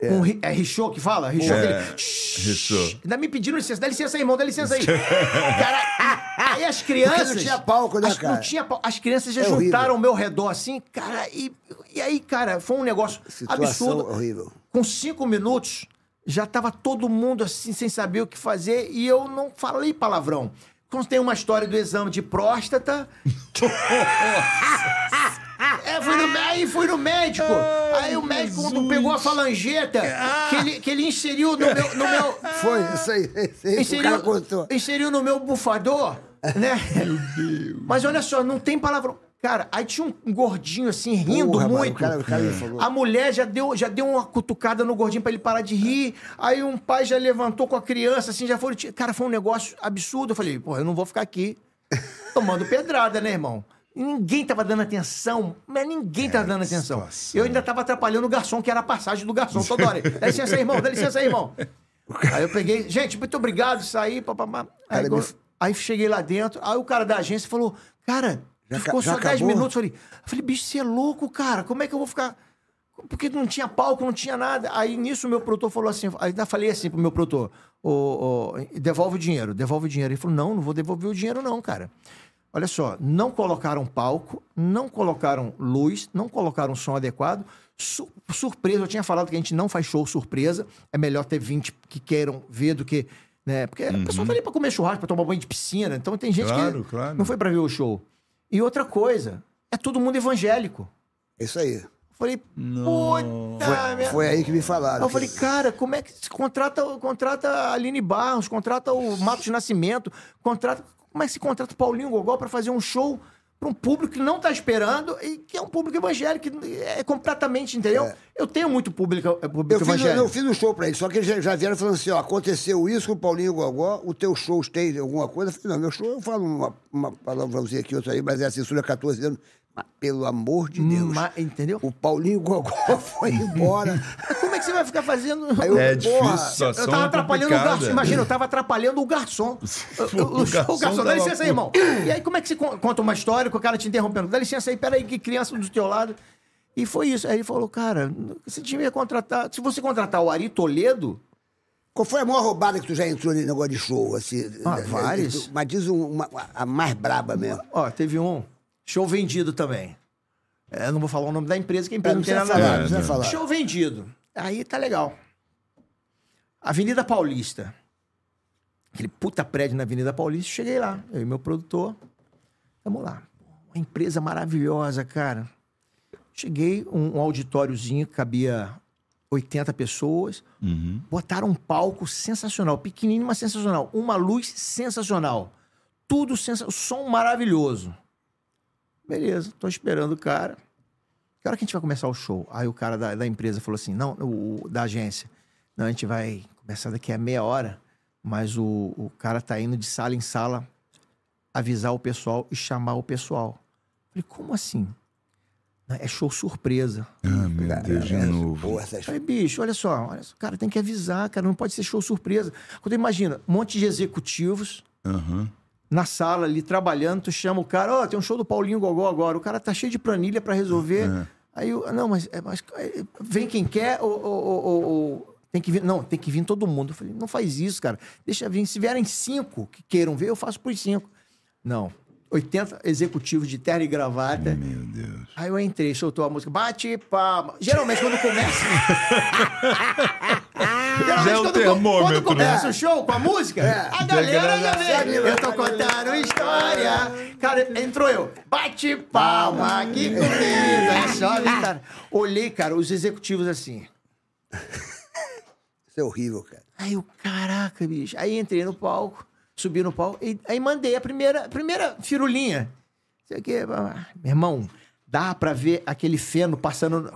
Um, ri- é Richô que fala? Richô, É. Richô. Ainda me pediram licença. Dá licença aí, irmão, dá licença aí. cara, aí as crianças... Porque não tinha palco, né, as, cara? Não tinha palco. As crianças já É juntaram ao meu redor assim, cara, e, e aí, cara, foi um negócio Situação absurdo. horrível. Com cinco minutos, já tava todo mundo assim, sem saber o que fazer, e eu não falei palavrão. Contei uma história do exame de próstata. É, fui no, aí fui no médico. aí o médico, pegou a falangeta, que ele, que ele inseriu no meu. No meu Foi, isso aí. Isso aí contou. inseriu no meu bufador, né? Mas olha só, não tem palavrão. Cara, aí tinha um gordinho assim, rindo Porra, mano, muito. o cara- o cara. A mulher já deu, já deu uma cutucada no gordinho pra ele parar de rir. Aí um pai já levantou com a criança, assim, já foi. Cara, foi um negócio absurdo. Eu falei, pô, eu não vou ficar aqui tomando pedrada, né, irmão? Ninguém tava dando atenção, mas ninguém tava dando atenção. situação. Eu ainda tava atrapalhando o garçom, que era a passagem do garçom toda hora. Dá licença aí, irmão, dá licença aí, irmão. Aí eu peguei, gente, muito obrigado, saí, papapá. Aí, quando- me- aí cheguei lá dentro, aí o cara da agência falou, cara, Já ficou já só 10 acabou? minutos. Eu falei, falei, bicho, você é louco, cara, como é que eu vou ficar... Porque não tinha palco, não tinha nada. Aí nisso o meu produtor falou assim, ainda falei assim pro meu produtor, ô, devolve o dinheiro, devolve o dinheiro. Ele falou, não, não vou devolver o dinheiro não, cara. olha só, não colocaram palco, não colocaram luz, não colocaram som adequado. Su- surpresa, eu tinha falado que a gente não faz show surpresa. É melhor ter 20 que queiram ver do que. Né? Porque a pessoa tá ali pra comer churrasco, pra tomar banho de piscina. Então tem gente Claro, que claro. não foi pra ver o show. E outra coisa, é todo mundo evangélico. Isso aí. Eu falei, puta merda. Foi aí que me falaram. Eu que- falei, cara, como é que se contrata, contrata a Aline Barros, contrata o Matos de Nascimento, contrata, como é que se contrata o Paulinho Gogol pra fazer um show pra um público que não tá esperando e que é um público evangélico, que é completamente, entendeu? Eu tenho muito público, é, público Eu fiz, evangélico. eu fiz um show pra eles, só que eles já, já vieram falando assim, ó, aconteceu isso com o Paulinho Gogó, o teu show tem alguma coisa? Eu falei, não, meu show eu falo uma, uma palavrãozinha aqui, outra aí, mas é a censura 14 anos. Mas, pelo amor de Deus, Ma- entendeu? o Paulinho Gogó foi embora. Como é que você vai ficar fazendo... Aí eu, É difícil, porra, a situação Eu tava é atrapalhando o complicada. garçom. Imagina, eu tava atrapalhando o garçom. O, o- O o garçom dá tava licença aí, irmão. E aí, como é que você con- conta uma história com o cara te interrompendo? Dá licença aí, peraí, que criança do teu lado. E foi isso. Aí ele falou, cara, você devia contratar. Se você contratar o Ari Toledo, Qual foi a maior roubada que tu já entrou nesse negócio de show? Assim, Ah, várias. Mas diz um- uma, a mais braba mesmo. ó, teve um show vendido também. É, eu não vou falar o nome da empresa, que a É, empresa não não tem nada falar, não precisa falar. Show vendido. Aí tá legal. Avenida Paulista. Aquele puta prédio na Avenida Paulista. Cheguei lá. Eu e meu produtor. Vamos lá. Uma empresa maravilhosa, cara. Cheguei, um, um auditóriozinho que cabia 80 pessoas. Botaram um palco sensacional. Pequenininho, mas sensacional. Uma luz sensacional. Tudo sensacional. Som maravilhoso. Beleza, tô esperando o cara. Que hora que a gente vai começar o show? Aí o cara da, da empresa falou assim: não, o, o- da agência. Não, a gente vai começar daqui a meia hora, mas o, o cara tá indo de sala em sala avisar o pessoal e chamar o pessoal. Falei, como assim? "Não, É show surpresa. Ah, meu Deus, de novo. Porra, essas... Falei, bicho, olha só, olha só, cara, tem que avisar, cara, não pode ser show surpresa. Quando imagina, um monte de executivos Aham. Na sala ali trabalhando, tu chama o cara, ó, tem um show do Paulinho Gogó agora, o cara tá cheio de planilha pra resolver. Aí eu, não, mas, é, mas, é, vem quem quer ou, ou- ou- ou- ou- tem que vir, não, tem que vir todo mundo. Eu falei, não faz isso, cara. Deixa vir, se vierem cinco que queiram ver, eu faço por cinco. Não. 80 executivos de terno e gravata. Meu Deus. Aí eu entrei, soltou a música, bate palma. Geralmente quando começa. Geralmente, Já é o quando, termômetro, quando começa né? o show com a música, a galera já vem. Eu tô contando história. Cara, entrou eu. Bate palma aqui comigo. É só cara. Olhei, cara, os executivos assim. Isso é horrível, cara. Aí eu, caraca, bicho. Aí entrei no palco, subi no palco, e aí mandei a primeira, a primeira firulinha. Sei o quê. ah, Meu irmão, dá pra ver aquele feno passando.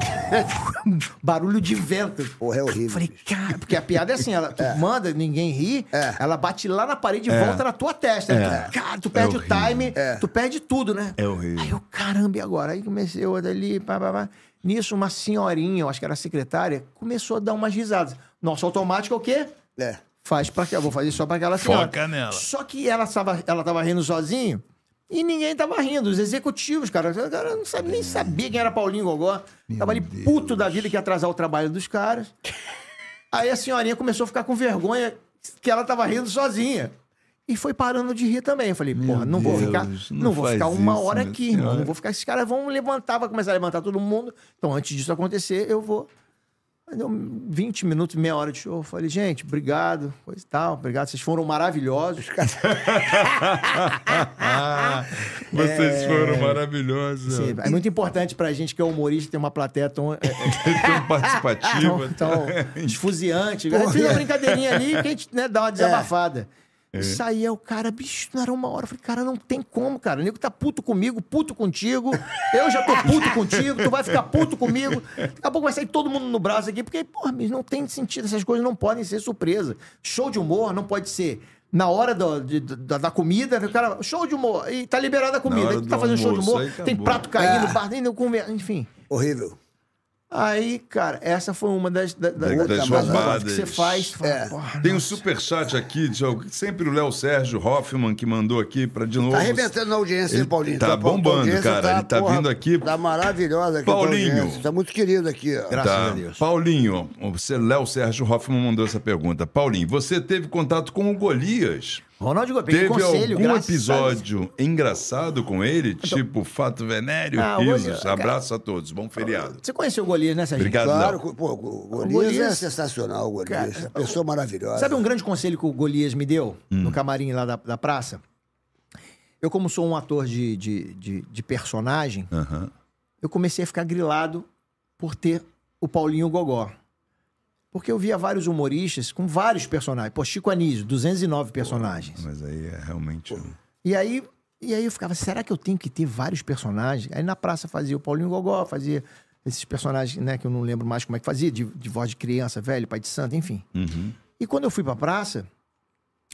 Barulho de vento. Porra, é horrível. Falei, cara, porque a piada é assim, ela, tu manda, ninguém ri, É. ela bate lá na parede e volta na tua testa. né? Tu- cara, tu perde o time, tu perde tudo, né? É horrível. Aí eu, caramba, e agora? Aí comecei eu dali, pá, pá, pá. Nisso, uma senhorinha, eu acho que era secretária, começou a dar umas risadas. Nosso automático é o quê? É. Faz pra quê? Eu vou fazer só pra aquela senhora. Foca nela. Só que ela tava, ela tava rindo sozinho e ninguém tava rindo. Os executivos, cara, o cara não sabe, nem sabia quem era Paulinho Gogó. tava ali puto da vida que ia atrasar o trabalho dos caras. Aí a senhorinha começou a ficar com vergonha que ela tava rindo sozinha. E foi parando de rir também. Eu falei, porra, não vou Deus, ficar, não não, vou ficar uma isso, hora aqui, irmão. Não vou ficar. Esses caras vão levantar, vai começar a levantar todo mundo. Então, antes disso acontecer, eu vou. Deu 20 minutos, meia hora de show. Eu Falei, gente, obrigado, coisa e tal, obrigado. Vocês foram maravilhosos. Vocês foram maravilhosos. Sim, é muito importante pra gente que é humorista ter uma plateia tão, é, é, Tão participativa. tão, tão esfuziante. Fiz uma brincadeirinha ali que a gente né, dá uma desabafada. É. Saía o cara, bicho, não era uma hora. Eu falei, cara, não tem como, cara. O nego tá puto comigo, puto contigo. Eu já tô puto contigo, tu vai ficar puto comigo. Daqui a pouco vai sair todo mundo no braço aqui, porque, porra, mas não tem sentido. Essas coisas não podem ser surpresa. Show de humor não pode ser na hora do- de- da, da comida. O cara, show de humor, e tá liberada a comida. Aí tu tá do fazendo show de almoço, humor, tem prato caindo, É. bar, nem conversa, enfim. Horrível. Aí, cara, essa foi uma das, da- da- Das das roubadas. coisas que você faz. fala, É. porra, Tem um superchat aqui, sempre o Léo Sérgio Hoffman que mandou aqui pra de novo. Tá arrebentando na audiência, hein, Paulinho? tá tua bombando, cara. Ele tá vindo aqui- Tá maravilhosa aqui. a Paulinho. Tá muito querido aqui, ó. Graças Tá. a Deus. Paulinho, você, Léo Sérgio Hoffman mandou essa pergunta. Paulinho, você teve contato com o Golias Ronaldo Golias, peguei Teve conselho, algum graças a episódio engraçado com ele? Tipo Fato Venéreo, Ah, risos. Abraço a todos. Bom feriado. Você conheceu o Golias, né, Serginho? Obrigado, Claro, Léo. pô, o Golias, Golias- é sensacional, o Golias. Cara, pessoa maravilhosa. Sabe um grande conselho que o Golias me deu Hum. no camarim lá da, da praça? Eu, como sou um ator de, de, de, de personagem, Aham. eu comecei a ficar grilado por ter o Paulinho Gogó. Porque eu via vários humoristas com vários personagens. Pô, Chico Anísio, 209 personagens. Mas aí é realmente. um- E aí, e aí eu ficava, será que eu tenho que ter vários personagens? Aí na praça fazia o Paulinho Gogó, fazia esses personagens, né, que eu não lembro mais como é que fazia, de, de voz de criança, velho, pai de santo, enfim. Uhum. E quando eu fui pra praça,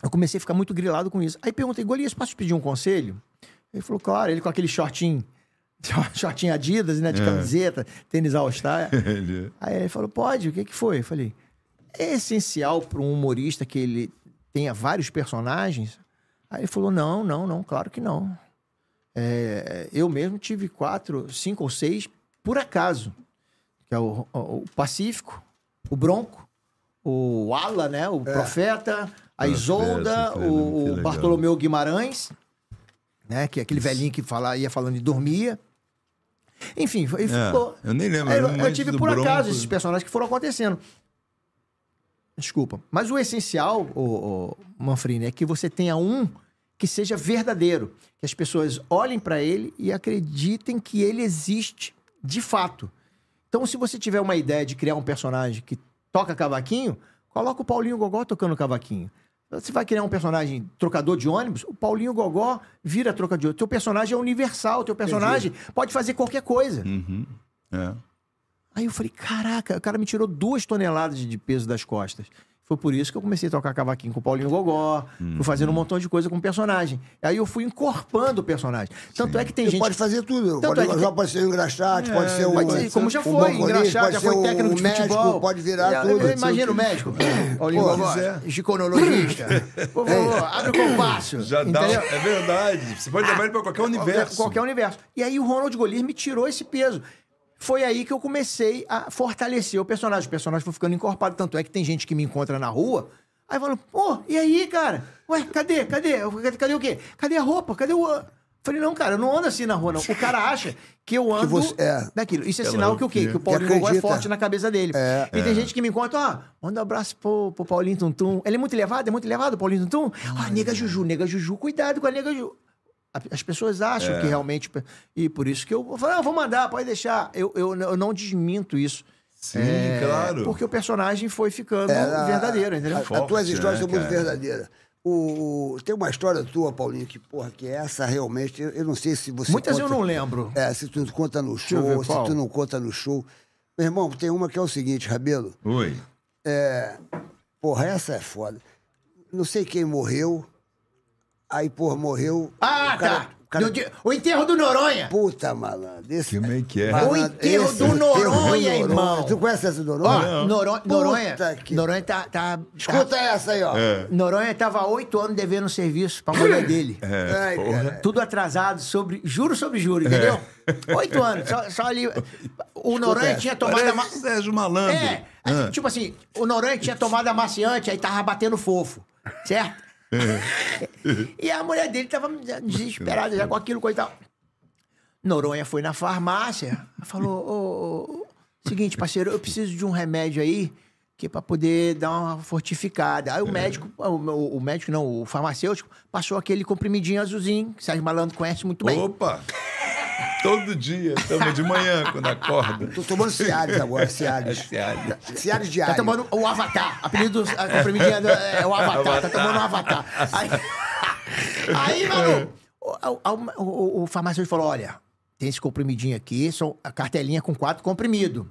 eu comecei a ficar muito grilado com isso. Aí perguntei, Golias, posso te pedir um conselho? Ele falou, claro, ele com aquele shortinho, shortinho Adidas, né, de camiseta, tênis All-Star. Aí ele falou, pode, o que que foi? Eu falei, é essencial para um humorista que ele tenha vários personagens? Aí ele falou, não, não, não, claro que não. É, eu mesmo tive quatro, cinco ou seis por acaso. Que é o, o- o Pacífico, o Bronco, o Ala, né? O Profeta, a Isolda, Fernando, que o, o. Bartolomeu Guimarães, né? Que é aquele velhinho que fala, ia falando e dormia. Enfim, É, ficou. eu nem lembro. Eu eu, tive por acaso Bronco. esses personagens que foram acontecendo. Desculpa. Mas o essencial, o, Manfrini, é que você tenha um que seja verdadeiro. Que as pessoas olhem pra ele e acreditem que ele existe de fato. Então, se você tiver uma ideia de criar um personagem que toca cavaquinho, coloca o Paulinho Gogó tocando cavaquinho. Você vai criar um personagem trocador de ônibus, o Paulinho Gogó vira trocador de ônibus. Teu personagem é universal, teu personagem pode fazer qualquer coisa. Uhum. É. Aí eu falei, caraca, o cara me tirou duas toneladas de peso das costas. Foi por isso que eu comecei a tocar cavaquinho com o Paulinho Gogó, fui fazendo um montão de coisa com o personagem. Aí eu fui encorpando o personagem. Tanto é que tem Você gente. pode fazer tudo. Tanto Pode, é que tem- pode ser um engraxate, pode ser um. Pode ser, como já foi, pode já ser foi técnico de médico, futebol. Pode virar Eu- tudo. Eu, imagino o médico. Paulinho Pô, Gogó, quiser. ginecologista. Por favor, abre o compasso. Já dá. É verdade. Você pode levar ele pra qualquer universo. Qualquer universo. E aí o Ronald Golias me tirou esse peso. Foi aí que eu comecei a fortalecer o personagem. O personagem foi ficando encorpado. Tanto é que tem gente que me encontra na rua. Aí fala, pô, e aí, cara? Ué, cadê? Cadê? Cadê, cadê o quê? Cadê a roupa? Cadê o. Falei, não, cara, eu não ando assim na rua, não. O cara acha que eu ando você- é. daquilo. Isso é sinal que o quê? Que o Paulinho Que Gogó é forte na cabeça dele. É. E tem gente que me encontra, ó, manda um abraço pro, pro Paulinho Tuntum. Ele é muito levado? É muito levado, o Paulinho Tuntum? Ah, nega Juju, nega Juju, cuidado com a nega Juju. As pessoas acham É. que realmente. E por isso que eu falei, ah, vou mandar, pode deixar. Eu, eu, eu não desminto isso. Sim, É, claro. Porque o personagem foi ficando É, verdadeiro, entendeu? a- As Forte, tuas histórias né, são muito cara? verdadeiras. O, tem uma história tua, Paulinho, que, porra, que essa realmente, eu, eu não sei se você. Muitas eu conta- não lembro. É, se tu conta no eu show, ver se tu não conta no show. Meu irmão, tem uma que é o seguinte, Rabelo. Oi. Porra, essa é foda. Não sei quem morreu. Aí, porra, morreu. Ah, o cara- tá. o cara- di- o enterro do Noronha. Puta, malandro. Esse, Como é que é? Malandro, O enterro esse do Noronha, irmão. Tu conhece essa do Ó, Noronha? Noronha, Noronha, Puta que- Noronha tá, tá, Escuta tá- essa aí, ó. Noronha tava há oito anos devendo serviço pra mulher dele. Ai, cara. Tudo atrasado, sobre, juro sobre juro, entendeu? Oito anos, só, só ali. O Noronha essa. tinha tomado a. Ma... Sérgio Malandro. É, assim, tipo assim, o Noronha tinha tomado amaciante, aí tava batendo fofo, certo? e a mulher dele tava desesperada já com aquilo, coitado. Noronha foi na farmácia, falou: ô, ô, ô, seguinte, parceiro, eu preciso de um remédio aí que é pra poder dar uma fortificada. Aí o médico, o, o- o médico não, o farmacêutico, passou aquele comprimidinho azulzinho, que Sérgio Malandro conhece muito bem. Opa! Todo dia, estamos de manhã quando acorda. Tô tomando Cialis agora, É Cialis. Cialis. Cialis Tá tomando o Avatar. Apelido do a comprimidinha é do- é o Avatar. Tá tomando o Avatar. Aí, aí mano, o, o, o- o farmacêutico falou: olha, tem esse comprimidinho aqui, são a cartelinha com quatro comprimidos.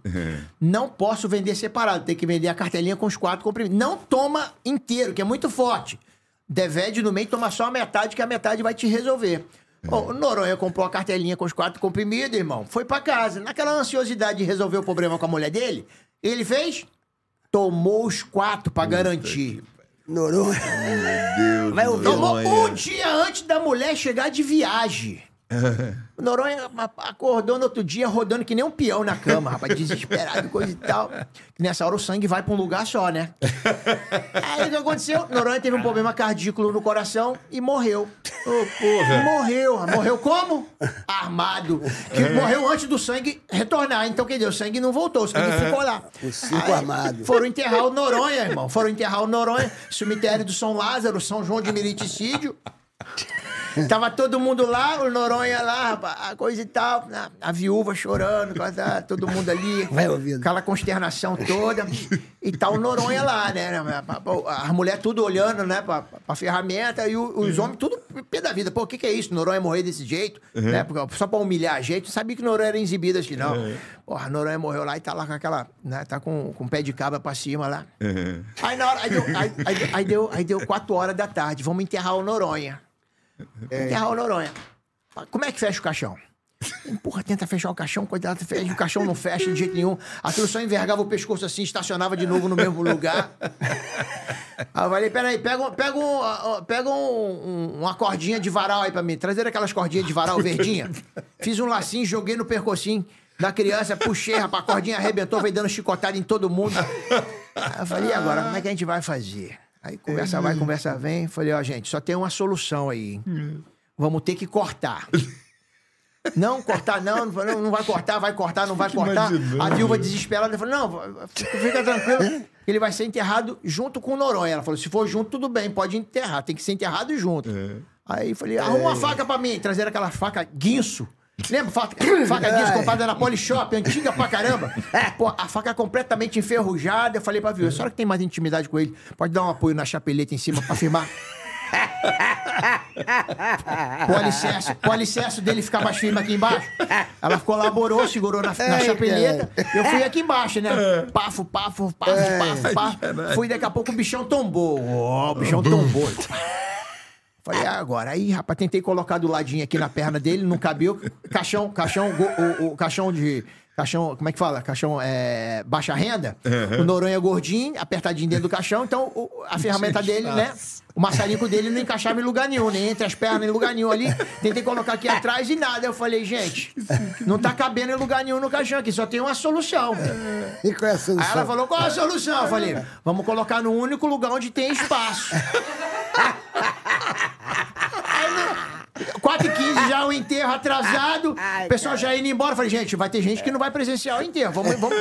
Não posso vender separado, tem que vender a cartelinha com os quatro comprimidos. Não toma inteiro, que é muito forte. Devede no meio, toma só a metade, que a metade vai te resolver. O Noronha comprou a cartelinha com os quatro comprimidos, irmão. Foi pra casa. Naquela ansiosidade de resolver o problema com a mulher dele, ele fez? Tomou os quatro pra garantir. Noronha. Deus, Vai ouvir. Tomou um dia antes da mulher chegar de viagem. O Noronha acordou no outro dia rodando que nem um peão na cama, rapaz, desesperado, coisa e tal. Nessa hora o sangue vai pra um lugar só, né? Aí o que aconteceu? Noronha teve um problema cardíaco no coração e morreu. Morreu. Morreu como? Armado. Que morreu antes do sangue retornar. Então, quer dizer, o sangue não voltou, o sangue ficou lá. O cinco armado. Foram enterrar o Noronha, irmão. Foram enterrar o Noronha, cemitério do São Lázaro, São João de Meriticídio. Tava todo mundo lá, o Noronha lá, rapaz, a coisa e tal, a, viúva chorando, todo mundo ali, Vai ouvindo. aquela consternação toda, e tá o Noronha lá, né? As mulheres tudo olhando, né, pra, pra ferramenta, e os homens tudo pé da vida. Pô, o que que é isso? Noronha morrer desse jeito, né? Porque, só pra humilhar a gente, sabia que Noronha era exibido assim, não. Porra, Noronha morreu lá e tá lá com aquela, né, tá com, com o pé de cabra pra cima lá. Aí na hora, aí deu, aí, aí- aí deu, aí deu quatro horas da tarde, vamos enterrar o Noronha. Enterrar o Noronha. Como é que fecha o caixão? Porra, tenta fechar o caixão, cuidado, fecha, o caixão não fecha de jeito nenhum. Aquilo só envergava o pescoço assim, estacionava de novo no mesmo lugar. Aí eu falei, peraí, pega, pega, um, pega um- uma cordinha de varal aí pra mim. Trazer aquelas cordinhas de varal verdinha. Fiz um lacinho, joguei no percocinho da criança, puxei, rapaz, a cordinha arrebentou, veio dando chicotada em todo mundo. Aí eu falei, e agora, como é que a gente vai fazer? Aí conversa vai, conversa vem. Falei, ó, gente, só tem uma solução aí. hein? Vamos ter que cortar. Não, cortar não, não, não vai cortar, vai cortar, não vai cortar. A viúva desesperada falou: não, fica, tranquilo, ele vai ser enterrado junto com o Noronha. Ela falou: se for junto, tudo bem, pode enterrar, tem que ser enterrado junto. Aí eu falei: arruma uma faca pra mim, trazer aquela faca guinso. Lembra? Faca, faca guinso comprada na Polishop, antiga pra caramba. Pô, a faca completamente enferrujada. Eu falei pra viúva: a senhora que tem mais intimidade com ele, pode dar um apoio na chapeleta em cima pra firmar? O alicerce, o alicerce dele ficar mais firme aqui embaixo. Ela ficou laborou, segurou na, na chapeleta. Eu fui aqui embaixo, né? Pafo, pafo, pafo, pafo, pafo. Fui daqui a pouco o bichão tombou. Ó, o bichão tombou. Falei, ah, agora. Aí, rapaz, tentei colocar do ladinho aqui na perna dele, não cabia. Caixão, caixão, go- o, o caixão de. Caixão, como é que fala? Caixão é, baixa renda. O Noronha gordinho, apertadinho dentro do caixão. Então, o- a ferramenta dele, né? O maçarico dele não encaixava em lugar nenhum, nem entre as pernas em lugar nenhum ali. Tentei colocar aqui atrás e nada. Eu falei, gente, não tá cabendo em lugar nenhum no caixão aqui, só tem uma solução. E qual é a solução? Aí ela falou, qual a solução? Eu falei, vamos colocar no único lugar onde tem espaço. 4 e 15 já o enterro atrasado, o pessoal já indo embora. Eu falei, gente, vai ter gente que não vai presenciar o enterro. Vamos, vamos.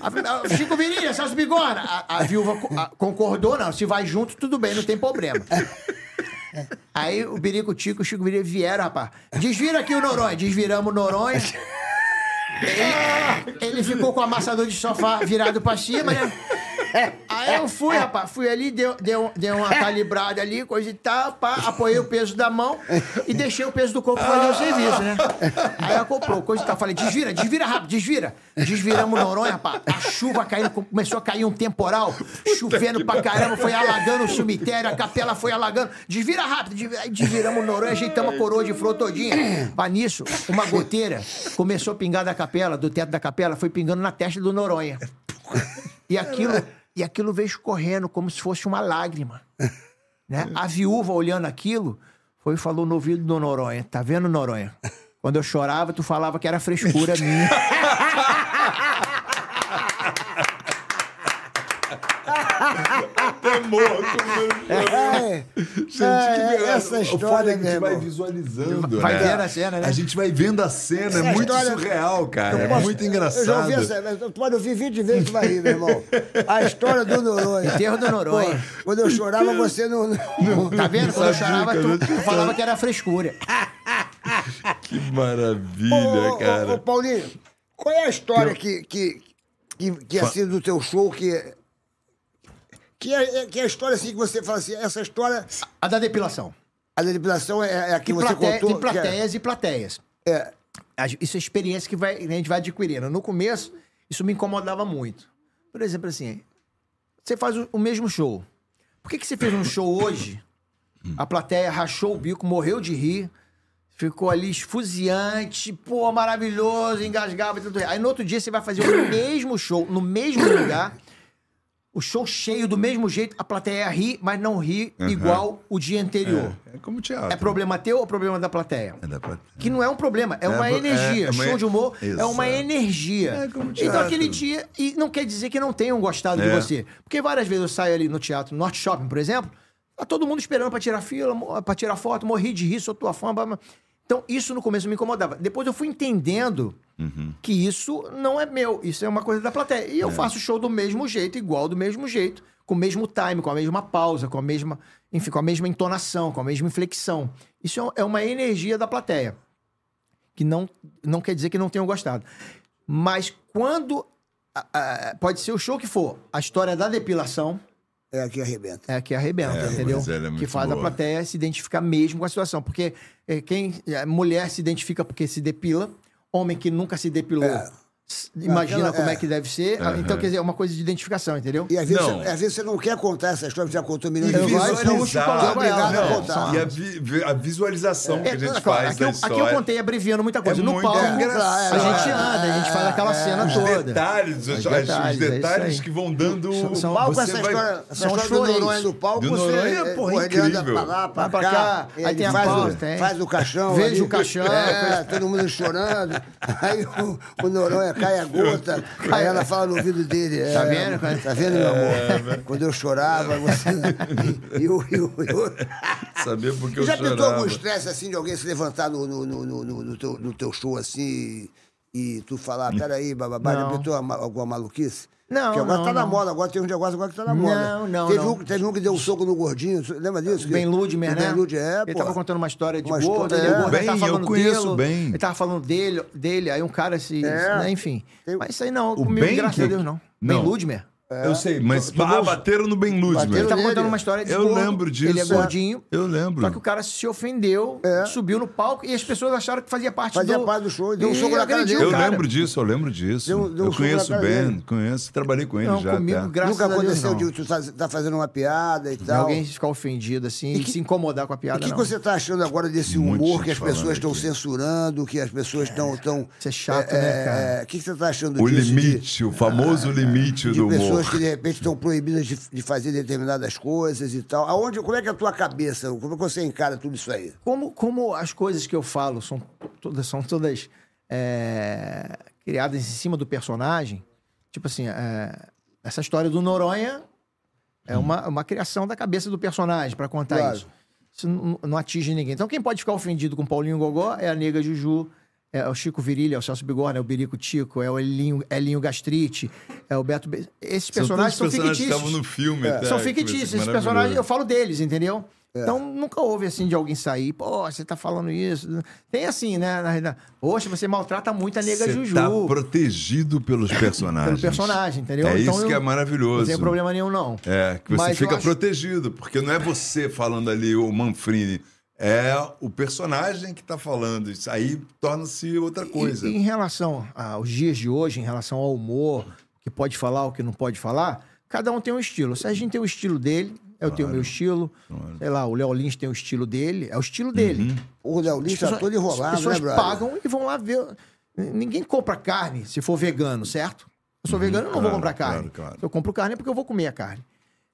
A- a- Chico Virilha, Celso Bigona. A, a viúva a- concordou, não. Se vai junto, tudo bem, não tem problema. Aí o Birico Tico e o Chico Virilha vieram, rapaz. Desvira aqui o Noronha. Desviramos o Noronha. Ele, ele ficou com o amassador de sofá virado pra cima, né? Aí eu fui, rapaz, fui ali, deu, deu, deu uma calibrada ali, coisa e tal, pá, apoiei o peso da mão e deixei o peso do corpo fazer o serviço, né? Aí acoplou, coisa e tal. Falei, desvira, desvira rápido, desvira. Desviramos Noronha, rapaz. A chuva caindo, começou a cair um temporal, chovendo pra caramba, foi alagando o cemitério, a capela foi alagando. Desvira rápido, desvira. Desviramos Noronha, ajeitamos a coroa de flor todinha. Pá, nisso, uma goteira começou a pingar da capela, do teto da capela, foi pingando na testa do Noronha. E aquilo, e aquilo veio escorrendo como se fosse uma lágrima. Né? A viúva olhando aquilo, foi e falou no ouvido do Noronha: Tá vendo, Noronha? Quando eu chorava, tu falava que era frescura minha. Até morto. É, Gente, é, que essa história, foda é que a gente vai visualizando, Vai né? vendo a cena, né? A gente vai vendo a cena, é muito história- surreal, cara. Eu É posso- muito Eu já ouvi engraçado. essa. Tu pode ouvir 20 vezes, tu vai rir, meu irmão. A história do Noronha. Enterro do Noronha. Pô, quando eu chorava, você não. não- Tá vendo? Quando eu chorava, tu, cara. tu falava que era frescura. Que maravilha, Ô, ô, ô, cara. Paulinho, qual é a história que, que, que, que assim, do teu show que. Que é, é- que é a história assim que você fala assim, essa história. A da depilação. A da depilação é, é a que Tem, você plate- contou. que é- plateias e plateias. é, Isso é experiência que vai- a gente vai adquirindo. No começo, isso me incomodava muito. Por exemplo, assim, você faz o, o mesmo show. Por que, que você fez um show hoje? A plateia rachou o bico, morreu de rir, ficou ali esfuziante, pô, maravilhoso, engasgava e. Aí no outro dia você vai fazer o mesmo show, no mesmo lugar. O show cheio do mesmo jeito, a plateia ri, mas não ri igual o dia anterior. É como teatro. É problema teu ou problema da plateia? É da plateia. Que não é um problema, é É, uma é, energia. é uma- Show de humor é uma Exato. energia. É como então teatro. aquele dia. E não quer dizer que não tenham gostado de É. você. Porque várias vezes eu saio ali no teatro Norte Shopping, por exemplo, tá todo mundo esperando pra tirar fila, pra tirar foto, morri de rir, sou tua fã. blá, blá. Então, isso no começo me incomodava. Depois eu fui entendendo Uhum. que isso não é meu, isso é uma coisa da plateia. É. E eu faço show do mesmo jeito, igual do mesmo jeito, com o mesmo time, com a mesma pausa, com a mesma, enfim, com a mesma entonação, com a mesma inflexão. Isso é- é uma energia da plateia, que não, não quer dizer que não tenham gostado. Mas quando a- a- pode ser o show que for, a história da depilação É aqui arrebenta. é a que arrebenta, É, entendeu? é, ela é que muito faz a boa. plateia se identificar mesmo com a situação. Porque é, quem a mulher se identifica porque se depila, homem que nunca se depilou. É. Imagina Aquela- como é. é. que deve ser. Então, quer dizer, é uma coisa de identificação, entendeu? E às vezes, Não. você, às vezes você não quer contar essa história, você já contou um milhão E de vezes. visualizar. você é obrigado a Não, contar. E a, vi- a visualização que a É, gente claro, faz aqui, da eu, história. aqui eu contei abreviando muita coisa. É no palco, a gente anda, a gente faz aquela cena Os toda. detalhes, os, Os os detalhes, é detalhes que vão dando. São- são- palco, essa vai- história, essa história do. Noronha do palco, Do você, Noronha, é, porra, ele anda incrível. pra lá, pra, cá, aí tem a faz, pausa, o, tem. faz o caixão. Veja ali. o caixão, É, todo mundo chorando. Aí o, o Noronha cai a gota, aí ela fala no ouvido dele. Tá é, vendo, cara? Tá vendo, meu amor? Quando eu chorava, você... E o... E o, e o... Saber porque eu já pintou chorava. algum estresse assim de alguém se levantar no, no, no, no, no- teu, no teu show assim e tu falar, peraí, bababá, já pintou uma- alguma maluquice? Não, Porque agora não, tá na não. moda, agora tem um negócio agora que tá na moda. Não, não, teve não. Um, teve um que deu um soco no gordinho, lembra disso? Ben Ludmer, né? Ben Ludmer, é, Ele pô. tava contando uma história de Uma gordo, história- ele é gordo, ele tava Bem, eu falando conheço dele, bem. Ele tava falando dele, dele, aí um cara se... É. né, enfim. Tem- Mas isso aí não, O comigo, Ben graças que- a Deus, não. Não. Ben Ludmer. Eu sei, mas Tu- tu ah, bateram no Ben Luz, Ele velho. tava nele. contando uma história de Eu gordo. lembro disso. Ele é gordinho. Eu lembro. Só que o cara se ofendeu, É. subiu no palco e as pessoas acharam que fazia parte Fazia do... parte do show, deu um soco na cara dele. o Eu cara. lembro disso, eu lembro disso. Deu- deu eu conheço cara Ben, dele. conheço, trabalhei com ele Não, já. comigo, até. graças Nunca a Deus, aconteceu não. de tu tá, tá fazendo uma piada e tal. alguém ficar ofendido assim e, que- se incomodar com a piada, o que, que você tá achando agora desse Um humor que as pessoas estão censurando, que as pessoas estão. Tão, Isso é chato, né, cara? O que, você tá achando O disso? de- limite, o famoso limite de do humor. Pessoas que de repente estão proibidas de, de fazer determinadas coisas e tal. Aonde, como é que é a tua cabeça? Como é que você encara tudo isso aí? Como, como as coisas que eu falo são todas, são todas é, criadas em cima do personagem, tipo assim, é, essa história do Noronha é uma, uma criação da cabeça do personagem para contar Claro. isso. Isso não, não atinge ninguém. Então quem pode ficar ofendido com Paulinho Gogó é a Nega Juju, é o Chico Virilha, é o Celso Bigorna, é o Birico Tico, é o Elinho, Elinho Gastrite, é o Beto... Be... Esses São personagens todos são personagens que fictícios. estavam no filme. até, São fictícios. Esses personagens, eu falo deles, entendeu? É. Então, nunca houve assim de alguém sair, pô, você tá falando isso. Tem assim, né? Na realidade, poxa, você maltrata muito a nega Você Juju. tá protegido pelos personagens. Pelo personagem, entendeu? É Então isso eu- que é maravilhoso. Não tem problema nenhum, não. É, que você Mas fica acho- protegido, porque não é você falando ali, o Manfrini. É o personagem que tá falando. Isso aí torna-se outra coisa. E, em relação aos dias de hoje, em relação ao humor, o que pode falar, o que não pode falar, cada um tem um estilo. O Serginho tem o estilo dele, eu tenho o meu estilo. Sei lá, o Léo Lins tem o estilo dele, é o estilo dele. O Léo Lins tá pessoas- todo enrolado, As pessoas né, pagam e vão lá ver. Ninguém compra carne se for vegano, certo? Eu sou vegano, eu não vou claro, comprar carne. claro, claro. Se eu compro carne é porque eu vou comer a carne.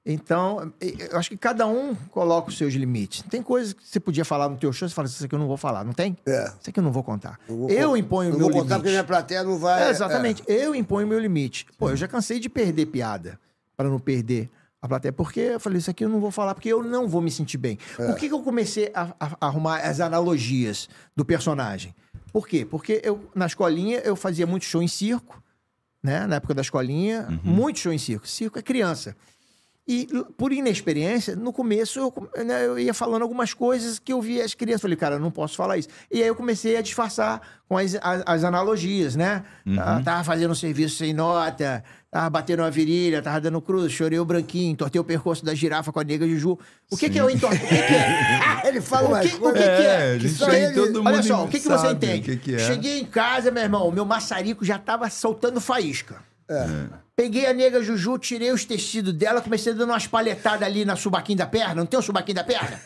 Então, eu acho que cada um coloca os seus limites. Tem coisas que você podia falar no teu show, você fala, isso aqui eu não vou falar, não tem? É. Isso aqui eu não vou contar. Não vou eu imponho o não meu vou contar limite. porque minha plateia não vai... É, exatamente. Eu imponho o meu limite. Pô, eu já cansei de perder piada para não perder a plateia. Porque eu falei, isso aqui eu não vou falar, porque eu não vou me sentir bem. É. Por que, que eu comecei a, a- a arrumar as analogias do personagem? Por quê? Porque eu, na escolinha, eu fazia muito show em circo, né? Na época da escolinha, muito show em circo. Circo é criança. E por inexperiência, no começo eu, né, eu ia falando algumas coisas que eu via as crianças. Falei, cara, eu não posso falar isso. E aí eu comecei a disfarçar com as, as, as analogias, né? Ah, tava fazendo um serviço sem nota, tava batendo uma virilha, tava dando cruz, chorei o branquinho, entortei o percurso da girafa com a nega Juju. O que, que é o? O que, que é? Ele fala O que, o que, que É, é? a gente só ele- todo mundo Olha só, o que, que você entende? Que, que é. Cheguei em casa, meu irmão, o meu maçarico já tava soltando faísca. Peguei a nega Juju, tirei os tecidos dela, comecei dando umas palhetadas ali na subaquinha da perna. Não tem o subaquinho da perna?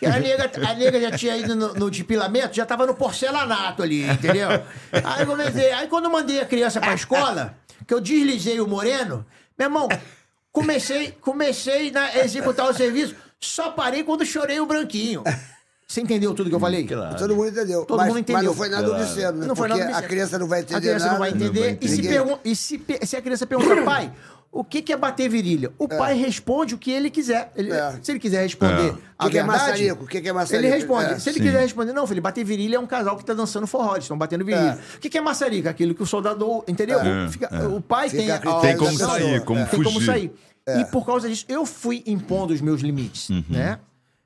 E a nega, a nega já tinha ido no, no depilamento, já tava no porcelanato ali, entendeu? Aí comecei. Aí quando eu mandei a criança pra escola, que eu deslizei o moreno, meu irmão, Comecei, comecei a executar o serviço, só parei quando chorei o branquinho. Você entendeu tudo que eu falei? Todo mundo entendeu. Todo mas, mundo entendeu. Mas não foi nada Claro. obsceno, né? Não foi Porque nada a criança não vai entender A criança nada. não vai entender. e se, Ninguém- pergun- e se, pe- se a criança pergunta, pai, o que, que é bater virilha? O pai responde o que ele quiser. Ele- É. Se ele quiser responder a Que que é verdade, maçarico? Que que é maçarico? Ele responde. É. Se ele Sim. quiser responder, não, filho, bater virilha é um casal que tá dançando forró, eles estão batendo virilha. É. O que, que é maçarico? Aquilo que o soldado, entendeu? É, Fica- é. O pai Fica tem a critério Tem como da pessoa. sair, como É. tem como fugir. sair. E por causa disso, eu fui impondo os meus limites, Uhum. né?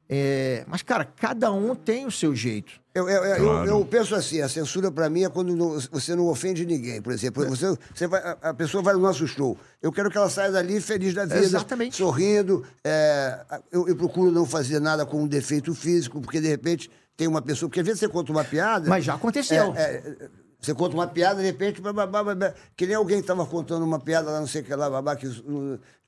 É, mas, cara, cada um tem o seu jeito. Eu, eu, eu- Claro. eu penso assim, a censura pra mim é quando não- você não ofende ninguém. Por exemplo, você, você vai- a, a pessoa vai no nosso show. Eu quero que ela saia dali feliz da vida, Exatamente. sorrindo. é, eu, eu procuro não fazer nada com um defeito físico, porque de repente tem uma pessoa. Porque às vezes você conta uma piada. Mas já aconteceu. É, é, você conta uma piada, de repente, babá, que nem alguém estava contando uma piada lá, não sei o que lá, babá, que,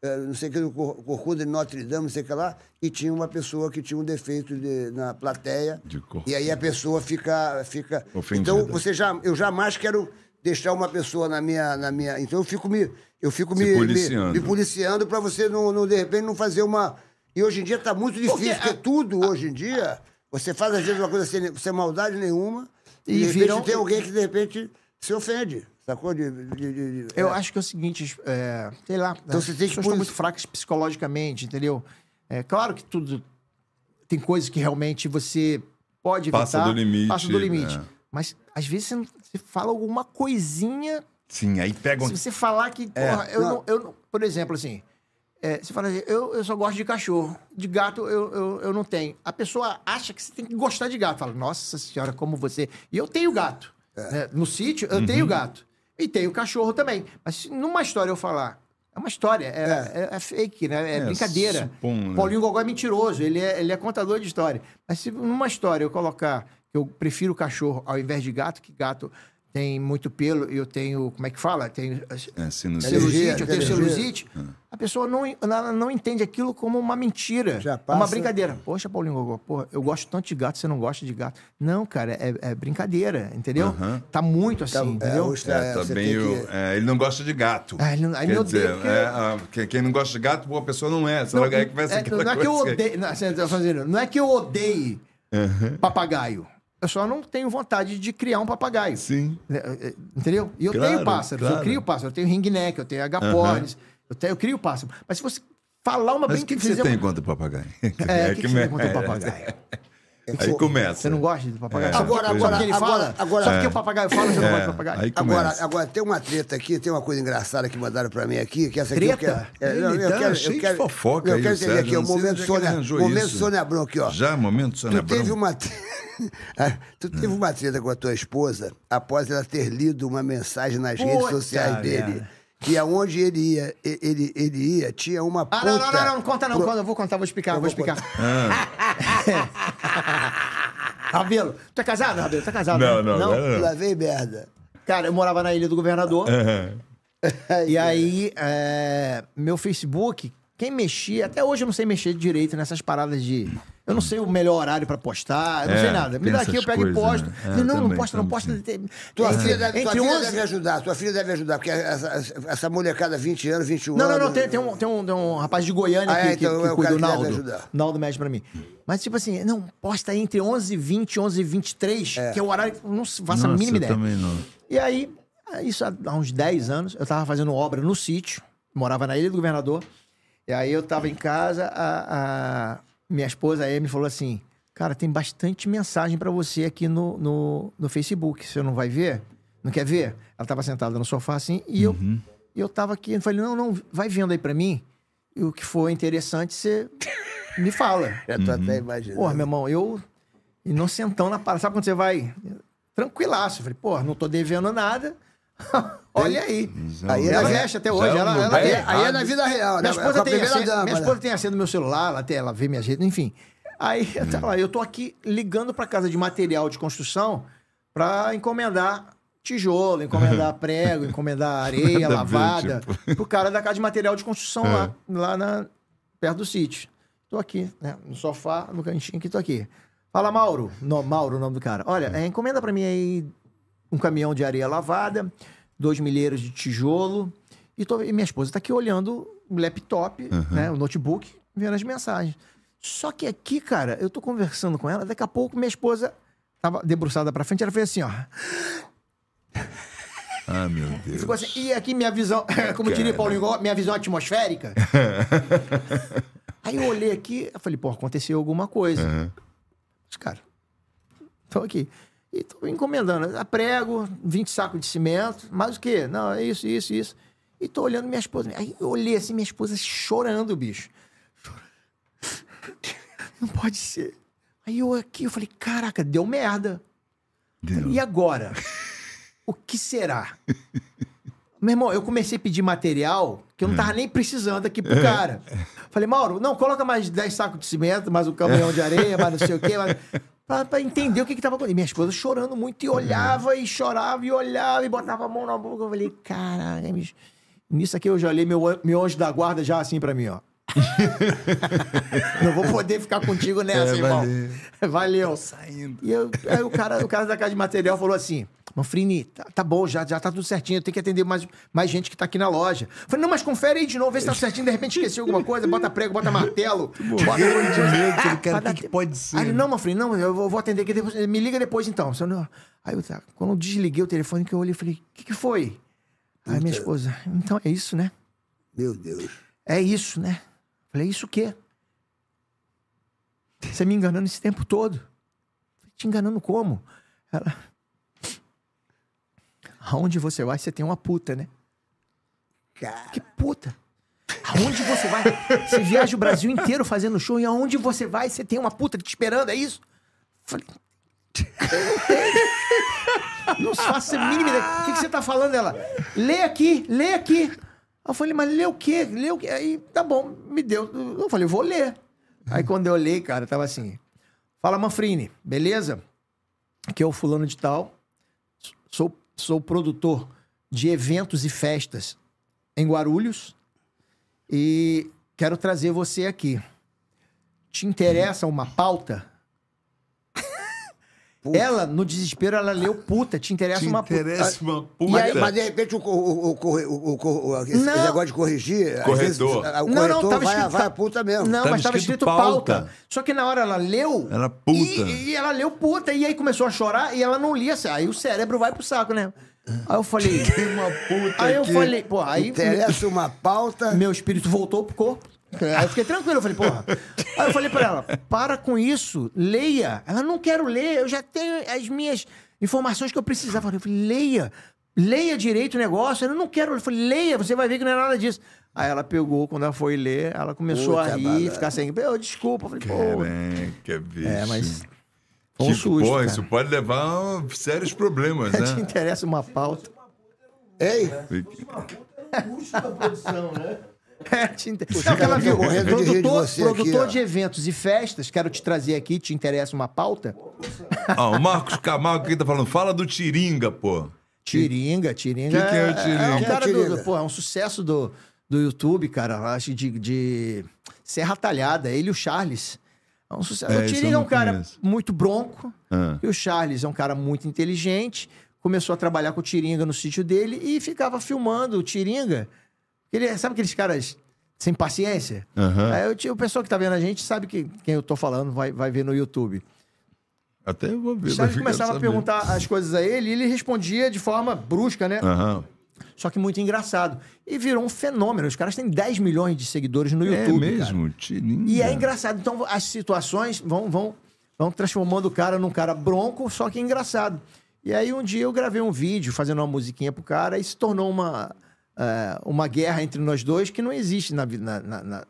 eh, não sei o que, Cor- Corcunda de Notre Dame, não sei o que lá, e tinha uma pessoa que tinha um defeito de- na plateia. De cor- e aí a pessoa fica. fica Ofendida. Então, você já, eu jamais quero deixar uma pessoa na minha. Na minha então, eu fico me. Eu fico Se me, me, policiando. me policiando para você, não, não, de repente, não fazer uma. E hoje em dia está muito difícil, Porque porque, tudo hoje em dia, você faz às vezes uma coisa sem, sem maldade nenhuma, E de viram- tem alguém que de repente se ofende. Sacou? De, de- de- de- Eu é. acho que é o seguinte, é, sei lá, Então as você tem que pessoas estão muito fracas psicologicamente, entendeu? É claro que tudo tem coisas que realmente você pode evitar, Passa do limite, passa do limite. é. Mas às vezes você, não- você fala alguma coisinha, Sim, aí pegam. se você falar que, É, porra, eu não. não, eu não- por exemplo, assim, é, você fala assim, eu, eu só gosto de cachorro, de gato eu, eu, eu não tenho. A pessoa acha que você tem que gostar de gato. Fala, nossa senhora, como você... E eu tenho gato. É. né? No sítio, eu Uhum. tenho gato. E tenho cachorro também. Mas se numa história eu falar... É uma história, é, é- é fake, né? É, É, brincadeira. né? Paulinho Gogó é mentiroso, ele é, ele é contador de história. Mas se numa história eu colocar que eu prefiro cachorro ao invés de gato, que gato tem muito pelo e eu tenho, como é que fala? Tenho É, sinusite. celulite, eu tenho celulite, a pessoa não, ela não entende aquilo como uma mentira. Já É uma passa. brincadeira. Poxa, Paulinho Gogó, porra, eu gosto tanto de gato, você não gosta de gato. Não, cara, é, é brincadeira, entendeu? Tá muito assim, Tá- é, entendeu? tá- É, também tem o- que- é, ele não gosta de gato. Ah, ele não- aí Quer dizer, porque- é, ah, que- quem não gosta de gato, boa pessoa não é. Senão aí começa é, aquela não é que eu odeio. Não, assim, não é que eu odeie papagaio. Eu só não tenho vontade de criar um papagaio. Sim. É, é, Entendeu? E eu Claro, tenho pássaros, eu claro. crio pássaros, eu tenho ringneck, eu tenho agapornis, eu, tenho, eu crio pássaro. Mas se você falar uma Mas o que, que você tem uma- contra o papagaio? É, o que, que você me- tem contra o é, papagaio? Aí começa. Você não gosta de papagaio? É. Agora, agora, ele agora, fala? agora- Sabe o que o papagaio fala? Você não gosta de papagaio? Aí Agora, começa. agora, tem uma treta aqui, tem uma coisa engraçada que mandaram pra mim aqui, que essa aqui eu Treta? quero... É, não, eu tá quero, eu quero, fofoca eu quero entender aqui, o momento é Sônia, momento. Sônia Abrão aqui, ó. Já, momento Sônia Tu teve Abrão? uma... Ah, tu teve uma treta com a tua esposa após ela ter lido uma mensagem nas redes sociais dele. Que aonde ele ia, ele, ele ia, tinha uma Ah, puta... não, não, não, não, não conta não. pro- conta, Eu vou contar, vou explicar, vou vou explicar. Rabelo, tu é casado, Rabelo? Tu é casado? Não, né? não, não, não. Lá vem merda. Cara, eu morava na Ilha do Governador. E aí, é, meu Facebook, quem mexia, até hoje eu não sei mexer direito nessas paradas de. Eu não sei o melhor horário pra postar, eu não É, sei nada. Me dá aqui, eu pego e coisas, posto. né? É, não, não posta, não posta. Tem- Tua filha, deve, tua filha 11 deve ajudar, tua filha deve ajudar, porque essa, essa molecada, 20 anos, 21 Não, não, anos... não. Tem, tem um, tem, um, tem um rapaz de Goiânia Ah, que, é, que, então que é o cuida, cara o que deve Naldo. ajudar. Naldo mexe pra mim. Mas, tipo assim, não, posta entre 11 e 20, 11 e 23, que é o horário que eu não faço a mínima eu ideia. também não. E aí, isso há há uns 10 anos, eu tava fazendo obra no sítio, morava na Ilha do Governador. E aí eu tava em casa, a, a minha esposa, a Amy, falou assim: Cara, tem bastante mensagem pra você aqui no, no, no Facebook. Você não vai ver? Não quer ver? Ela tava sentada no sofá assim, e eu, e eu tava aqui, eu falei: Não, não, vai vendo aí pra mim. E o que for interessante, você me fala. Já tô até imaginando. Porra, meu irmão, eu inocentão na parada. Sabe quando você vai tranquilaço? Eu falei, porra, não tô devendo nada. Olha aí. Aí ela é- mexe até hoje. é ela, ela tem- Aí é na vida real, né? minha esposa, Com a tem a senha, dama, minha esposa tem a senha do meu celular, ela, tem, ela vê minhas redes, enfim. Aí, tá lá, eu tô aqui ligando pra casa de material de construção pra encomendar tijolo, encomendar prego, encomendar areia ver, lavada tipo. pro cara da casa de material de construção lá, lá na, perto do sítio. Tô aqui, né, no sofá, no cantinho aqui, tô aqui. Fala, Mauro. No, Mauro, o nome do cara. Olha, é, encomenda pra mim aí um caminhão de areia lavada, dois milheiros de tijolo. E, tô- e minha esposa tá aqui olhando o laptop, né, o notebook, vendo as mensagens. Só que aqui, cara, eu tô conversando com ela, daqui a pouco minha esposa tava debruçada pra frente, ela fez assim, ó. Ah, meu Deus. Ficou assim, e aqui minha visão, como diria Paulinho, Gó, minha visão atmosférica. Aí eu olhei aqui, eu falei, pô, aconteceu alguma coisa. Mas, cara, tô aqui. E tô encomendando, prego, 20 sacos de cimento, mais o quê? Não, é isso, isso, isso. E tô olhando minha esposa. Aí eu olhei assim, minha esposa chorando, bicho. Não pode ser. Aí eu aqui, eu falei, caraca, deu merda. Deu. E agora? O que será? Meu irmão, eu comecei a pedir material que eu não tava nem precisando aqui pro cara. Falei, Mauro, não, coloca mais 10 sacos de cimento, mais um caminhão de areia, mais não sei o quê. Mais... Pra entender o que tava acontecendo. E minha esposa chorando muito e olhava e chorava e olhava e botava a mão na boca. Eu falei, caraca, bicho. Nisso aqui eu já olhei meu, meu anjo da guarda já assim pra mim, ó. não vou poder ficar contigo nessa, É, irmão. valeu. Valeu. Saindo. E eu- aí o cara, o cara da casa de material falou assim: Manfrini, tá, tá bom, já, já tá tudo certinho, tem que atender mais, mais gente que tá aqui na loja. Eu Falei, não, mas confere aí de novo, vê se tá certinho, de repente esqueceu alguma coisa, bota prego, bota martelo. bota dar o que pode ser, Aí ele, não, Manfrini, não, eu vou, vou atender aqui depois, me liga depois então. Aí eu, tá, quando eu desliguei o telefone, que eu olhei, falei, o que, que foi? Aí minha esposa, então é isso, né? Meu Deus. É isso, né? Falei, isso o quê? Você me enganando esse tempo todo. Falei, Te enganando como? Ela. Aonde você vai, você tem uma puta, né? Cara, Que puta? Aonde você vai? Você viaja o Brasil inteiro fazendo show e aonde você vai, você tem uma puta te esperando, é isso? Falei. "Eu Não tenho. Não faço a mínima ideia. O que, que você tá falando? Ela, lê aqui, lê aqui. Eu falei, mas lê o quê? Lê o quê? Aí, tá bom, me deu. Eu falei, vou ler. Aí quando eu olhei, cara, tava assim. Fala, Manfrini, beleza? Aqui é o fulano de tal. Sou, sou produtor de eventos e festas em Guarulhos e quero trazer você aqui. Te interessa uma pauta? Ela, no desespero, ela leu puta. Te interessa Te uma puta. interessa uma E puta. aí, mas de repente o, o, o, o, o, co- o- esse Não. negócio de corrigir. às Corretor. vezes, o Não, corretor não, tava vai, escrito- vai a puta mesmo. Não, Tava mas estava escrito escrito pauta. pauta. Só que na hora ela leu. Era puta. E, e ela leu puta. E aí começou a chorar e ela não lia. Aí o cérebro vai pro saco, né? Aí eu falei. Tem uma puta aí eu falei, pô, aí Interessa uma pauta. meu espírito voltou pro corpo. Aí eu fiquei tranquilo, eu falei, porra. Aí eu falei pra ela, para com isso, leia. Ela, não quero ler, eu já tenho as minhas informações que eu precisava. Eu falei, leia, leia direito o negócio. Ela, não quero. Eu falei, leia, você vai ver que não é nada disso. Aí ela pegou, quando ela foi ler, ela começou a Puta rir, balada. ficar sem. Eu, desculpa. Eu falei, pô. Caraca, bicho. É, mas. Foi um Tipo, susto. pô, cara. isso pode levar a sérios problemas, Te né? interessa uma pauta. Ei, É, te inter... Não, que ela viu. morrendo de Produtor, aqui, produtor de eventos e festas, quero te trazer aqui, te interessa uma pauta? Ah, o Marcos Camargo aqui tá falando, fala do Tiringa, pô. Tiringa, Tiringa. Que que é o Tiringa? É um é o cara do, Tiringa? do- pô, é um sucesso do, do YouTube, cara. Acho de, de Serra Talhada, ele e o Charles. É um sucesso. É, o Tiringa é um cara conheço. muito bronco. Ah. E o Charles é um cara muito inteligente. Começou a trabalhar com o Tiringa no sítio dele e ficava filmando o Tiringa. Ele, sabe aqueles caras sem paciência? Aham. Aí eu, o pessoal que tá vendo a gente sabe que, quem eu tô falando, vai, vai ver no YouTube. Até eu vou ver. O Charles começava a perguntar as coisas a ele e ele respondia de forma brusca, né? Aham. Só que muito engraçado. E virou um fenômeno. Os caras têm 10 milhões de seguidores no É YouTube. cara. mesmo. E é engraçado. Então as situações vão, vão, vão transformando o cara num cara bronco, só que engraçado. E aí um dia eu gravei um vídeo fazendo uma musiquinha pro cara e se tornou uma, eh, uma guerra entre nós dois que não existe na, na, na, na-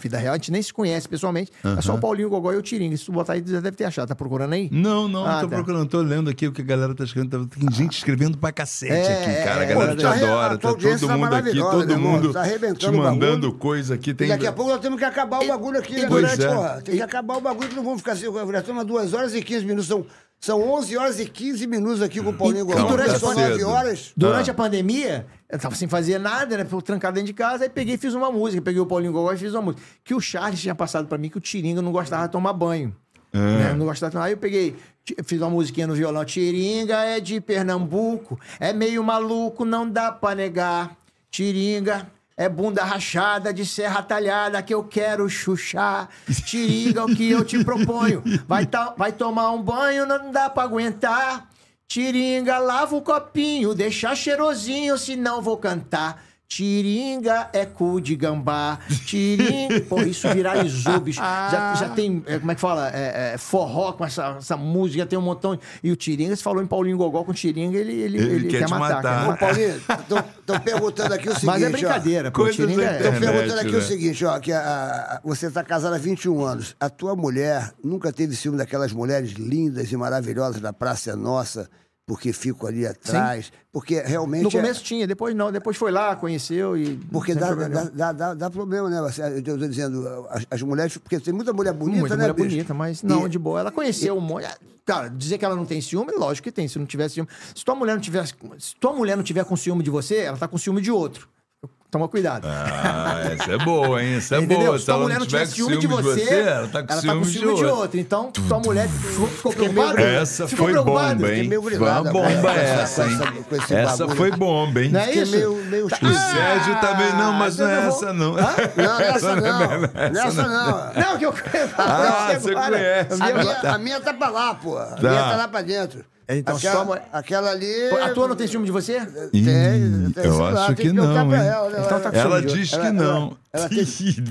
vida real. A gente nem se conhece pessoalmente. É só o Paulinho, o Gogó e o Tiringa. Se tu botar aí, já deve ter achado. Tá procurando aí? Não, não, Ah, tô tá. procurando, tô lendo aqui o que a galera tá escrevendo. Tem gente escrevendo pra cacete É, aqui, cara. A é, galera é. te Tá re- adora, tá todo tá mundo aqui, todo mundo Tá arrebentando te mandando coisa aqui. Tem... E daqui a pouco nós temos que acabar o bagulho aqui, né? Pois Durante, é. porra, tem que acabar o bagulho que não vamos ficar assim. Já estamos 2 horas e 15 minutos. São, são 11 horas e 15 minutos aqui com o Paulinho E- e Gogó. durante São a 9 cedo. horas. Durante Ah. a pandemia, eu tava sem fazer nada, né? Fui trancado dentro de casa, aí peguei e fiz uma música. Peguei o Paulinho Gogó e fiz uma música. Que o Charles tinha passado pra mim que o Tiringa não gostava de tomar banho. Né? Não gostava de tomar. Aí eu peguei, fiz uma musiquinha no violão. Tiringa é de Pernambuco, é meio maluco, não dá pra negar. Tiringa É bunda rachada de serra talhada que eu quero chuchar. Tiringa, o que eu te proponho. Vai, vai tomar um banho, não dá pra aguentar. Tiringa, lava o copinho, deixa cheirosinho, senão vou cantar. Tiringa é cu de gambá. Tiringa. Pô, isso viralizou, bicho. Já, já tem, é, como é que fala? É, é, forró com essa, essa música, tem um montão. E o Tiringa, você falou em Paulinho Gogó com Tiringa, ele, ele, Ele ele quer quer, te matar. matar. quer Ô. Paulinho, estão perguntando aqui o seguinte. Mas é ó. brincadeira, pô. Coisas Tiringa é... Estão perguntando aqui né? o seguinte, ó, que a- a- você está casada há 21 anos. A tua mulher nunca teve ciúme daquelas mulheres lindas e maravilhosas da Praça Nossa, porque fico ali atrás. Porque realmente. No é- começo tinha, depois não. Depois foi lá, conheceu e. Porque dá, problema. dá, dá, dá- dá problema, né? Eu tô dizendo, as, as mulheres. Porque tem muita mulher bonita, Muita né? mulher bicho? bonita, mas não, E- de boa. Ela conheceu um monte. Cara, dizer que ela não tem ciúme, lógico que tem. Se não tiver ciúme. Se tua mulher não tiver, se tua mulher não tiver com ciúme de você, ela tá com ciúme de outro. Toma cuidado. Ah, essa é boa, hein? Essa é Entendeu? boa. Se Se tua ela mulher não tiver com ciúme de você, ela tá com ciúme, de outro. Então, tua mulher ficou, ficou preocupada? Essa ficou foi preocupada? bomba, hein? meio Foi uma bomba com essa- essa, com hein? essa- com Essa foi bomba, hein? Não é isso? meio, meio O esquisito. Sérgio também não, mas não é eu não essa, não. Não, nessa não. Nessa não. Não, que eu Ah, eu você conhece. Vi A minha, a minha tá pra lá, pô. A minha tá lá pra dentro. Então, aquela, mulher- aquela ali. A tua não tem ciúme de você? Tem, tem, eu sei lá, acho tem que perguntar não? Ela, né? Então tá Ela diz que Ela- não. ela tem-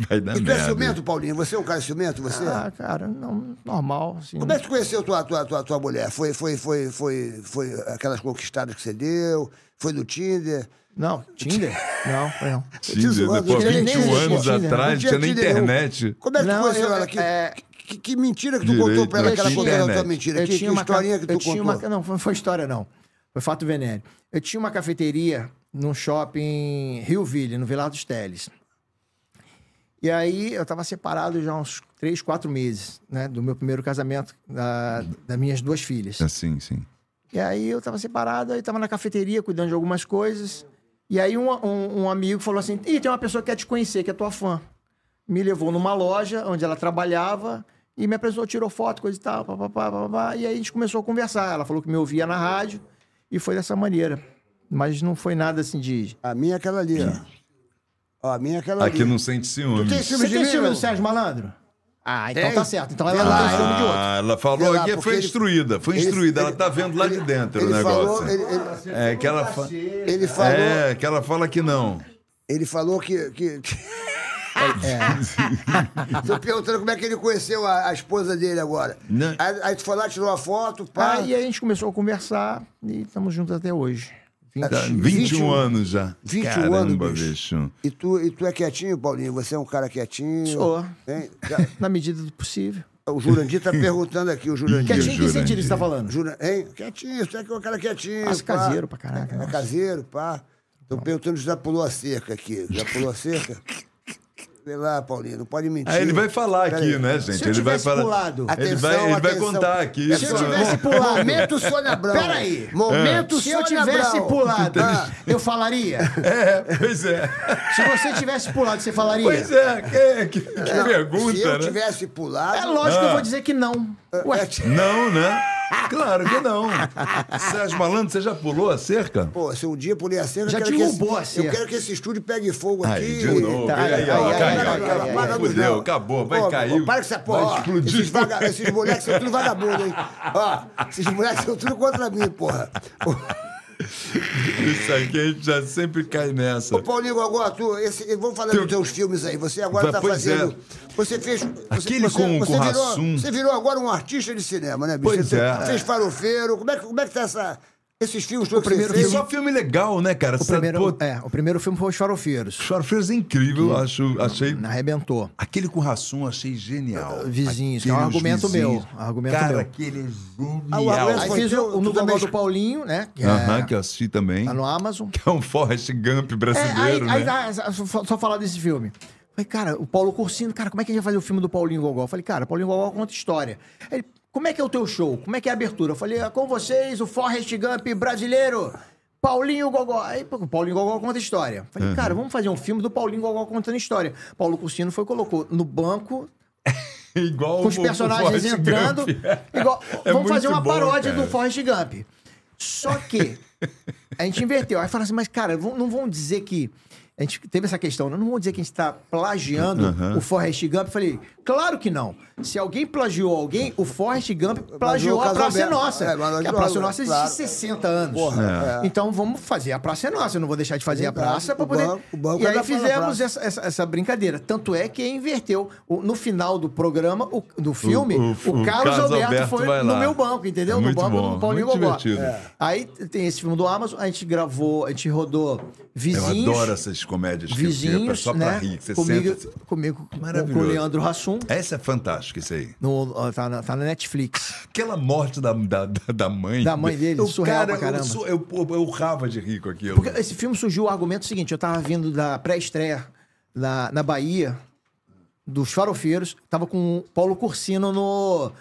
Vai dar E tu é ciumento, Paulinho? Você é um cara ciumento, você? Ah, cara, não, normal. Assim. Como é que tu conheceu tua, tua, tua, tua mulher? Foi, foi, foi, foi, foi aquelas conquistadas que você deu? Foi do Tinder? Não, Tinder? Não, foi não. Tinder, depois, Tinder nem 21 existia anos atrás, Não tinha nem internet. Como é que tu conheceu eu- ela? Que, é- que, que mentira que tu Direito, contou pra ela eu que ela tinha contou da tua mentira? Eu Que, que tinha uma historinha ca- que eu tu tinha contou? uma- Não, foi, foi história, não. Foi fato venéreo. Eu tinha uma cafeteria num shopping Rioville, no Velar dos Teles. E aí eu tava separado já há uns três, quatro meses, né? Do meu primeiro casamento, da, das minhas duas filhas. Assim, sim. E aí eu tava separado, aí tava na cafeteria cuidando de algumas coisas. E aí um, um, um amigo falou assim: Ih, tem uma pessoa que quer te conhecer, que é tua fã. Me levou numa loja onde ela trabalhava e me apresentou, tirou foto, coisa e tal, papapá, papapá. E aí a gente começou a conversar. Ela falou que me ouvia na rádio e foi dessa maneira. Mas não foi nada assim de. A minha é aquela ali, ó. Ó, a minha é aquela Aqui ali. não sente ciúme. tem ciúme Você de tem mim, ciúme do Sérgio Malandro? Ah, então Tem. tá certo. Então ela não lá, tem ciúme de outro. Ah, ela Sei falou lá, que porque foi ele- instruída, foi ele- instruída. ele- ela tá vendo lá de dentro ele o negócio. Falou, ele, ele- É que ela, fa... ele falou, é, que ela fala que não. ele falou que... que, que... Tô perguntando como é que ele conheceu a, a esposa dele agora. Não. Aí, aí tu foi lá, tirou a foto, pá. Aí a gente começou a conversar e estamos juntos até hoje. Tá, 20, 21 anos já. 21 Caramba, anos, bicho. bicho. E tu, e tu é quietinho, Paulinho? Você é um cara quietinho? Sou. Hein? Na medida do possível. O Jurandir tá perguntando aqui, o Jurandir. Quietinho, que Jurandir. sentido você tá falando? Jura, hein? Quietinho, você é um cara quietinho. Pá. caseiro pra caraca, É, nossa. caseiro, pá. Tô perguntando se já pulou a cerca aqui. Já pulou a cerca? Lá, Paulinho, não pode mentir. Aí ele vai falar Pera aqui, aí. né, gente? Se eu ele vai tivesse falar. pulado. Ele Atenção, vai, ele vai atenção. contar aqui. Se eu isso. tivesse pulado. Momento Sônia Abrão. Peraí. Momento Se eu Sônia tivesse pulado, Ah. eu falaria? É, pois é. Se você tivesse pulado, você falaria? Pois é, que, que, que Não, pergunta, Se eu né? tivesse pulado. É lógico que eu Ah. vou dizer que não. Ué, Não, né? Claro que não. Sérgio Malandro, você já pulou a cerca? Pô, se um dia pulei a cerca, Já eu quero que derrubou esse, a cerca. Eu quero que esse estúdio pegue fogo aqui. Aí, de novo. Tá, aí, ai, para, Fudeu, acabou, vai cair. Para com essa vai porra. ó. explodir. Esses, vaga- esses moleques são tudo vagabundo, hein? Ó, esses moleques são tudo contra mim, porra. Isso aqui a gente já sempre cai nessa. Ô, Paulinho Gogó, tu, esse, vamos falar Teu- dos teus filmes aí. Você agora tá Pois fazendo. é. Você fez. Você, Aquele você, com- você com virou. Você virou agora um artista de cinema, né, bicho? Pois você é. fez farofeiro. Como é, que- como é que tá essa, esses filmes que você primeiro E fez? só filme legal, né, cara? o, primeiro, pô, é, o primeiro filme foi Os Farofeiros. Farofeiros é incrível, eu acho, achei. Arrebentou. Aquele com Rassum achei genial. Vizinhos, que é um argumento Vizinhos. meu, argumento Cara, meu. aquele é Ah, o genial. Aí fiz o, o No também- Gogó do Paulinho, né? Que Aham, é, que eu assisti também. tá no Amazon. Que é um Forrest Gump É, aí, brasileiro, aí, né? ah, só, só falar desse filme. Falei, cara, o Paulo Cursino, cara, como é que a gente vai fazer o filme do Paulinho Gogó? Eu falei, cara, Paulinho Gogó conta história. Ele, como é que é o teu show? Como é que é a abertura? Eu falei, é com vocês, o Forrest Gump brasileiro, Paulinho Gogó. Aí, o Paulinho Gogó conta história. Falei, cara, vamos fazer um filme do Paulinho Gogó contando história. Paulo Cursino foi e colocou no banco, Igual com os personagens entrando. Igual, É vamos fazer uma bom, paródia cara. do Forrest Gump. Só que a gente inverteu. Aí fala assim, mas cara, vão- não vão dizer que a gente teve essa questão, né? não vamos dizer que a gente está plagiando o Forrest Gump. Eu falei, claro que não. Se alguém plagiou alguém, o Forrest Gump plagiou a Praça é. Nossa. É, a Praça é Nossa existe claro. 60 anos. Porra, é. Então vamos fazer a Praça é Nossa. Eu não vou deixar de fazer a praça para O poder. banco- o banco e é aí fizemos essa, essa, essa brincadeira. Tanto é que inverteu. No final do programa, o- do filme, O- o, o- o Carlos, Carlos Alberto, Alberto foi no meu banco, entendeu? É no banco bom, do Paulinho muito Gogó. divertido. É. Aí tem esse filme do Amazon, a gente gravou, a gente rodou Eu vizinhos. adoro essas comédias que que é Vizinhos, só né? pra rir, que você comigo, senta. comigo com, Maravilhoso. com o Leandro Essa é fantástica, isso aí. No, tá, na, tá na Netflix. Aquela morte da, da, da- mãe. Da mãe dele, Eu, surreal cara, pra caramba. Eu, eu, eu, eu urrava de rir com aquilo. Porque esse filme surgiu o argumento seguinte: eu tava vindo da pré-estreia na, na Bahia, dos farofeiros, tava com o Paulo Cursino no,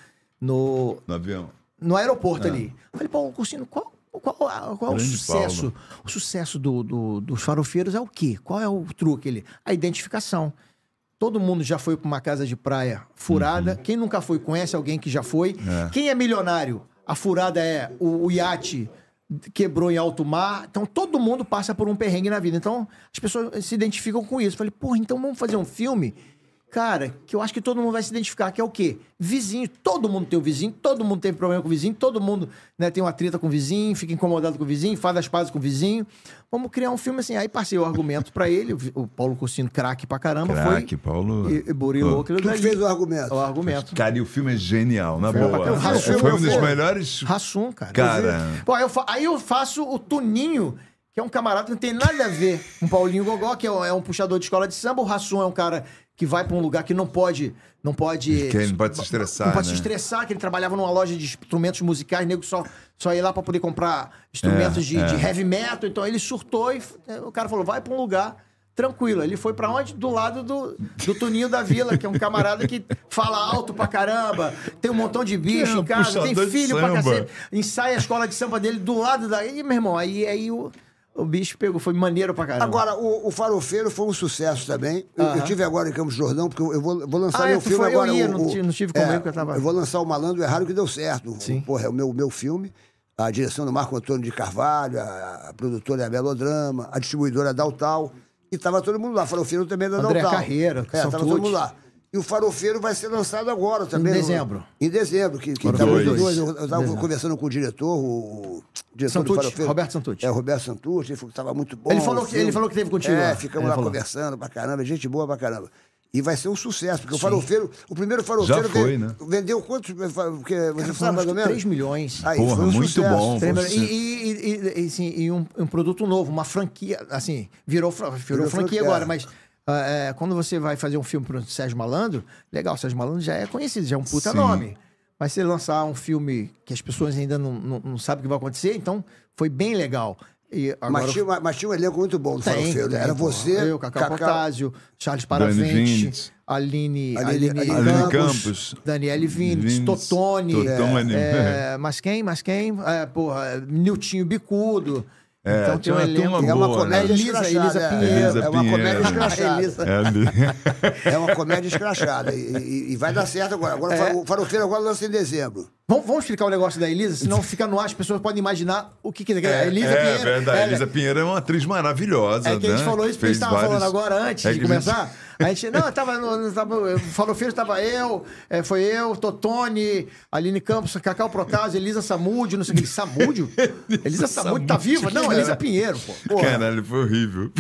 no, No avião. no aeroporto ali. Falei, Paulo Cursino, qual, qual, qual é o É. Sucesso? O sucesso do, do- dos farofeiros é o quê? Qual é o truque ali? A identificação. Todo mundo já foi para uma casa de praia furada. Quem nunca foi, conhece alguém que já foi. Uhum. É. Quem é milionário? A furada é o, o iate quebrou em alto mar. Então todo mundo passa por um perrengue na vida. Então as pessoas se identificam com isso. Falei, porra, então vamos fazer um filme, cara, que eu acho que todo mundo vai se identificar, que é o quê? Vizinho. Todo mundo tem um vizinho, todo mundo teve problema com o vizinho, todo mundo né, tem uma treta com o vizinho, fica incomodado com o vizinho, faz as pazes com o vizinho. Vamos criar um filme assim. Aí passei o argumento pra ele, o o Paulo Cursino, craque pra caramba, Craque, foi. Paulo. E, e burilou Pô. aquilo dali. fez o argumento. O argumento. Cara, e o filme é genial, na Foi boa. Foi, Rassum, foi um dos melhores. Rassum, cara. Cara. Pô, eu, fa- aí eu faço o Tuninho, que é um camarada que não tem nada a ver com o Paulinho Gogó, que é um, é um puxador de escola de samba. O Rassum é um cara que vai pra um lugar que não pode. Não pode. Que ele não pode se estressar, Não pode se né? estressar, que ele trabalhava numa loja de instrumentos musicais, nego só, só ia lá pra poder comprar instrumentos É, de, é. de heavy metal. Então ele surtou e f- o cara falou: vai pra um lugar. Tranquilo, ele foi pra onde? Do lado do, do Tuninho da Vila, que é um camarada que fala alto pra caramba, tem um montão de bicho É, em casa, tem filho pra cacete ensaia a escola de samba dele do lado daí, meu irmão. Aí, aí o, o bicho pegou, foi maneiro pra caramba. Agora, o, o Farofeiro foi um sucesso também. Eu, eu tive agora em Campos do Jordão, porque eu eu vou, vou lançar Ah, meu é, tu filme foi, eu agora. ia, o- não o- não tive como ir, porque eu tava- Eu vou lançar o Malandro Errado que deu certo. Sim. Porra, é o meu, meu filme. A direção do Marco Antônio de Carvalho, a, a produtora é a Melodrama, a distribuidora é a Daltal. E tava todo mundo lá. Farofeiro também é da André Daltal. Carreira, É, São tava todo mundo lá. E o Farofeiro vai ser lançado agora também. no- dezembro. em dezembro. Que, que os dois. dois. Eu, eu tava Dezembro. conversando com o diretor, o, o diretor Santucci, do Farofeiro. Roberto Santucci. É, o Roberto Santucci. Ele falou que tava muito bom. Ele falou que- ele falou que teve contigo É, ficamos Ele lá falou. conversando pra caramba. Gente boa pra caramba. E vai ser um sucesso, porque o Farofeiro, o primeiro Farofeiro Já foi, né? vendeu quantos? Porque você Cara, sabe mais ou menos? 3 milhões. Aí, Porra, foi um muito sucesso. bom. E, e, e, e, assim, e um, um produto novo, uma franquia, assim, virou, virou, Virou franquia franquia. agora, mas ah, é, quando você vai fazer um filme pro Sérgio Malandro, legal, o Sérgio Malandro já é conhecido, já é um puta Sim. nome. Mas você lançar um filme que as pessoas ainda não, não, não sabem o que vai acontecer, então foi bem legal. E agora Mas tinha, mas tinha um elenco muito bom do Tem, Farofeiro. né? tem, Era você, Eu, Cacau, Potásio, Charles Paravente. Aline, Aline- Aline, Aline Campos, Campos. Daniele Vintes, Vintes, Totone, Totone. é, mas quem, mas quem? É, porra, Niltinho Bicudo. É, então tem tinha um uma elenco. É uma boa, comédia né? Elisa- escrachada. Elisa é. Pinheiro. É uma comédia Elisa escrachada. Elisa. É. É uma comédia escrachada. E, e- e vai dar certo agora. Agora É. o Farofeiro agora lança em dezembro. Vamos, vamos explicar o negócio da Elisa, senão fica no ar, as pessoas podem imaginar o que que é. Elisa é Pinheiro. verdade. ela- Elisa Pinheiro é uma atriz maravilhosa. É que a gente né? falou isso porque a gente tava vários- falando agora antes É de a gente- começar. A gente, não, tava, no, tava falou filho, tava eu, é, foi eu, Totone, Aline Campos, Cacau Protásio, Elisa Samúdio, não sei o que. Samúdio? Elisa Samúdio tá viva? Não, Elisa Pinheiro, pô. Porra. Caralho, foi horrível.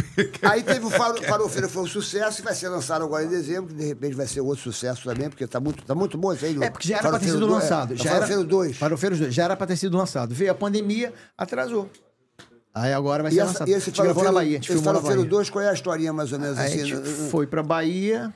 Aí teve o Faro- Farofeiro, foi um sucesso e vai ser lançado agora em dezembro, que de repente vai ser outro sucesso também, porque tá muito, tá muito bom isso aí. É, porque já era pra ter sido dois- lançado. É, já era, Farofeiro 2. Farofeiros 2. Já era pra ter sido lançado. Veio a pandemia, atrasou. Aí agora vai E, ser essa, lançado. e a esse gravou na Bahia, esse filmou Farofeiro Bahia. 2, qual é a historinha mais ou menos Aí assim? a gente foi pra Bahia,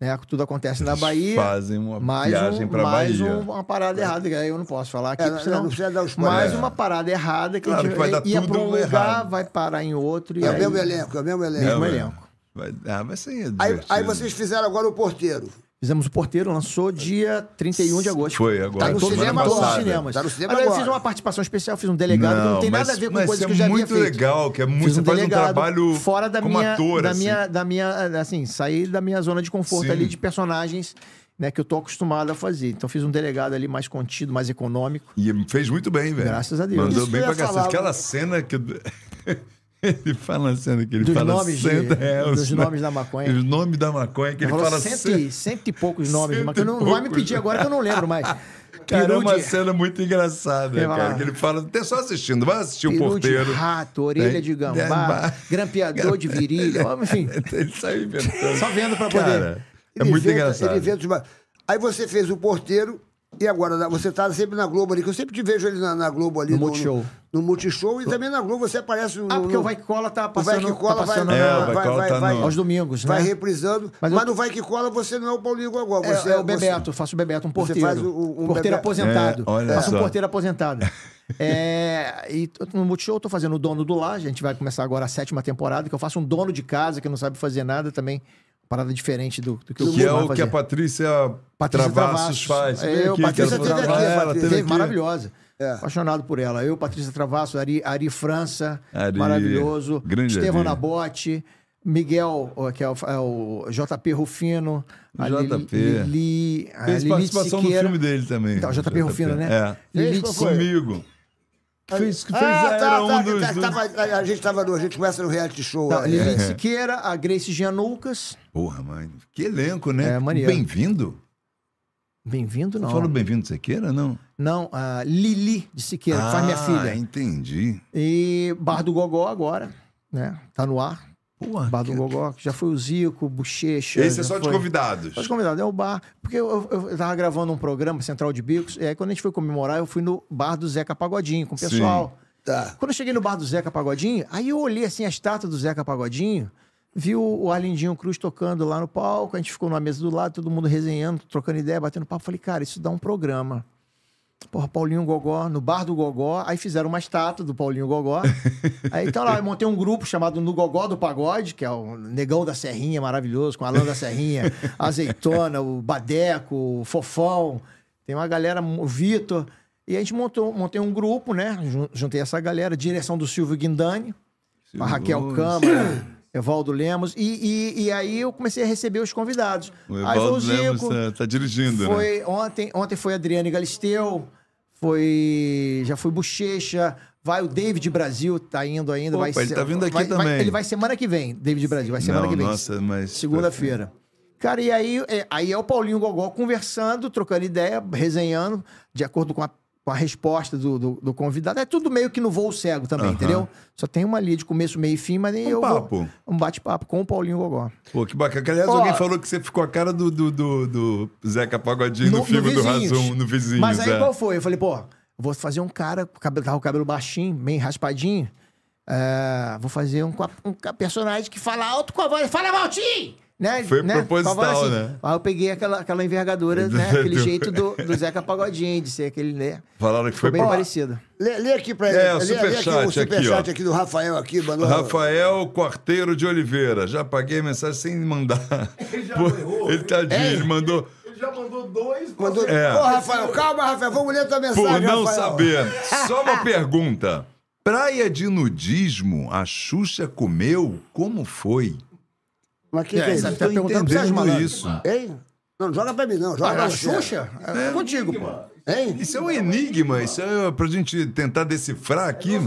né? Tudo acontece na Bahia. fazem uma mais viagem um, pra mais Bahia. um- uma parada errada, que aí eu não posso falar aqui, É, porque não, senão... não precisa dar o spoiler. mais É. uma parada errada que Claro a gente que vai dar ia tudo pra um lugar, errado. vai parar em outro e É o aí... mesmo elenco, é o mesmo elenco. Mesmo É, elenco. Vai, ah, vai ser Aí, aí vocês fizeram agora o Porteiro. Fizemos o Porteiro, lançou dia 31 de agosto. Foi agora, Tá no Em todos, cinema agora. cinemas. Tá no cinema Aliás, eu agora. fiz uma participação especial, fiz um delegado que não tem mas, nada a ver com coisas é que eu já havia muito feito. legal, que é muito, Fiz você um faz um trabalho fora da como minha, ator, da assim. minha, da minha, assim, sair da minha zona de conforto Sim. ali de personagens, né, que eu tô acostumado a fazer. Então fiz um delegado ali mais contido, mais econômico. E fez muito bem, velho. Graças a Deus. Mandou Isso bem eu pra cacete. Aquela cena que... Ele fala sendo que ele Dos fala nomes de- cento- é, dos os nomes da maconha. Os nomes da maconha que ele, Ele fala cento, cento- e, cento e poucos nomes, mas que eu não, vai me pedir agora que eu não lembro mais. Cara, é uma de- cena muito engraçada, Ele cara. Que ele fala, até só assistindo, vai assistir o peru porteiro. de rato, orelha de Gambá. gambá, grampeador de virilha, enfim. Ele saiu inventando. Só vendo pra poder. Cara, é Ele muito inventa- engraçado. Ele inventa Aí você fez o porteiro e agora você tá sempre na Globo ali, que eu sempre te vejo ali na, na Globo ali. No Multishow. No, no Multishow e também na Globo você aparece no. Ah, porque no- o Vai Que Cola tá o Vai passando, que cola tá passando vai, É, o Vai Que Cola tá no- aos domingos, vai né? reprisando. Mas, Mas eu- no Vai que cola você não é o Paulinho Gogó. É, Você é o Bebeto, faço o Bebeto, um porteiro. faz o- o- um porteiro Bebeto. aposentado. É, olha faço só. um porteiro aposentado. É, e no Multishow eu tô fazendo o dono do lar. A gente vai começar agora a sétima temporada, que eu faço um dono de casa que não sabe fazer nada também. Parada diferente do, do que eu Que é o que a Patrícia, Patrícia Travassos faz. Você veio Eu, aqui, Patrícia teve aqui, ela Patrícia. teve Teve, aqui. maravilhosa. É. Apaixonado por ela. Eu, Patrícia Travasso, Ari, Ari França, Ari, maravilhoso. grande Estevão Ari. Nabote, Miguel, que é o, é o JP Rufino, JP. Lili, a Fez Lili participação no Siqueira. filme dele também. Então, JP Rufino, né? É. Lili? Comigo. Que fez, fez Ah, tá, um tá, dos... tá, dos- tava- a, gente tava no, a gente começa no reality show. Não, é, Lili é. Siqueira, a Grace Gianucas. Porra, mãe. Que elenco, né? É, maneiro. Bem-vindo. Bem-vindo, não. Falou bem-vindo Sequeira, não? Não, a Lili de Siqueira, que faz minha Ah, filha. entendi. E Bar do Gogó agora, né? Tá no ar. Porra, Bar do que- Gogó, que já foi o Zico, Bochecha. Esse é só de foi- convidados. Só de convidado, é o bar. Porque eu, eu, eu tava gravando um programa, Central de Bicos, e aí quando a gente foi comemorar, eu fui no bar do Zeca Pagodinho com o Sim. pessoal. Tá. Quando eu cheguei no bar do Zeca Pagodinho, aí eu olhei assim a estátua do Zeca Pagodinho, vi o, Arlindinho Cruz tocando lá no palco, a gente ficou numa mesa do lado, todo mundo resenhando, trocando ideia, batendo papo. Falei, cara, isso dá um programa. Porra, Paulinho Gogó, no bar do Gogó, aí fizeram uma estátua do Paulinho Gogó. aí então lá, eu montei um grupo chamado No Gogó do Pagode, que é o Negão da Serrinha, maravilhoso, com Alan da Serrinha, Azeitona, o Badeco, o Fofão, tem uma galera, o Vitor. E a gente montou, montei um grupo, né? Jun- Juntei essa galera, direção do Silvio Guindani, a Raquel Luz. Câmara, Evaldo Lemos. E, e, e aí eu comecei a receber os convidados. O aí foi o Evaldo Lemos Zico, tá, tá dirigindo, né? foi ontem, ontem foi Adriane Galisteu, foi já foi Bochecha, vai o David Brasil, tá indo ainda, Opa, vai ele ser- tá vindo aqui vai- vai- também. ele vai semana que vem, David Brasil, vai semana Não, que vem. nossa, mas- segunda-feira. Cara, e aí é, aí é o Paulinho Gogó conversando, trocando ideia, resenhando, de acordo com a, com a resposta do, do, do convidado. É tudo meio que no voo cego também, Aham. entendeu? Só tem uma linha de começo, meio e fim, mas nem Um eu vou- papo. um bate-papo com o Paulinho Gogó. Pô, que bacana. Aliás, Ó, alguém falou que você ficou a cara do, do, do, do Zeca Pagodinho no, filme do Vizinhos. Razão, no Vizinhos. Mas aí é. qual foi? Eu falei, pô, vou fazer um cara, com cabelo, tava o cabelo baixinho, bem raspadinho. É, vou fazer um, um personagem que fala alto com a voz. Fala, Valtinho! Né? Foi né? proposital, Com a voz né? Aí eu peguei aquela, aquela envergadura, né? Aquele jeito do, do Zeca Pagodinho, de ser aquele, né? Falaram que Ficou foi bem pro- parecido. Lê, lê aqui pra ele. É, o aqui superchat o aqui, superchat ó. aqui do Rafael aqui, mandou. Rafael Quarteiro de Oliveira. Já paguei a mensagem sem mandar. Ele já Ele tadinho, ele mandou. mandou... É. Ô, Rafael, calma, Rafael, vamos ler tua mensagem. Por não Rafael. saber. Só uma pergunta. Praia de nudismo, a Xuxa comeu? Como foi? Mas quem É, fez sabe, isso? tá Tô perguntando pro Sérgio isso. Hein? Não, não joga pra mim, não. Joga Ah, pra a você. Xuxa? É contigo, pô. Hein? Isso é um enigma, isso é pra gente tentar decifrar aqui.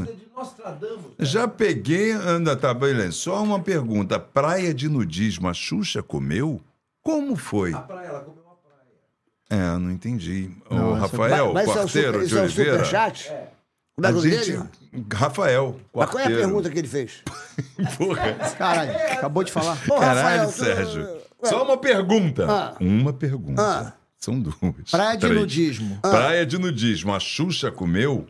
Já peguei, anda, tá, beleza. Só uma pergunta. Praia de nudismo, a Xuxa comeu? Como foi? A praia, ela comeu uma praia. É, não entendi. o Rafael, é o quarteiro super- de isso é o Oliveira. superchat? Como é o nome gente. dele? Rafael, Mas qual é a quarteiro. pergunta que ele fez? Porra. Caralho, acabou de falar. Ô, Caralho, Rafael, tu- Sérgio. Ué, Só uma pergunta. Ah. Uma pergunta. Ah. São duas. Praia de Três. nudismo. Praia de nudismo. A Xuxa comeu?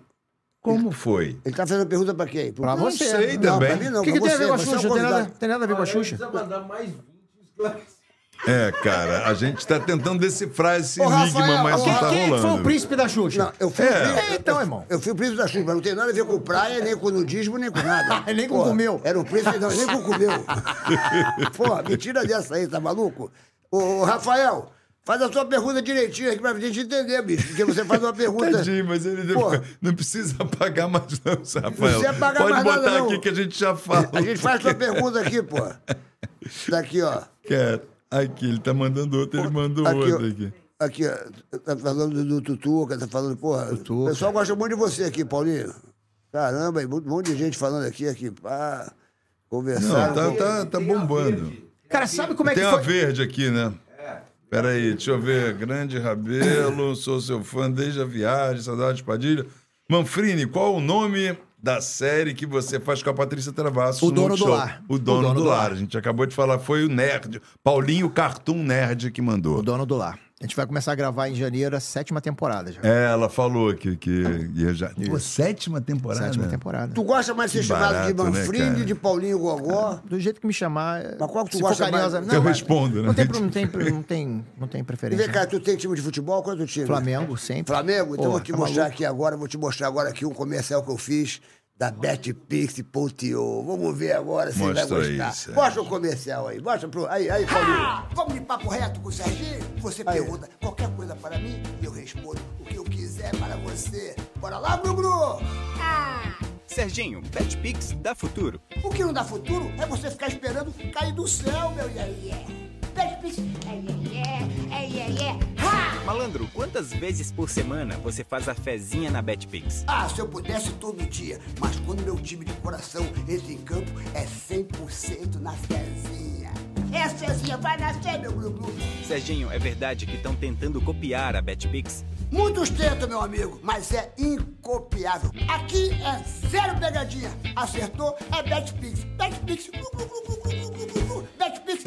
Como foi? Ele tá fazendo pergunta pra quem? Pra Não você. sei Não, também. pra mim não. O que, que pra tem a ver você, com a Xuxa? Tem nada, tem nada a ver com a Xuxa? É, cara, a gente tá tentando decifrar esse Ô, enigma, Rafael, mas não tá Quem é que foi o rolando. príncipe da Xuxa? Não, eu fui, É. o príncipe, É, então, irmão. eu fui o príncipe da chuva, mas não tem nada a ver com praia, nem com nudismo, nem com nada. Nem com Pô, comeu. Era o príncipe, não, nem com comeu. Pô, mentira dessa aí, tá maluco? Ô, ô, Rafael, faz a sua pergunta direitinho aqui pra gente entender, bicho. Porque você faz uma pergunta. Tadinho, mas ele Pô. não precisa pagar mais não, Rafael. precisa pagar Pode mais botar nada, não. aqui que a gente já fala. A gente faz sua pergunta aqui, pô. Daqui, ó. Quero. Aqui, ele tá mandando outro, ele mandou Aqui, outro aqui. Aqui, ó. Tá falando do Tutuca, tá falando, porra. O pessoal gosta muito de você aqui, Paulinho. Caramba, um monte de gente falando aqui, aqui, pá. Não, Conversaram. tá, tá, tá bombando. Cara, sabe como é que Tem uma foi? verde aqui, né? Peraí, deixa eu ver. Grande Rabelo, sou seu fã desde a viagem, saudade de Padilha. Manfrini, qual o nome da série que você faz com a Patrícia Travassos O no Dono do? Lar. O dono, do, lar. A gente acabou de falar, foi o Nerd. Paulinho Cartoon Nerd que mandou. O dono do lar. A gente vai começar a gravar em janeiro a sétima temporada já. É, ela falou que, que ia já. Pô, sétima temporada? Sétima temporada. Tu gosta mais de ser Que chamado de barato, né, Manfrini, cara? de Paulinho Gogó? Do jeito que me chamar. Mas qual que tu gosta mais? carinhosa- Eu mas- respondo, né? Não tem, não tem, não tem, não tem E preferência. vem cá, tu tem time de futebol? Qual é o time? Flamengo, sempre. Flamengo? Então Pô, vou te tá mostrar maluco. aqui agora, vou te mostrar agora aqui um comercial que eu fiz da BetPix.io. Vamos ver agora se ele vai Mostra aí, gostar. Sérgio. Mostra o comercial aí, mostra pro... Aí, aí, Paulinho. Vamos de papo reto com o Serginho? Você pergunta qualquer coisa para mim e eu respondo o que eu quiser para você. Bora lá, Bruno! Serginho, BetPix dá futuro. O que não dá futuro é você ficar esperando cair do céu, meu Malandro, quantas vezes por semana você faz a fezinha na Betpix? Ah, se eu pudesse todo dia, mas quando meu time de coração entra em campo, é 100% na fezinha. É, Cezinha, vai nascer, meu grupo. Serginho, é verdade que estão tentando copiar a Betpix? Muitos tentam, meu amigo, mas é incopiável. Aqui é zero pegadinha. Acertou, é Betpix. Betpix, Betpix.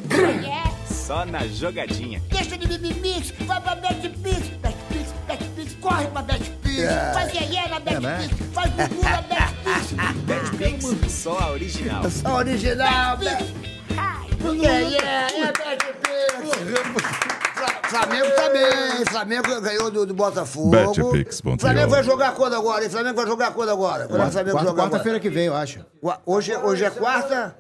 Só na jogadinha. deixa de mimimix, vai pra BetPix. BetPix, BetPix, corre pra BetPix. Faz iê na BetPix, faz gugu na BetPix. BetPix, só a original. Original, BetPix. Yeah, yeah, é BetPix. Fla- Flamengo também. Flamengo ganhou do, do Botafogo. Betpix.io. Flamengo vai jogar quando agora, hein? Flamengo vai jogar quando agora? Quando é Flamengo Quarta- joga agora? Quarta-feira que vem, eu acho. Hoje, é- hoje é quarta?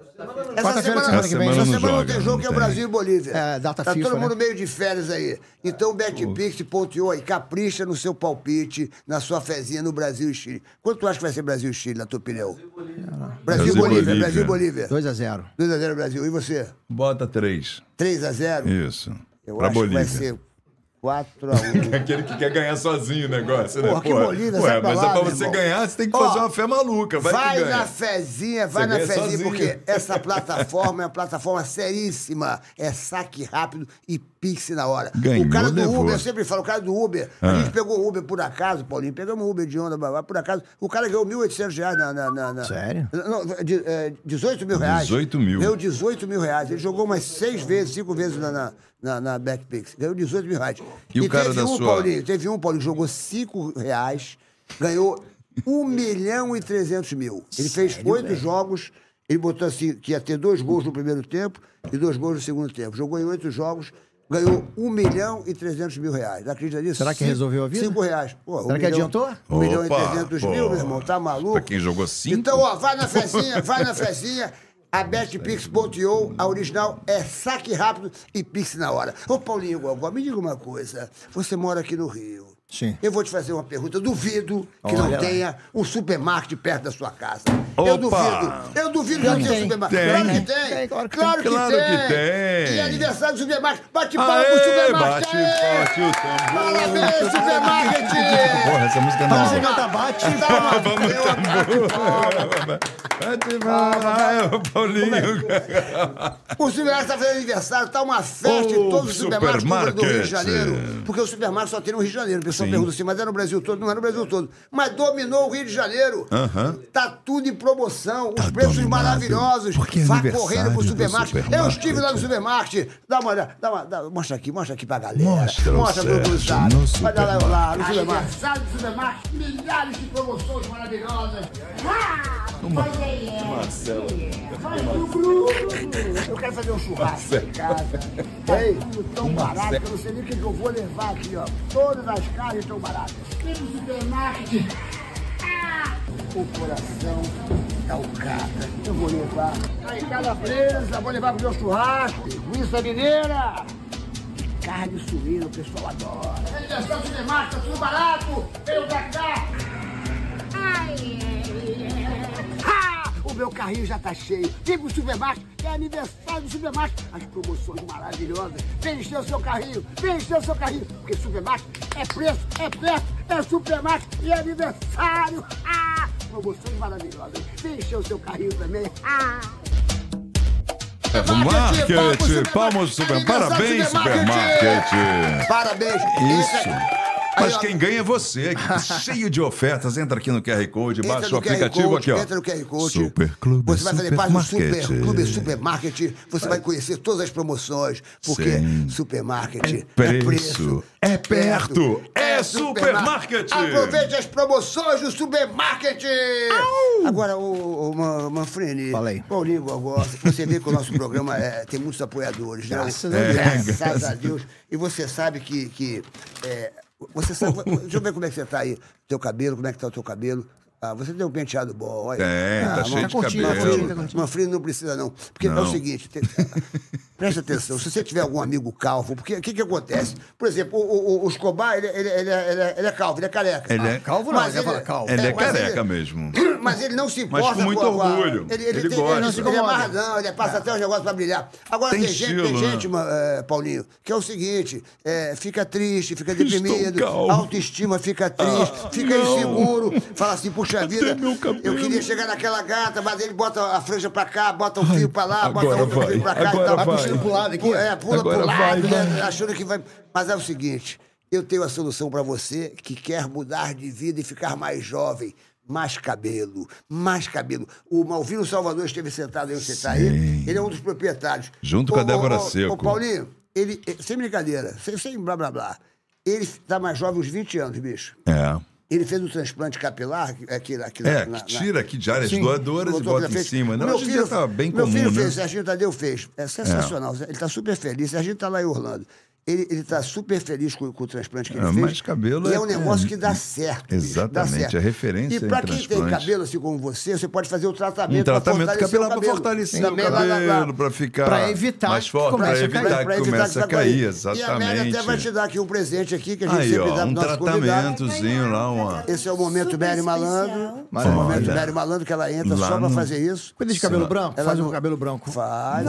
Essa semana, semana que vem. essa não semana não joga, tem jogo, não que é tem. Brasil e Bolívia. É, data tá FIFA, todo mundo né? meio de férias aí. Então, betpix.io aí, capricha no seu palpite, na sua fezinha no Brasil e Chile. Quanto tu acha que vai ser Brasil e Chile, na tua opinião? Brasil Brasil e Bolívia. Brasil e Bolívia. 2x0. 2x0 Brasil. E você? Bota três. 3x0? Isso. Eu pra acho Bolívia. que vai ser 4x1. Aquele que quer ganhar sozinho o negócio, né? Porra, que Bolívia, Ué, sai pra mas é pra você irmão. ganhar, você tem que Ó, fazer uma fé maluca. Vai, Vai que ganha. na fezinha, vai Você na ganha fezinha, sozinho. porque essa plataforma é uma plataforma seríssima. É saque rápido e pix na hora. Ganhou, o cara do levou. Uber, eu sempre falo, o cara do Uber, a Ah. gente pegou o Uber por acaso, Paulinho, pegamos o Uber de onda, por acaso, o cara ganhou 1.800 reais na... na, na, na- Sério? Não, de- é, 18 mil reais. 18 mil. Ganhou 18 mil reais. Ele jogou umas seis vezes, cinco vezes na, na, na, na Backpix. Ganhou 18 mil reais. E o cara teve da um, sua- Paulinho, teve um, Paulinho, jogou 5 reais, ganhou 1 milhão e 300 mil. Ele fez oito jogos, ele botou assim, que ia ter dois gols no primeiro tempo e dois gols no segundo tempo. Jogou em oito jogos, ganhou 1 milhão e 300 mil reais. Acredita nisso? Será que Cinco- resolveu a vida? Cinco reais. Pô, Será que adiantou? 1 milhão e Opa, 300 pô. mil, meu irmão, tá maluco? Pra quem jogou cinco. Então, ó, vai na fezinha, vai na fezinha. A BetPix.io, a original é saque rápido e Pix na hora. Ô, Paulinho Gogó, me diga uma coisa. Você mora aqui no Rio. Sim. Eu vou te fazer uma pergunta. Eu duvido que Olha não lá. tenha um supermarket perto da sua casa. Opa! Eu duvido. Eu duvido que não tenha Tem, supermarket. tem. Claro que tem. Tem, claro que claro tem. Claro que tem. E aniversário do supermarket. Bate palma pro supermarket. bate o tambor. Parabéns, supermarket. Porra, essa música é nova. canta bate. Bate palma, é o Paulinho. O supermercado está fazendo aniversário, tá uma festa em todos os supermercados do- Rio de supermarket. Janeiro. Porque o supermercado só tem no Rio de Janeiro. Pessoal Sim. pergunta assim, mas é no Brasil todo? Não é no Brasil todo. Mas dominou o Rio de Janeiro. Tá tudo em promoção. Os Tá preços dominado. maravilhosos. Porque é Vá correndo pro do supermarket. Eu supermarket. estive lá no supermarket. Dá uma olhada. Dá uma, dá- mostra aqui, mostra aqui pra galera. Mostra mostra pro cruzado. Vai dar lá, lá no supermarket. supermarket. Aniversário do supermarket. Milhares de promoções maravilhosas. Faz pro grupo. Eu quero fazer um churrasco em casa. Tá tudo tão barato que eu não sei nem o que que eu vou levar aqui, ó. Todas as Olha que barato. Temos o Bernard. Ah, o coração tá da Eu vou levar Cada tá presa, vou levar pro meu churrasco. Linguiça é mineira. Carne suína, o pessoal adora. É de cinemática, tá tudo barato. pelo pra cá. Ai, ai, ai. Ah! Meu carrinho já tá cheio. Vem pro supermarket, é aniversário do supermarket. As promoções maravilhosas. Vem encher o seu carrinho, vem encher o seu carrinho. Porque supermarket é preço, é perto, é supermarket e é aniversário. Ah, promoções maravilhosas. Vem encher o seu carrinho também. Ah! Market, Supermarket, palmas super. aniversário Parabéns, Supermarket. supermarket. Parabéns. Isso. Mas Aí, ó, quem ganha é você, cheio de ofertas. Entra aqui no QR Code, baixa o aplicativo Code, aqui, ó. Entra no QR Code. Super Clube Você vai fazer parte do Super Supermarket. Clube Supermarket. Você vai conhecer todas as promoções. Porque Sim. Supermarket Preço, é preço. é perto, é supermarket. Aproveite as promoções do Supermarket. Agora, o, Manfrini. Fala aí. Paulinho Gogó, você vê que o nosso programa é, tem muitos apoiadores, né? Graças a É, Deus. Graças a Deus. E você sabe que. que é, você sabe. Deixa eu ver como é que você tá aí. Teu cabelo, como é que tá o teu cabelo. Ah, você tem um penteado bom, olha. Tem, tá Ah, cheio de curtinho, cabelo. tá tá não precisa, não. Porque é Não. o seguinte, tem- presta atenção, se você tiver algum amigo calvo, porque o que, que acontece? Por exemplo, o, o, o Escobar, ele, ele, ele, é- ele é, ele é calvo, ele é careca. Ele é- Calvo não, você fala calvo. Ele é mas careca mesmo. Mas ele não se Mas importa com muito a- orgulho. Ele, ele, Ele tem, gosta. ele, não se ele é amarradão, ele passa até os negócios pra brilhar. Agora Tem tem, gente, tem estilo, né? gente, eh, Paulinho, que é o seguinte: fica triste, fica deprimido, autoestima fica triste, fica não. inseguro, fala assim, puxa vida, meu cabelo? eu queria chegar naquela gata, mas ele bota a franja pra cá, bota um fio pra lá, bota agora outro vai, fio pra cá agora e tal. vai. Puxando pro lado aqui. É, pula Agora pro vai, lado, né, vai. achando que vai. Mas é o seguinte: eu tenho a solução pra você que quer mudar de vida e ficar mais jovem. Mais cabelo, mais cabelo. O Malvino Salvador esteve sentado aí, você está aí. Ele é um dos proprietários. Junto com a Débora Seco. Ô, Paulinho, ele, sem brincadeira, sem, sem blá blá blá. Ele está mais jovem uns 20 anos, bicho. É. Ele fez um transplante capilar, que- aqui, aqui É, na- que na- tira aqui de áreas Sim. doadoras e bota em cima. Não, Meu hoje em filho- dia tá bem meu comum, filho né? fez, Serginho Tadeu fez. É sensacional. Ele está super feliz. Serginho está lá em Orlando. Ele está super feliz com, com o transplante que ele É, fez. mas cabelo e é é- um negócio que dá certo. bicho, dá Exatamente, certo. é referência E para em quem tem transplante. cabelo assim como você, você pode fazer o tratamento Um tratamento capilar para cabelo. fortalecer o lá. cabelo, para ficar Pra evitar mais forte, para evitar que comece a cair, E a exatamente. Amélia até vai te dar aqui um presente aqui que a gente Aí, sempre ó, dá um nosso tratamentozinho lá, uma... Esse é o momento Mary Malandro. Esse é o momento. Mary Malandro que ela entra Lá só pra no- fazer isso. Cuida de cabelo branco? Faz um cabelo branco. Faz.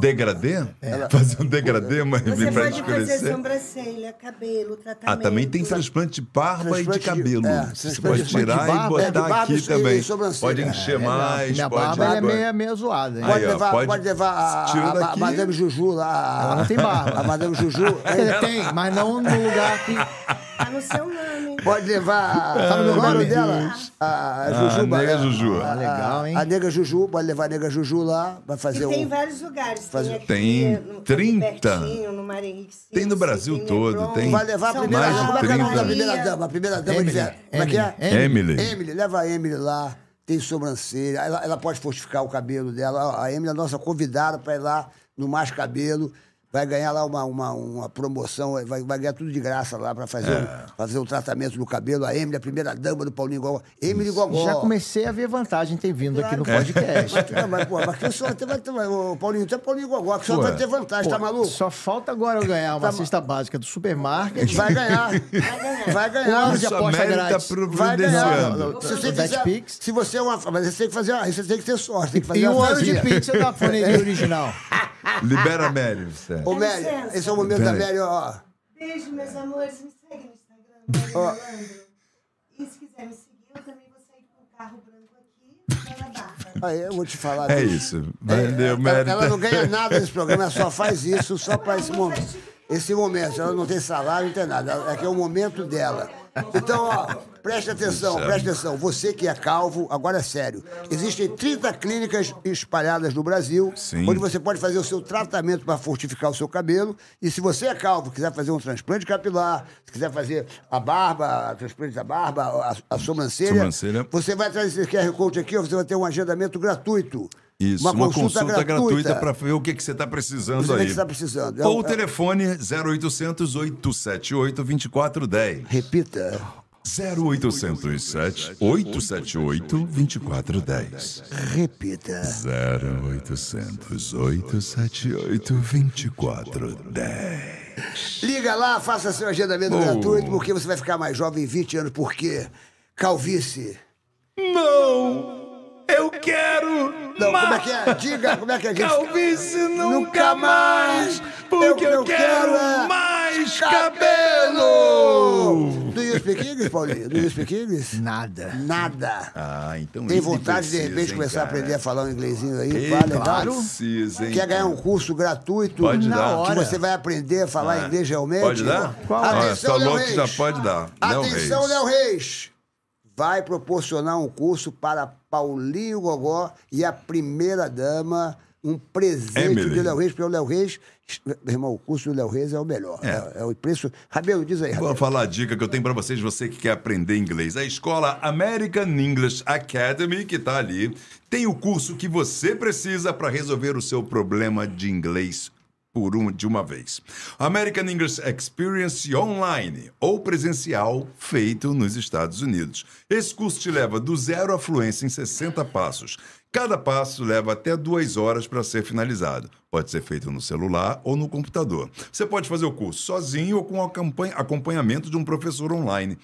Degradê? Fazer um degradê, mas Você pra pode fazer sobrancelha, cabelo, tratamento. Ah, também tem transplante de barba e de Transplante de- cabelo. é, Você transplante pode de tirar barba, e é, botar barba aqui e também. Pode encher mais, Minha pode... barba é meio, meio zoada. hein? Pode levar, pode- pode levar a, a- a- Madame Juju lá. Ela não tem barba. A Madame Juju. Ele tem, mas não no lugar que. Tá no seu nome. Pode levar. Como é o nome? dela? A, a Juju. a nega a- Juju. a- Ah, legal, hein? A nega Juju, pode levar a nega Juju lá E fazer tem um. vários lugares. Fazer- Tem aqui, Tem no- aqui 30. pertinho, no Mar Henrique Tem no Brasil tem todo, tem. Vai levar a primeira mais de dama. Como é que é o nome da 30. primeira dama? A primeira dama Emily, Como é que é? Emily. Emily. Emily, leva a Emily lá, tem sobrancelha, ela, ela pode fortificar o cabelo dela. A Emily é a nossa convidada para ir lá no Mais Cabelo. Vai ganhar lá uma, uma, uma promoção, vai, vai ganhar tudo de graça lá para fazer, É. um, fazer o tratamento do cabelo. A Emily, a primeira dama do Paulinho Gogó. Emily Gogó. Já comecei a ver vantagem tem vindo aqui no Claro. podcast. Mas, tu- mas, pô, mas que só vai ter, vai ter, ô, Paulinho, é Paulinho Gogó, que só vai ter vantagem, tá Pô, maluco? Só falta agora eu ganhar uma Tá ma- cesta básica do supermarket. Vai ganhar. Vai ganhar. De Isso, aposta América grátis. Vai ganhar. Se você, quiser, se você é uma. Mas você tem que fazer. Você tem que ter sorte. Tem que fazer E um ano de pizza da Foneria original. Libera a Mary, Sérgio. Ô, Mary, licença. esse é o momento da Peraí. Mary, ó. Beijo, meus amores. Me segue no Instagram, Ó. E se quiser me seguir, eu também vou sair com o carro branco aqui pela barba. Aí eu vou te falar. É isso. Valeu, ela, Mary. ela não ganha nada nesse programa, ela só faz isso só para esse momento. Esse momento. Ela não tem salário, não tem nada. É que é o momento dela. Então, ó, preste atenção, preste atenção. Você que é calvo, agora é sério. Existem 30 clínicas espalhadas no Brasil, Sim. onde você pode fazer o seu tratamento para fortificar o seu cabelo. E se você é calvo, quiser fazer um transplante capilar, se quiser fazer a barba, transplante da barba, a, a sobrancelha, Sobrancelha. você vai trazer esse QR Code aqui, você vai ter um agendamento gratuito. Isso, uma, consulta, gratuita para ver o que, que você está precisando Você aí. que você tá precisando. É Ou o telefone 0800 878 2410. Repita. 0807 878 2410. Repita. 0800 878 2410. Liga lá, faça seu agendamento Oh. gratuito, porque você vai ficar mais jovem em 20 anos. Por quê? Calvície. Não! Eu quero! Não, como é que é? Diga, como é que é? gente? Calvície nunca, mais! Porque Eu- eu, quero quero é mais cabelo! cabelo! Do you speak English, Paulinho? Do you speak English? Nada. Nada. Ah, então Tem vontade de precisa, repente hein, começar a cara? aprender a falar um inglesinho aí? Ei, Pá, legal? claro. Precisa, hein? Quer ganhar um curso gratuito? Pode na dar. hora. Que você vai aprender a falar Ah, inglês realmente? Pode dar? Qual? Atenção, Léo Reis. já pode dar. Atenção. Léo Reis! Vai proporcionar um curso para Paulinho Gogó e a primeira dama. Um presente Emily. de Léo Reis, porque o Léo Reis. Irmão, o curso do Léo Reis é o melhor. É, é o preço. Rabelo, diz aí, Vou Rabelo. falar a dica que eu tenho pra vocês, você que quer aprender inglês. A escola American English Academy, que tá ali, tem o curso que você precisa para resolver o seu problema de inglês por um, de uma vez. American English Experience Online ou presencial feito nos Estados Unidos. Esse curso te leva do zero à fluência em 60 passos. Cada passo leva até duas horas para ser finalizado. Pode ser feito no celular ou no computador. Você pode fazer o curso sozinho ou com acompanha- acompanhamento de um professor online.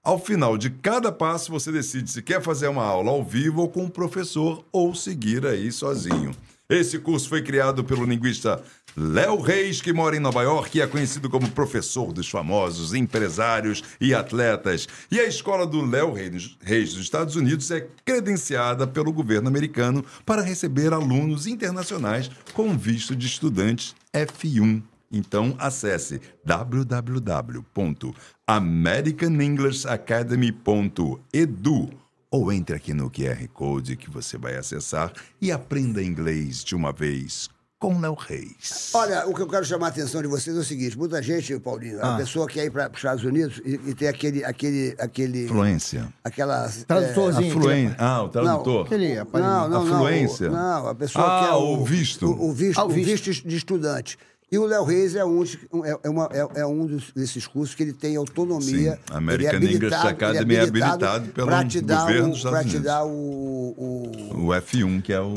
Ao final de cada passo, você decide se quer fazer uma aula ao vivo ou com um professor ou seguir aí sozinho. Esse curso foi criado pelo linguista Léo Reis, que mora em Nova York e é conhecido como professor dos famosos empresários e atletas. E a escola do Léo Reis, dos Estados Unidos é credenciada pelo governo americano para receber alunos internacionais com visto de estudante F1. Então acesse www.americanenglishacademy.edu ou entre aqui no QR Code que você vai acessar e aprenda inglês de uma vez com Léo Reis. Olha, o que eu quero chamar a atenção de vocês é o seguinte: muita gente, Paulinho, Ah. a pessoa quer ir para os Estados Unidos e, e tem aquele. aquele, aquele Fluência. aquela. Tradutorzinho. Afluência. Ah, o tradutor. Aquele aparelho. Não, não, não. Afluência. o- Não, a pessoa Ah, quer o visto. O, o visto, Ah, o o visto. visto de estudante. E o Léo Reis é um, é, é uma- é- é um dos- desses cursos que ele tem autonomia. Sim, American ele é English habilitado- Academy é habilitado pelo te governo o- dos Estados pra te Unidos. dar o- o, O F1, que é o,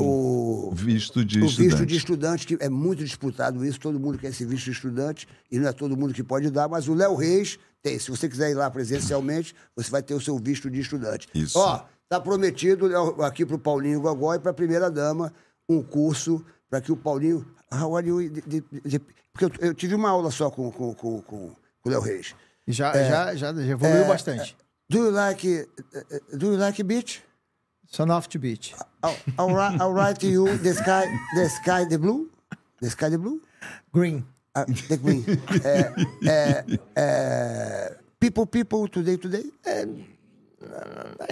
O- visto de o estudante. visto de estudante, que é muito disputado isso, todo mundo quer esse visto de estudante, e não é todo mundo que pode dar, mas o Léo Reis tem. Se você quiser ir lá presencialmente, você vai ter o seu visto de estudante. Isso. Ó, tá prometido aqui pro Paulinho Gogó e pra primeira dama um curso para que o Paulinho. How are you? de- de- porque eu, eu tive uma aula só com, com, com, com o Léo Reis. Já, já, já, já evoluiu É, bastante. Do you like, do you like beach? Son of the beach. I'll, I'll, write, I'll write to you the sky, the sky, the blue. The sky, the blue. Green. Ah, the green. É, é, é, people, people, today, today. É,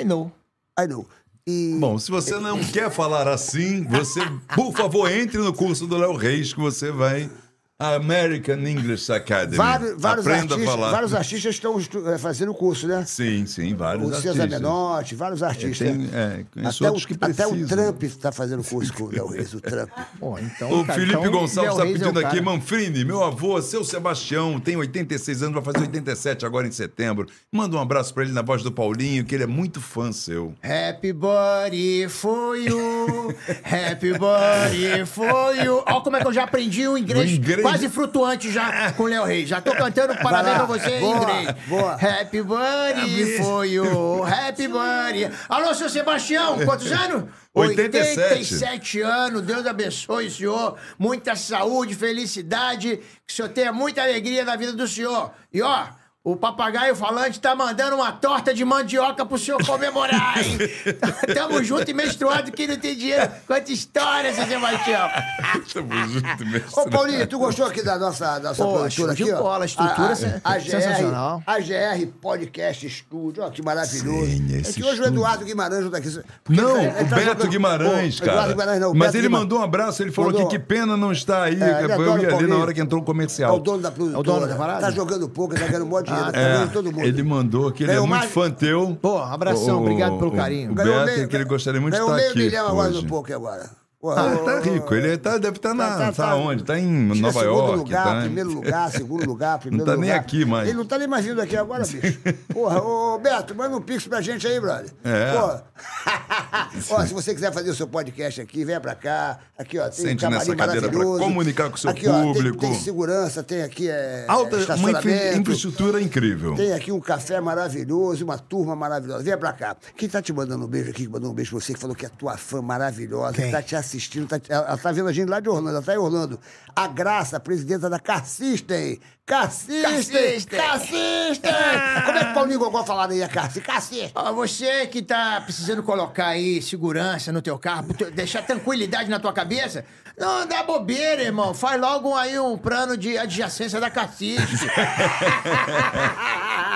I know. I know. E, Bom, se você não quer falar assim, você, por favor, entre no curso do Léo Reis que você vai. American English Academy. vários, vários, Aprenda artistas, a falar. vários artistas estão eh, fazendo o curso, né? Sim, sim, vários O César artistas. Menotti, vários artistas. Tem, é, conheço até, o, que até o. Trump está fazendo curso com o Léo Reis, o Trump. Bom, então, O cara, Felipe então, Gonçalves está é o pedindo aqui, cara. Manfrini, meu avô, seu Sebastião, tem 86 anos, vai fazer 87 agora em setembro. Manda um abraço para ele na voz do Paulinho, que ele é muito fã seu. Happy birthday for you. Happy birthday for you. Olha como é que eu já aprendi o inglês, O inglês- quase flutuante já com o Léo Reis. Já tô cantando parabéns pra você em Boa, inglês. boa. Happy birthday for you. Happy birthday. Alô, seu Sebastião, quantos anos? 87. 87 anos. Deus abençoe o senhor. Muita saúde, felicidade. Que o senhor tenha muita alegria na vida do senhor. E ó. O papagaio falante tá mandando uma torta de mandioca pro senhor comemorar, hein? Tamo junto e menstruado que não tem dinheiro. Quanta história, seu Sebastião. Tamo junto mesmo. Ô, Paulinho, tu gostou aqui da nossa, da nossa Pô, produtora show de aqui, ó? bola, a estrutura a, a, a GR, sensacional. A GR Podcast Estúdio, ó, que maravilhoso. Sim, é que hoje o. Eduardo Guimarães não tá aqui. Não, ele tá- ele o tá Beto jogando- Guimarães, Pô, cara. Eduardo Guimarães não, o Mas Beto ele Guimarães. mandou um abraço, ele falou Mandou. que que pena não estar aí. É, eu ia o ali na hora que entrou o É comercial. o dono da produtora. É o dono da parada? Tá jogando pouco, tá ganhando um monte de dinheiro. tá É, todo mundo. ele mandou que ele Ganhou é muito mais- fã teu. Pô, abração, obrigado pelo carinho. O Ganhou Beto, meio- que ele gostaria muito de ganhou estar meio aqui milhão agora no pouco agora. Ah, ô, tá rico. Ele tá, deve estar na. Tá, Tá, tá, tá. onde? Tá em Nova segundo York. lugar, tá, primeiro lugar, segundo lugar, primeiro tá lugar. nem aqui mais. Ele não tá nem mais vindo aqui agora, bicho. Porra, ô Beto, manda um pix pra gente aí, brother. É. Porra. Ó, se você quiser fazer o seu podcast aqui, venha pra cá. Aqui, ó, tem Sente um camarim nessa cadeira pra maravilhoso. comunicar com o seu aqui, Ó, público. tem, tem segurança, tem aqui é, Alta, uma infraestrutura incrível. Tem aqui um café maravilhoso, uma turma maravilhosa. Venha pra cá. Quem tá te mandando um beijo aqui, que mandou um beijo pra você, que falou que é tua fã maravilhosa, que tá te assistindo, tá- ela, tá vendo a gente lá de Orlando, ela tá em Orlando. A Graça, a presidenta da. Cassistem! Cassistem! Cassistem! Como é que o Paulinho Gogó falaram aí a? Cassistem! Ó, você que tá precisando colocar aí segurança no teu carro, deixar tranquilidade na tua cabeça, não dá bobeira, irmão. Faz logo aí um plano de adjacência da Cassiste.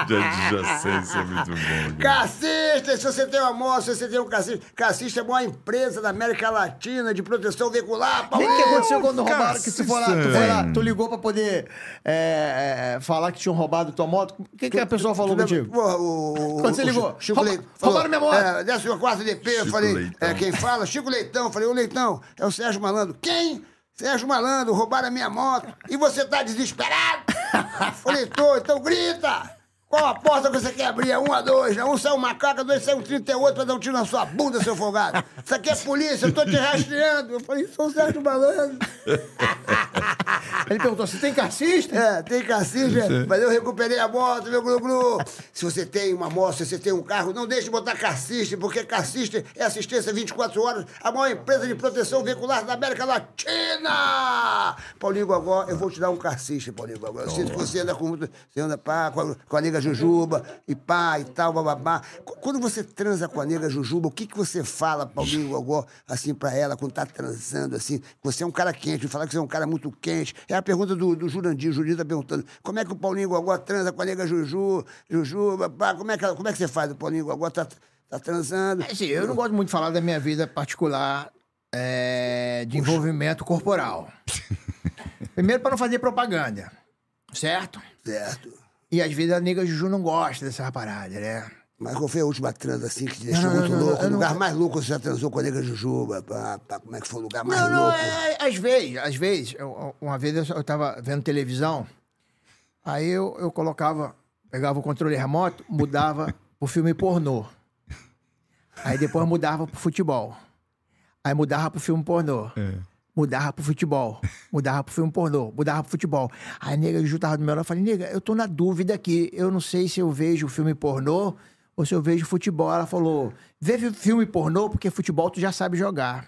De adjacência é muito bom. cara. Cassista, se você tem uma moto, se você tem um cassista, Cassista é a maior empresa da América Latina de proteção veicular. O que, aconteceu quando roubaram? Que tu foi lá, tu, foi lá, tu ligou pra poder é, é, falar que tinham roubado tua moto? O que, que a pessoa falou Tu contigo? O, o- Quando você o ligou? Chico Rouba- Leitão. roubaram minha moto. É, desce o quarto DP, eu falei, é, quem fala? Chico Leitão. Eu falei, ô Leitão, é o Sérgio Malandro. Quem? Sérgio Malandro, roubaram a minha moto. E você tá desesperado? falei, tô, então grita. Qual a porta que você quer abrir? É um a dois, né? Um sai um macaco, dois sai um 38 pra dar um tiro na sua bunda, seu folgado. Isso aqui é polícia, eu tô te rastreando. Eu falei, sou o Sérgio Malandro. Ele perguntou, você tem cassista? É, tem cassista, mas eu recuperei a moto, meu glu-glu. Se você tem uma moto, se você tem um carro, não deixe de botar cassista, porque cassista é assistência 24 horas, a maior empresa de proteção veicular da América Latina. Paulinho Gogó, eu vou te dar um cassista, Paulinho Gogó. Eu sinto que você anda com muito, você anda pá, com a, com a nega Jujuba e pá e tal, bababá. Qu- Quando você transa com a nega Jujuba, o que que você fala, Paulinho Gogó, assim pra ela, quando tá transando, assim? Você é um cara quente, fala que você é um cara muito quente. É a pergunta do, do Jurandir, o Jurandir tá perguntando, como é que o Paulinho Gogó transa com a nega Juju, Jujuba, pá, como é que, ela- como é que você faz? O Paulinho Gogó tá, tá transando. Assim, eu não gosto muito de falar da minha vida particular é, de envolvimento corporal. Primeiro, para não fazer propaganda, certo? Certo. E às vezes a nega Juju não gosta dessa parada, né? Mas qual foi a última transa assim que te deixou Não, não, muito não, não, louco? eu o não- lugar mais louco você já transou com a nega Jujuba? Pá, pá, como é que foi o lugar mais Não, não, louco? é, é, às vezes, às vezes. eu- uma vez eu, eu tava vendo televisão, aí eu, eu colocava, pegava o controle remoto, mudava pro filme pornô. Aí depois mudava pro futebol. Aí mudava pro filme pornô. Mudava pro futebol. Mudava pro filme pornô. Mudava pro futebol. Aí a nega Ju tava do meu lado. Eu falei, nega, eu tô na dúvida aqui. Eu não sei se eu vejo filme pornô ou se eu vejo futebol. Ela falou, vê fi- filme pornô porque futebol tu já sabe jogar.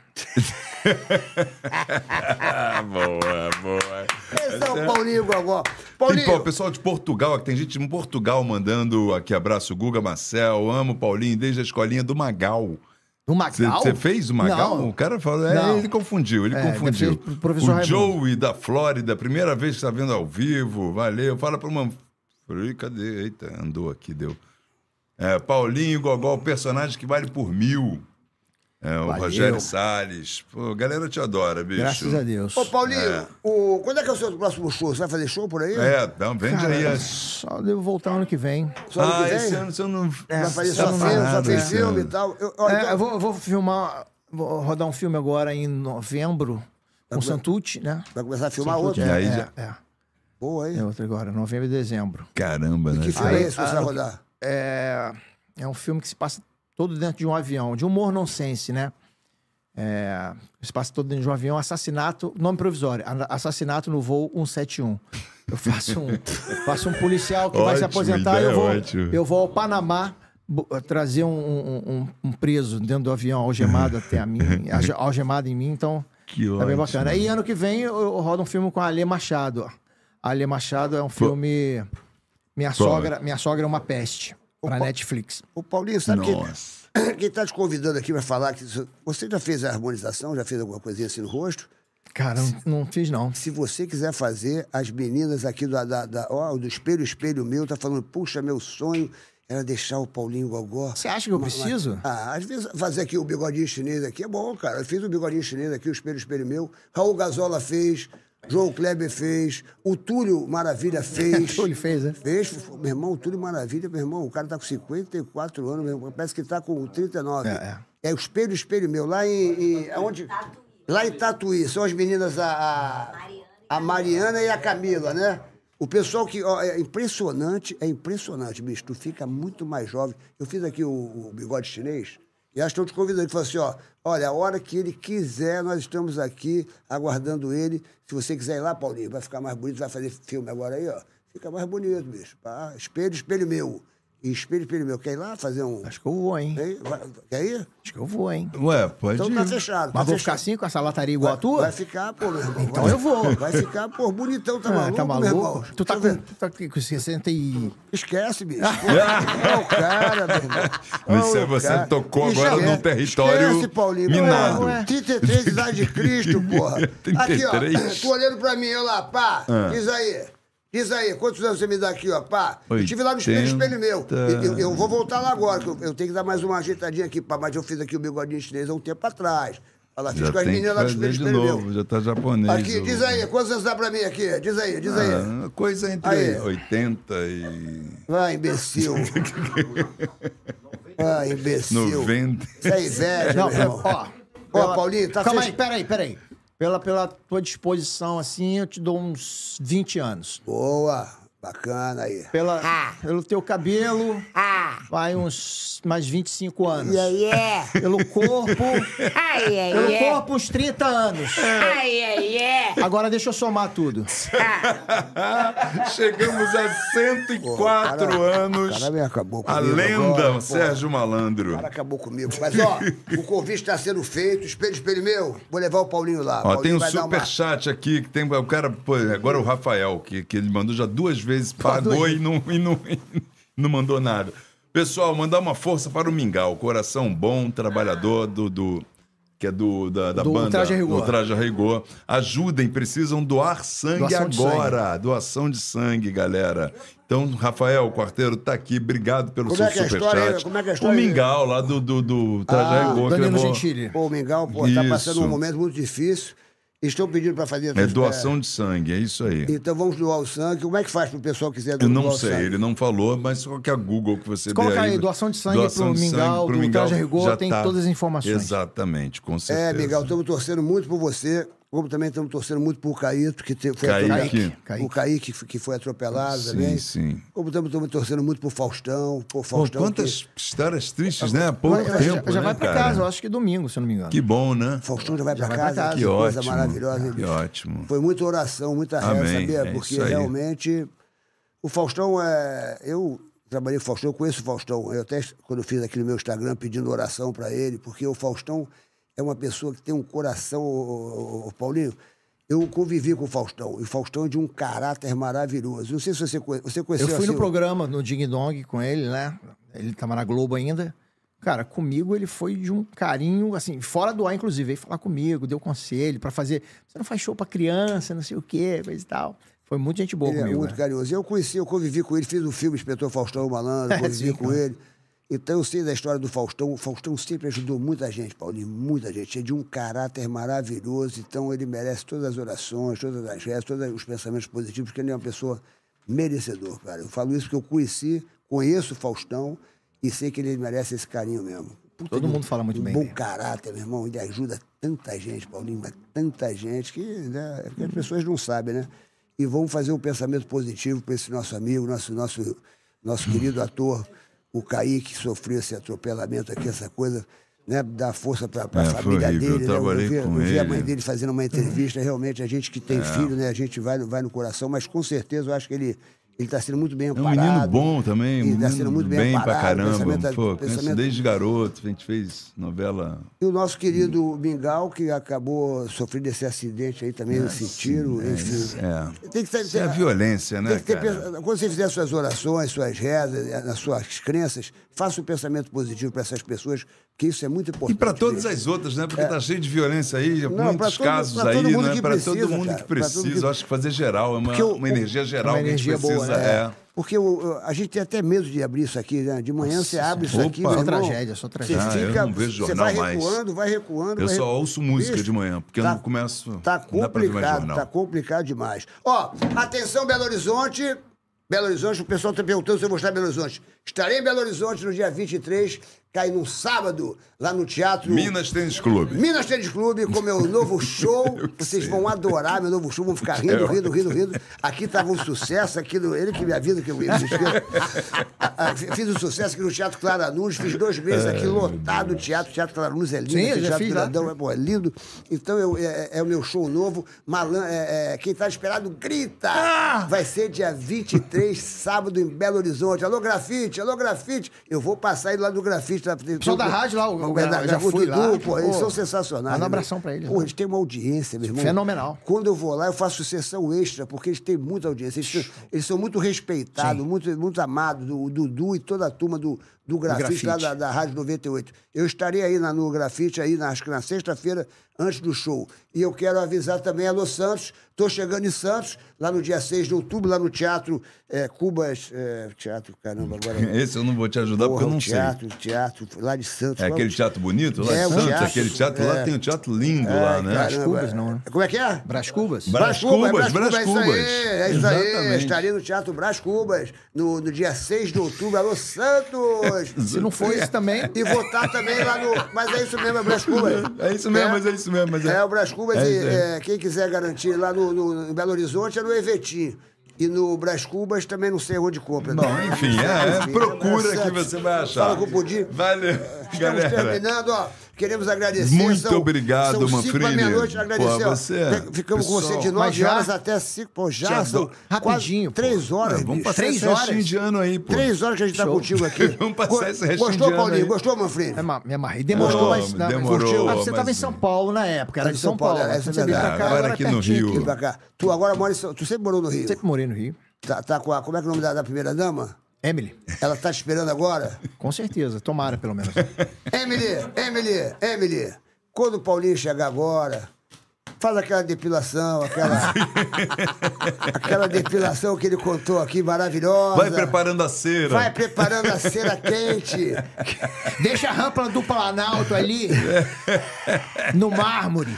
Ah, boa, boa. Esse é o Paulinho Gogó. Paulinho, pô, pessoal de Portugal, tem gente em Portugal mandando aqui abraço, Guga Marcel, amo Paulinho desde a escolinha do Magal. No Magal? Você fez o Magal? Não. O cara falou, é, Não. ele confundiu, ele É, confundiu. professor o Raimundo. Joey da Flórida, primeira vez que está vendo ao vivo, valeu. Fala para uma. Falei, cadê? Eita, andou aqui, deu. É, Paulinho Gogol, personagem que vale por mil. É, o Valeu. Rogério Salles. Pô, a galera te adora, bicho. Graças a Deus. Ô, Paulinho, o, quando é que é o seu próximo show? Você vai fazer show por aí? É, então, vende aí as. Só devo voltar ano que vem. Só ano Ah, que vem? esse ano você não. Vai fazer só filme, só esse filme e tal. Eu, É, então- eu, vou, eu vou filmar, vou rodar um filme agora em novembro com Santucci, né? Vai começar a filmar Santucci, outro. E aí é, já- é, Boa, é, hein? é outro agora, novembro e dezembro. Caramba, né? Que filme é Aí, esse que você ah, vai o- rodar? É, é um filme que se passa todo dentro de um avião, de humor nonsense, né? É, se passa todo dentro de um avião, assassinato, nome provisório, assassinato no voo 171. Eu faço um, faço um policial que vai se Ótimo, aposentar, eu vou, eu vou ao Panamá trazer um, um- um- preso dentro do avião, algemado até a mim, alge- algemado em mim, então Que tá bem ótimo. bacana. E ano que vem eu, rodo um filme com a Alê Machado. A Alê Machado é um filme... Minha sogra, minha sogra é uma peste, pra Netflix. Ô, Paulinho, sabe quem, Nossa. quem tá te convidando aqui pra falar que isso- você já fez a harmonização, já fez alguma coisinha assim no rosto? Cara, não, não fiz não. Se você quiser fazer, as meninas aqui do, da, da- ó, do Espelho Espelho Meu tá falando, puxa, meu sonho era deixar o Paulinho Gogó. Você acha que eu Uma- preciso? uma- Ah, às vezes fazer aqui o bigodinho chinês aqui é bom, cara. Eu fiz o bigodinho chinês aqui, o Espelho Espelho Meu. Raul Gazola fez, João Kleber fez, o Túlio Maravilha fez. Túlio fez, né? Fez, meu irmão, o Túlio Maravilha, meu irmão, o cara tá com 54 anos, meu irmão, parece que tá com 39. É, É o Espelho Espelho Meu, lá em... em aonde? Lá em Tatuí, são as meninas, a, a, a Mariana e a Camila, né? O pessoal que. ó, é impressionante, é impressionante, bicho. Tu fica muito mais jovem. Eu fiz aqui o, o bigode chinês e que estão te convidando. Ele falou assim: ó, olha, a hora que ele quiser, nós estamos aqui aguardando ele. Se você quiser ir lá, Paulinho, vai ficar mais bonito, vai fazer filme agora aí, ó. Fica mais bonito, bicho. Pá, espelho, espelho meu. Espelho, Espelho Meu. Quer ir lá fazer um... Acho que eu vou, hein? Quer ir? Vai- Quer ir? Acho que eu vou, hein? Ué, pode Então ir. tá fechado. Mas tá vou fechado. ficar assim com essa lataria igual a Vai- tua? Vai ficar, pô, meu irmão. Então Vai- eu vou. Vai ficar, pô, bonitão, tá Ah, maluco, tá meu irmão? maluco? Tu tá, Deixa eu com, ver. tu tá com 60 e... Esquece, bicho. É o cara, meu irmão. Você- É o você tocou agora num território Esquece, Paulinho. minado. Ué, 33 idade de Cristo, porra. Aqui, ó. 33. Tu olhando pra mim, olha lá, pá. Ah. Diz aí. Diz aí, quantos anos você me dá aqui, ó, pá? Eu estive lá no espelho, espelho meu. Eu, eu- eu vou voltar lá agora, que eu, eu tenho que dar mais uma ajeitadinha aqui, pá. Mas eu fiz aqui o bigodinho chinês há um tempo atrás. Fiz Já com as meninas lá fazer espelho, de espelho novo, meu. já tá japonês. Aqui, o- diz aí, quantos anos dá pra mim aqui? Diz aí, diz aí. Ah, coisa entre Aí. 80 e Vai, imbecil. Vai, imbecil. 90. Isso é inveja, Não, meu irmão. ó. Ó, Paulinho, tá Calma fech- aí, peraí, peraí. Pela, pela tua disposição, assim, eu te dou uns 20 anos. Boa, bacana aí. Pela, Pelo teu cabelo, Ah, vai uns mais 25 anos. e aí é? Pelo corpo, Ai, ai, pelo é. corpo, uns 30 anos. Ai, ai, é. Agora deixa eu somar tudo. Chegamos a 104 cara- anos. O cara me acabou A comigo lenda, agora, pô. Sérgio Malandro. O cara acabou comigo. Mas, ó, o convite está sendo feito. Espelho, espelho meu. Vou levar o Paulinho lá. Ó, Paulinho tem um dar uma- superchat aqui que tem. O cara, pô, agora o Rafael, que, que ele mandou já duas vezes, pagou e não, e, não, e não mandou nada. Pessoal, mandar uma força para o Mingau, coração bom, trabalhador do. do- que é do, da, da Do banda Traje Rigor. do Traje a Rigor. Ajudem, precisam doar sangue Doação de agora. Doação de sangue, galera. Então, Rafael, o quarteiro tá aqui. Obrigado pelo Como seu é que é a história superchat. Como é que é a o história aí? Mingau, lá do, do, do Traje a Ah, Rigor. que Danilo levou- Gentili. Pô, o Mingau, pô, tá Isso. passando um momento muito difícil. Estão pedindo para fazer... É doação de sangue, é isso aí. Então vamos doar o sangue. Como é que faz para o pessoal que quiser doar Eu não o sei, sangue? ele não falou, mas qualquer Google que você Coloca der aí, doação de sangue pro de Mingau, pro do Mingau, Traje a Rigor, já tem tá. todas as informações. Exatamente, com certeza. É, Miguel, estamos torcendo muito por você. Como também estamos torcendo muito por Caíto, que foi Kaique. Kaique. O Kaique, que foi atropelado Sim, também. sim. Como estamos também torcendo muito por Faustão. Por Pô, Faustão quantas que- histórias tristes, né? Há pouco Já- tempo, já, já né, vai pra cara? casa, eu acho que domingo, se eu não me engano. Que bom, né? Faustão já vai para casa. casa. Que Que coisa ótimo. maravilhosa. Que bicho? ótimo. Foi muita oração, muita reza, Amém, sabia? é Porque realmente o Faustão é. Eu trabalhei com o Faustão, eu conheço o Faustão. Eu até, quando eu fiz aqui no meu Instagram pedindo oração para ele, porque o Faustão é uma pessoa que tem um coração, ô, ô, Paulinho. Eu convivi com o Faustão, e o Faustão é de um caráter maravilhoso. Não sei se você, conhe- você Eu conheceu fui assim, no programa, no Ding Dong, com ele, né? Ele tava na Globo ainda. Cara, comigo ele foi de um carinho, assim, fora do ar, inclusive. Veio falar comigo, deu conselho pra fazer. Você não faz show pra criança, não sei o quê, coisa e tal. Foi muita gente boa Ele é comigo. muito né? carinhoso. Eu conheci, eu convivi com ele, fiz o filme Inspetor Faustão Malandro, É, convivi sim, com cara. ele. Então eu sei da história do Faustão. O Faustão sempre ajudou muita gente, Paulinho, muita gente. É de um caráter maravilhoso, então ele merece todas as orações, todas as rezas, todos os pensamentos positivos, porque ele é uma pessoa merecedor, cara. Eu falo isso porque eu conheci, conheço o Faustão e sei que ele merece esse carinho mesmo. Puta Todo mundo fala muito de bem Bom dele. caráter, meu irmão. Ele ajuda tanta gente, Paulinho, mas tanta gente que, né, que as pessoas não sabem, né? E vamos fazer um pensamento positivo para esse nosso amigo, nosso, nosso, nosso querido ator, o Kaique, que sofreu esse atropelamento aqui, essa coisa, né? Dar força para a É, foi família horrível, eu dele. né? trabalhei vi, com eu vi a mãe dele fazendo uma entrevista. Realmente, a gente que tem filho, né? A gente vai, vai no coração, mas com certeza eu acho que ele ele está sendo muito bem É um amparado. menino bom também, Ele está sendo muito bem, bem pra amparado, caramba. pensamento- Pô, pensamento- desde garoto, a gente fez novela. E o nosso querido Mingau, que acabou sofrendo esse acidente aí também, esse tiro, enfim. É. Tem que ter, Isso é a violência, né, ter Quando você fizer suas orações, suas rezas, eh, nas suas crenças, faça um pensamento positivo para essas pessoas, que isso é muito E importante. para todas as outras, né? Porque tá cheio de violência aí, É. Não, pra muitos todo- casos aí, né? Para todo precisa, mundo cara, que precisa. mundo que- Eu acho que fazer geral é uma, uma energia geral uma que a gente energia boa, precisa. né? é. Porque o- a gente tem até medo de abrir isso aqui, né? De manhã você abre isso Opa. aqui, Só irmão, tragédia, só tragédia. Ah, eu não vejo Você jornal vai mais. recuando, vai recuando. Eu vai só recu- ouço música Bicho, de manhã, porque eu tá- não começo. Tá não dá pra ver mais complicado, jornal. tá complicado demais. Ó, atenção, Belo Horizonte. Belo Horizonte, o pessoal tá perguntando se eu vou estar em Belo Horizonte. Estarei em Belo Horizonte no dia 23, cair num sábado lá no Teatro... Minas Tênis Clube. Minas Tênis Clube com meu novo show. Vocês vão adorar meu novo show, vão ficar rindo, rindo, rindo, rindo. Aqui tava um sucesso, aqui no, ele que me avisa que eu. Ah, ah, Fiz um sucesso aqui no Teatro Clara Nunes, fiz dois meses aqui lotado o teatro. O Teatro Clara Nunes é lindo, Sim, teatro grandão, é, é lindo. Então eu- é, é o meu show novo. Malan, é, é, quem tá esperado, grita! Ah! Vai ser dia 23, sábado, em Belo Horizonte. Alô, grafite, alô, grafite. Eu vou passar aí lá do grafite. Tá, Pessoal da rádio lá, o- o, eu já fui lá. Pô, eles são sensacionais. manda um né, abração pra eles, Pô, né? eles têm uma audiência, meu irmão. Fenomenal. Quando eu vou lá, eu faço sessão extra, porque eles têm muita audiência. Eles, são- eles são muito respeitados, muito, muito amados, do- o Dudu e toda a turma do, do grafite, lá grafite. da, da Rádio 98. Eu estarei aí na, no grafite, aí, na- acho que na sexta-feira, antes do show. E eu quero avisar também a Los Santos. Estou chegando em Santos, lá no dia 6 de outubro, lá no Teatro é, Cubas. é, teatro, caramba, agora. Esse eu não vou te ajudar porque eu Porra, não o sei. teatro, teatro, lá de Santos. É Qual- aquele teatro bonito lá É, de Santos? teatro, aquele teatro é. lá tem um teatro lindo lá, né? Caramba, Cubas, não, né? Como é que é? Brás Cubas? Brás Cubas, Cubas, Brás é isso Cubas. aí, é isso aí. No Teatro Brás Cubas, no, no dia 6 de outubro. Alô, Santos! Se não for isso também. E votar também lá no. Mas é isso mesmo, é Brás Cubas. É isso mesmo, mas é isso mesmo. Mas é. É o Brás Cubas É e isso é, quem quiser garantir lá no, no- em Belo Horizonte é no Evetim. E no Brás Cubas também não sei onde compra. Bom, enfim, é, é, Enfim, procura é que você vai achar. Fala com o Pudim. Valeu, Estamos galera. terminando, ó. Queremos agradecer. Muito são, obrigado, são cinco Manfrini. da meia-noite. Agradecer, Pô, você, Ficamos com você pessoal. de Mas 9 já- horas até 5. Pô, já Já são rapidinho, quase pô. três horas. Vamos passar Três esse horas? restinho de ano aí, pô. Três horas que a gente tá Show. contigo aqui. Vamos passar esse restinho Gostou, de ano Paulinho? aí. Gostou, Manfrini? É, me amarrei. Demorou, Oh, mas... não, demorou, curtiu. Ah, você mas- estava em São Paulo na época, era Tá em de São Paulo, Paulo. é, isso é Você veio pra verdade. cá, Agora aqui no Rio. Tu agora mora em São... Tu sempre morou no Rio? Sempre morei no Rio. Tá, tá com a... Como é que é o nome da primeira dama? Emily, Ela tá te esperando agora? com certeza. Tomara, pelo menos. Emily, Emily, Emily. Quando o Paulinho chegar agora, faz aquela depilação, aquela. aquela depilação que ele contou aqui, maravilhosa. Vai preparando a cera. Vai preparando a cera quente. Deixa a rampa do Planalto ali, no mármore.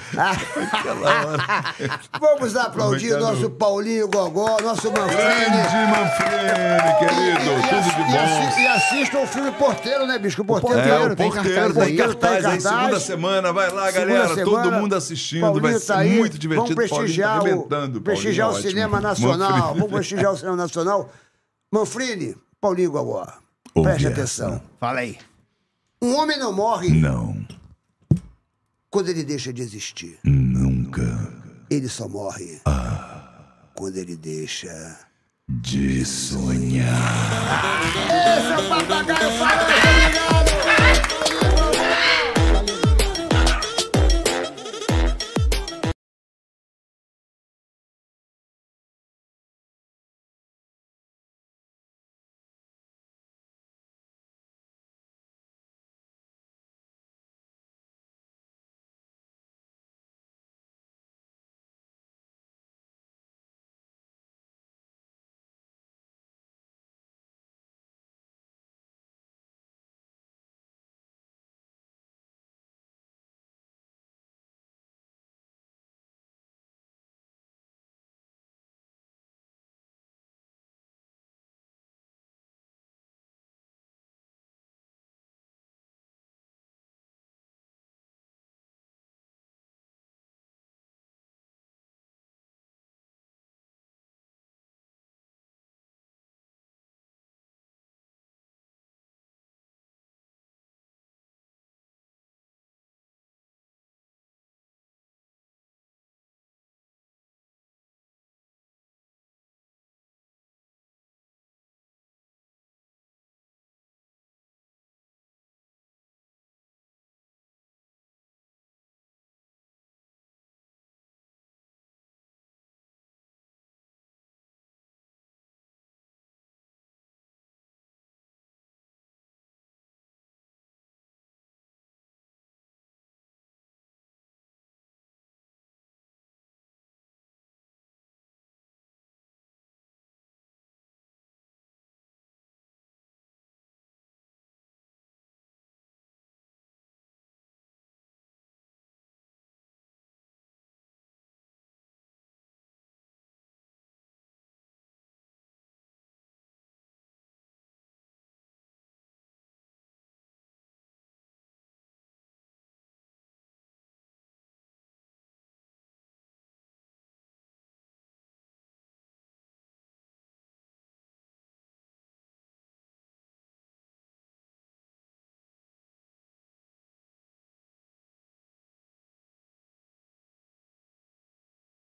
Vamos aplaudir o nosso Paulinho Gogó, nosso Manfrini. Grande Manfrini, querido. E- e- Tudo e- de e assi- bom. E assista o filme Porteiro, né, bicho? O Porteiro, É, Porteiro, o tem porteiro cartaz tá aí. em Porteiro tá em cartaz aí, segunda cartaz. semana. Vai lá, Segunda galera. Todo semana, mundo assistindo. Paulinho vai tá aí. muito divertido. Vamos Paulinho prestigiar, tá o, prestigiar o Paulinho é cinema ótimo. nacional. Manfrini. Vamos prestigiar o cinema nacional. Manfrini, Paulinho Gogó, Ouve preste essa. atenção. Fala aí. Um homem não morre Não, quando ele deixa de existir. nunca Ele só morre quando ele deixa... de sonhar. Esse é o papagaio falando, obrigado!